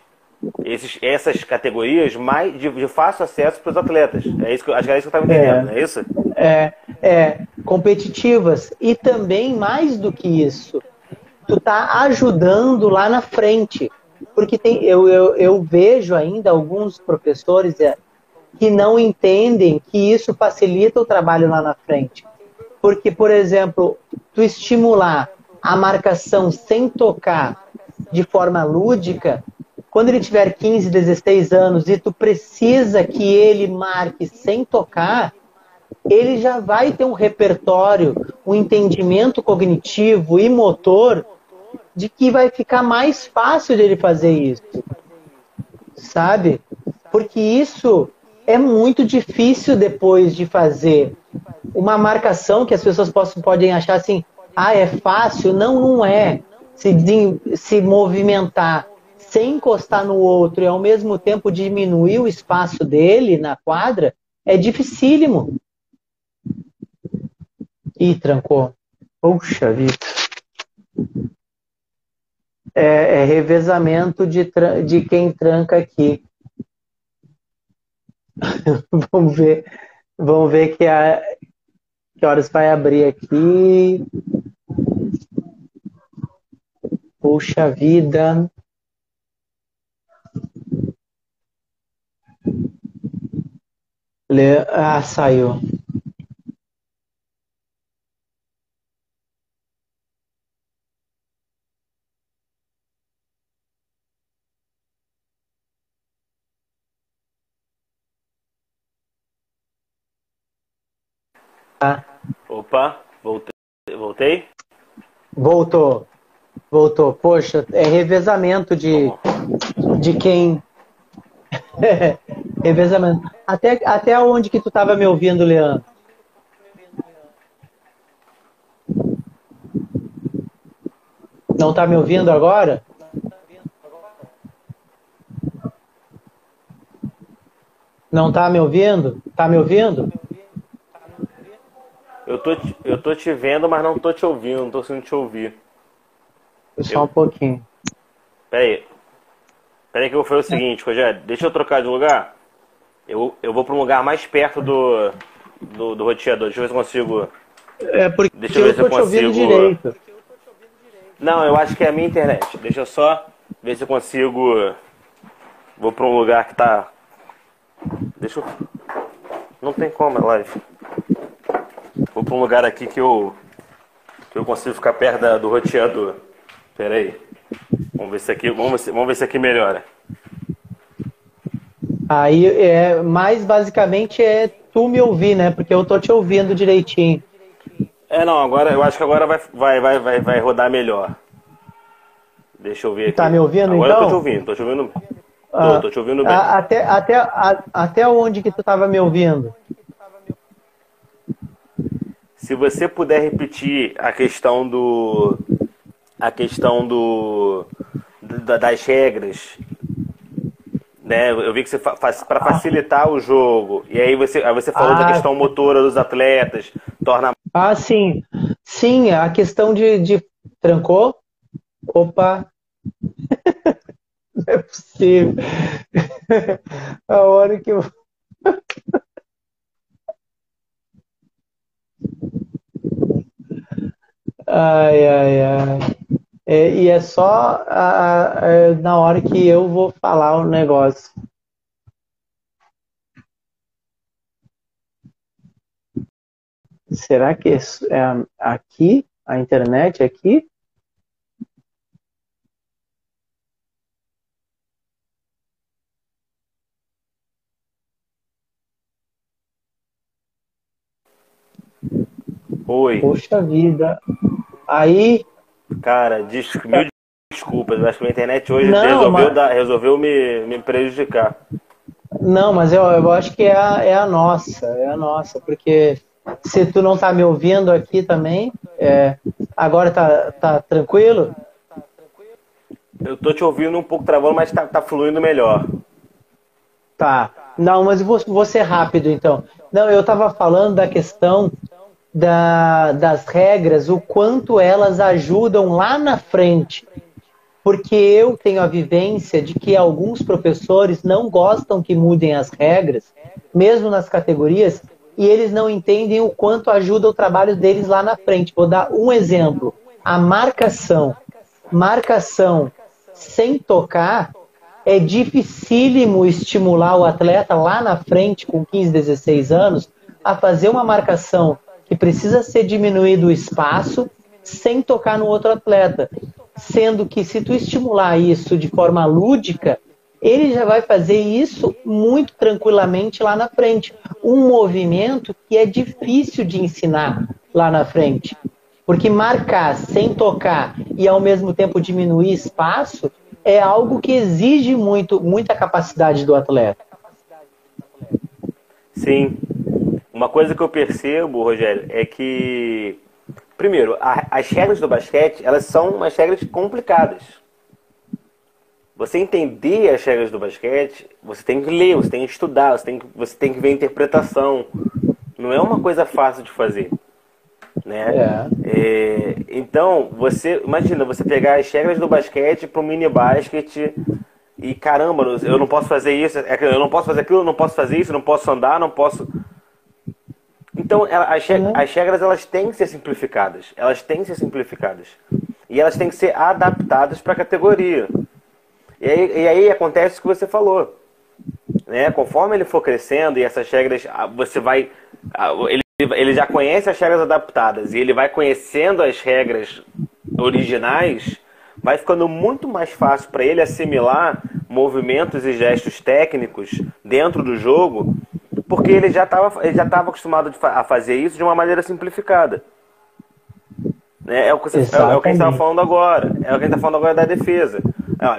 esses, essas categorias mais de, de fácil acesso para os atletas. É isso que, acho que é isso que eu estava entendendo, é, é isso? É, é, competitivas. E também, mais do que isso, tu tá ajudando lá na frente. Porque tem, eu, eu, eu vejo ainda alguns professores é, que não entendem que isso facilita o trabalho lá na frente. Porque, por exemplo, tu estimular a marcação sem tocar de forma lúdica, quando ele tiver 15, 16 anos e tu precisa que ele marque sem tocar, ele já vai ter um repertório, um entendimento cognitivo e motor de que vai ficar mais fácil dele fazer isso. Sabe? Porque isso é muito difícil depois de fazer uma marcação que as pessoas possam, podem achar assim, ah, é fácil. Não, não é. Se, se movimentar sem encostar no outro e ao mesmo tempo diminuir o espaço dele na quadra é dificílimo. Ih, trancou. Puxa vida. É, é revezamento de, de quem tranca aqui. vamos ver, vamos ver que, a, que horas vai abrir aqui. Puxa vida. Le... Ah, saiu. Ah. Opa, voltei. Voltei? Voltou. Voltou. Poxa, é revezamento de, de quem. revezamento. Até, até onde que tu estava me ouvindo, Leandro? Não está me ouvindo agora? Não está me ouvindo? Está me ouvindo? Eu tô, eu tô te vendo, mas não tô te ouvindo, não tô conseguindo te ouvir. Só eu... um pouquinho. Peraí. Peraí que eu vou fazer o seguinte, Rogério. Deixa eu trocar de lugar. Eu, eu vou para um lugar mais perto do, do, do roteador. Deixa eu ver se eu consigo. É porque Deixa eu ver eu se eu consigo. Direito. Não, eu acho que é a minha internet. Deixa eu só ver se eu consigo. Vou para um lugar que tá. Deixa eu. Não tem como, é live. Vou para um lugar aqui que eu, que eu consigo ficar perto da, do roteador. Pera aí. Vamos ver se aqui, vamos ver, vamos ver se aqui melhora. Aí é mais basicamente é tu me ouvir, né? Porque eu tô te ouvindo direitinho. É, não, agora eu acho que agora vai, vai, vai, vai, vai rodar melhor. Deixa eu ver aqui. Tá me ouvindo agora então? eu tô te ouvindo, tô te ouvindo. Ah, tô, tô te ouvindo bem. Até, até, a, até onde que tu tava me ouvindo? Se você puder repetir a questão do a questão do das regras, né? Eu vi que você faz para facilitar o jogo. E aí você aí você falou ah, da questão motora dos atletas, torna Ah, sim. Sim, a questão de, de trancou. Opa. Não é possível. a hora que eu Ai, ai, ai. É, e é só a, a, na hora que eu vou falar o negócio. Será que é aqui? A internet é aqui? Oi. Poxa vida. Aí. Cara, des... mil desculpas, acho que a internet hoje não, resolveu, mas... dar, resolveu me, me prejudicar. Não, mas eu, eu acho que é a, é a nossa, é a nossa, porque se tu não tá me ouvindo aqui também, é, agora tá, tá tranquilo? Eu tô te ouvindo um pouco travando, mas tá, tá fluindo melhor. Tá. Não, mas vou, vou ser rápido então. Não, eu tava falando da questão da, das regras, o quanto elas ajudam lá na frente. Porque eu tenho a vivência de que alguns professores não gostam que mudem as regras, mesmo nas categorias, e eles não entendem o quanto ajuda o trabalho deles lá na frente. Vou dar um exemplo: a marcação. Marcação sem tocar é dificílimo estimular o atleta lá na frente, com 15, 16 anos, a fazer uma marcação que precisa ser diminuído o espaço sem tocar no outro atleta. Sendo que se tu estimular isso de forma lúdica, ele já vai fazer isso muito tranquilamente lá na frente. Um movimento que é difícil de ensinar lá na frente. Porque marcar sem tocar e ao mesmo tempo diminuir espaço é algo que exige muito, muita capacidade do atleta. Sim, uma coisa que eu percebo, Rogério, é que, primeiro, a, as regras do basquete, elas são umas regras complicadas. Você entender as regras do basquete, você tem que ler, você tem que estudar, você tem que, você tem que ver a interpretação. Não é uma coisa fácil de fazer. Né? É. É, então, você imagina você pegar as regras do basquete para o mini basquete e caramba, eu não posso fazer isso, é eu não posso fazer aquilo, eu não posso fazer isso, eu não posso andar, não posso. Então, as, as regras elas têm que ser simplificadas. Elas têm que ser simplificadas. E elas têm que ser adaptadas para a categoria. E aí, e aí acontece o que você falou. Né? Conforme ele for crescendo e essas regras, ah, você vai. Ah, ele, ele já conhece as regras adaptadas e ele vai conhecendo as regras originais, vai ficando muito mais fácil para ele assimilar movimentos e gestos técnicos dentro do jogo, porque ele já estava ele já estava acostumado a fazer isso de uma maneira simplificada. Né? É, o que você, é, é o que a gente estava falando agora. É o que a gente está falando agora da defesa.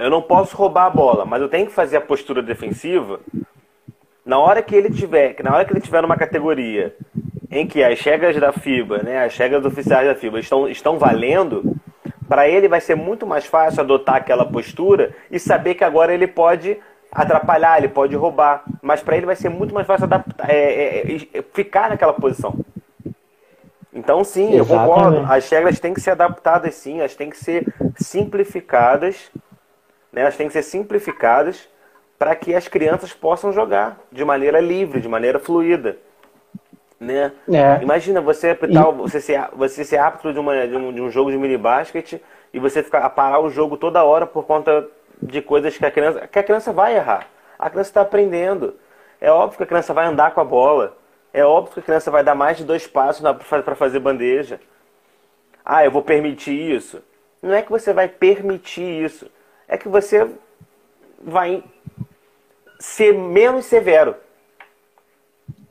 Eu não posso roubar a bola, mas eu tenho que fazer a postura defensiva. Na hora que ele tiver, na hora que ele tiver numa categoria em que as regras da FIBA, né, as regras oficiais da FIBA estão, estão valendo, para ele vai ser muito mais fácil adotar aquela postura e saber que agora ele pode atrapalhar, ele pode roubar, mas para ele vai ser muito mais fácil adaptar, é, é, é, ficar naquela posição. Então, sim, Exatamente. eu concordo. As regras têm que ser adaptadas, sim, elas têm que ser simplificadas, né? elas têm que ser simplificadas para que as crianças possam jogar de maneira livre, de maneira fluida. Né? É. Imagina você apitar, e... você ser, você ser árbitro de, uma, de, um, de um jogo de mini basquete e você ficar a parar o jogo toda hora por conta de coisas que a criança, que a criança vai errar. A criança está aprendendo. É óbvio que a criança vai andar com a bola. É óbvio que a criança vai dar mais de dois passos para fazer bandeja. Ah, eu vou permitir isso. Não é que você vai permitir isso. É que você vai ser menos severo.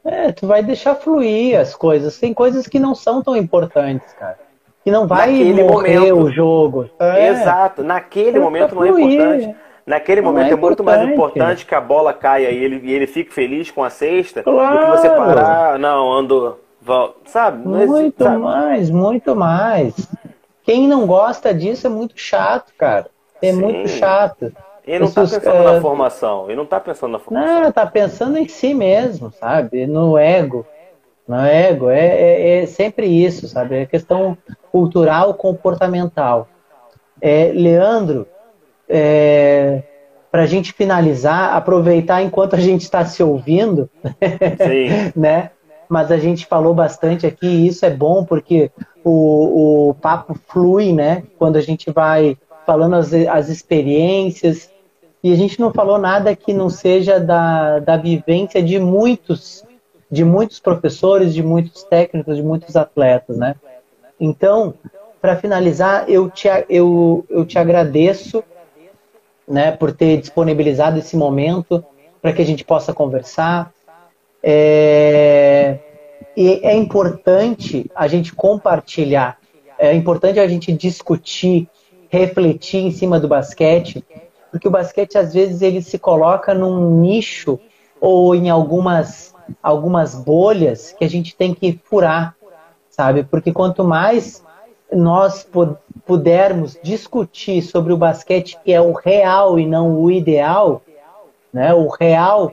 É, tu vai deixar fluir as coisas. Tem coisas que não são tão importantes, cara. Que não vai Naquele morrer momento, o jogo. É. Exato. Naquele momento não é importante. Naquele não momento é, é, muito mais importante que a bola caia e ele, e ele fique feliz com a cesta claro. do que você parar, não, ando, volta, sabe? Muito sabe? mais, muito mais. Quem não gosta disso é muito chato, cara. É Sim. muito chato. Ele não está pensando é... na formação. Ele não está pensando na formação. Não, está pensando em si mesmo, sabe? No ego. No ego. É, é, é sempre isso, sabe? É questão cultural, comportamental. É, Leandro, é, para a gente finalizar, aproveitar enquanto a gente está se ouvindo, né? Mas a gente falou bastante aqui, e isso é bom porque o, o papo flui, né? Quando a gente vai falando as, as experiências, e a gente não falou nada que não seja da, da vivência de muitos, de muitos professores, de muitos técnicos, de muitos atletas, né? Então, para finalizar, eu te, eu, eu te agradeço né, por ter disponibilizado esse momento para que a gente possa conversar. É, e é importante a gente compartilhar, é importante a gente discutir, refletir em cima do basquete, porque o basquete às vezes ele se coloca num nicho ou em algumas algumas bolhas que a gente tem que furar, sabe? Porque quanto mais nós pudermos discutir sobre o basquete que é o real e não o ideal, né? O real,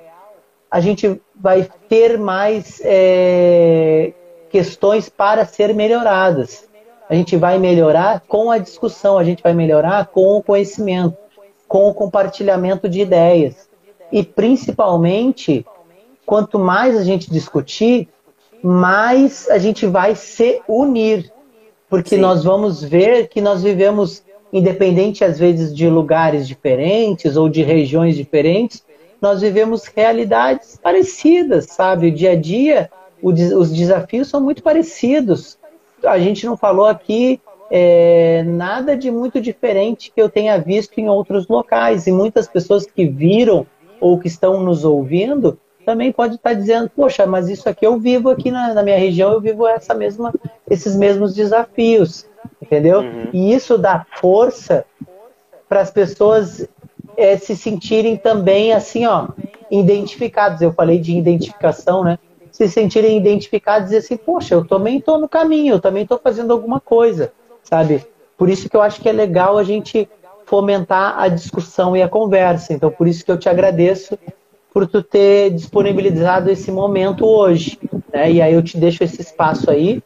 a gente vai ter mais é, questões para ser melhoradas. A gente vai melhorar com a discussão, a gente vai melhorar com o conhecimento com o compartilhamento de ideias. E principalmente, quanto mais a gente discutir, mais a gente vai se unir. Porque Sim. nós vamos ver que nós vivemos, independente às vezes de lugares diferentes ou de regiões diferentes, nós vivemos realidades parecidas, sabe? O dia a dia, os desafios são muito parecidos. A gente não falou aqui é, nada de muito diferente que eu tenha visto em outros locais. E muitas pessoas que viram ou que estão nos ouvindo também pode estar dizendo, poxa, mas isso aqui eu vivo aqui na, na minha região, eu vivo essa mesma, esses mesmos desafios, entendeu? Uhum. E isso dá força para as pessoas é, se sentirem também assim, ó, identificados. Eu falei de identificação, né? Se sentirem identificados e assim, poxa, eu também estou no caminho, eu também estou fazendo alguma coisa sabe? Por isso que eu acho que é legal a gente fomentar a discussão e a conversa. Então, por isso que eu te agradeço por tu ter disponibilizado esse momento hoje. Né? E aí eu te deixo esse espaço aí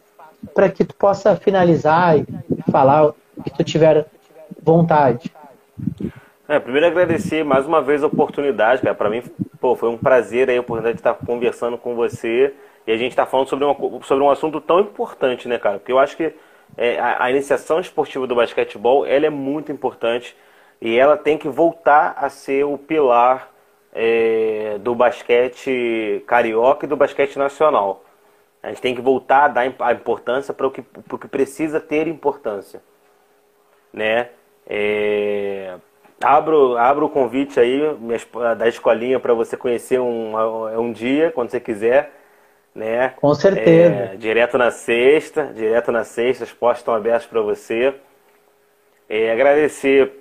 para que tu possa finalizar e falar o que tu tiver vontade. É, primeiro agradecer mais uma vez a oportunidade, cara. Para mim, pô, foi um prazer aí a oportunidade de estar conversando com você e a gente está falando sobre, uma, sobre um assunto tão importante, né, cara? Porque eu acho que é, a, a, iniciação esportiva do basquetebol ela é muito importante e ela tem que voltar a ser o pilar é, do basquete carioca e do basquete nacional. A gente tem que voltar a dar a importância para o que, para o que precisa ter importância. Né? É, abro, abro o convite aí da escolinha para você conhecer um, um dia, quando você quiser. Né? Com certeza. É, direto na sexta, direto na sexta, as portas estão abertas para você. É, agradecer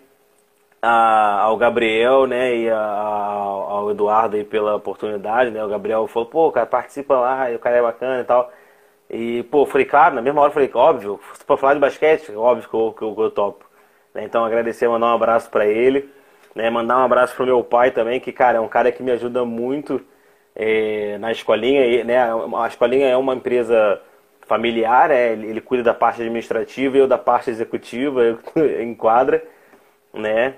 a, ao Gabriel, né, e a, ao Eduardo aí pela oportunidade, né? O Gabriel falou, pô, cara, participa lá, o cara é bacana e tal. E, pô, falei, claro, na mesma hora falei, óbvio, se for falar de basquete, óbvio que eu, que eu, que eu topo. Né? Então agradecer, mandar um abraço para ele, né? Mandar um abraço pro meu pai também, que, cara, é um cara que me ajuda muito é, na escolinha, né? A escolinha é uma empresa familiar, é, ele cuida da parte administrativa e eu da parte executiva, eu enquadra, né?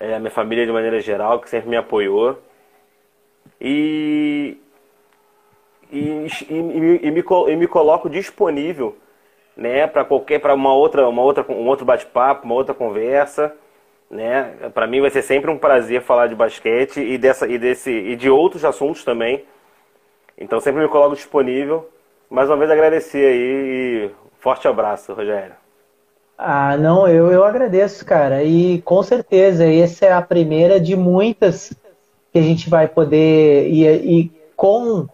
É, a minha família de maneira geral, que sempre me apoiou. E, e, e, e, me, e me coloco disponível né, para qualquer para uma outra uma outra um outro bate-papo, uma outra conversa, né? Para mim vai ser sempre um prazer falar de basquete e dessa e desse e de outros assuntos também. Então sempre me coloco disponível. Mais uma vez agradecer aí e forte abraço, Rogério. Ah, não, eu, eu agradeço, cara. E com certeza, essa é a primeira de muitas que a gente vai poder. E, e com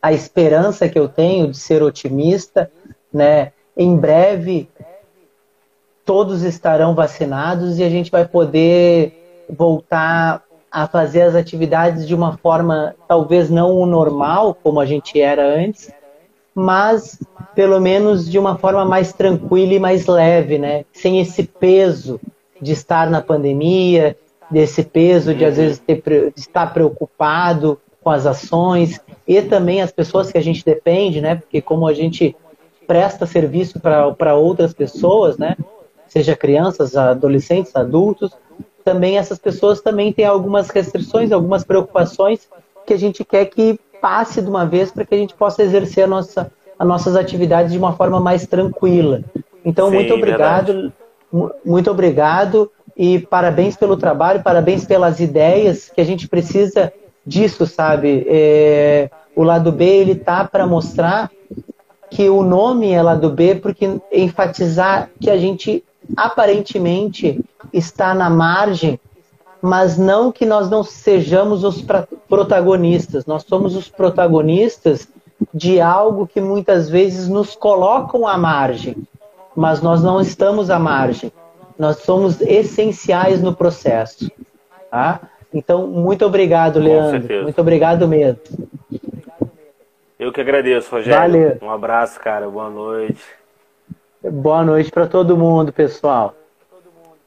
a esperança que eu tenho de ser otimista, né? Em breve todos estarão vacinados e a gente vai poder voltar a fazer as atividades de uma forma talvez não o normal como a gente era antes, mas pelo menos de uma forma mais tranquila e mais leve, né? Sem esse peso de estar na pandemia, desse peso de às vezes ter, de estar preocupado com as ações e também as pessoas que a gente depende, né? Porque como a gente presta serviço para outras pessoas, né? Seja crianças, adolescentes, adultos, também essas pessoas também têm algumas restrições, algumas preocupações que a gente quer que passe de uma vez para que a gente possa exercer a nossa, as nossas atividades de uma forma mais tranquila. Então, Sim, muito obrigado, muito obrigado e parabéns pelo trabalho, parabéns pelas ideias que a gente precisa disso, sabe? É, o lado B ele tá para mostrar que o nome é lado B porque enfatizar que a gente aparentemente está na margem mas não que nós não sejamos os protagonistas. Nós somos os protagonistas de algo que muitas vezes nos colocam à margem, mas nós não estamos à margem. Nós somos essenciais no processo. Tá? Então, muito obrigado, Leandro. Muito obrigado mesmo. Eu que agradeço, Rogério. Valeu. Um abraço, cara. Boa noite. Boa noite para todo mundo, pessoal.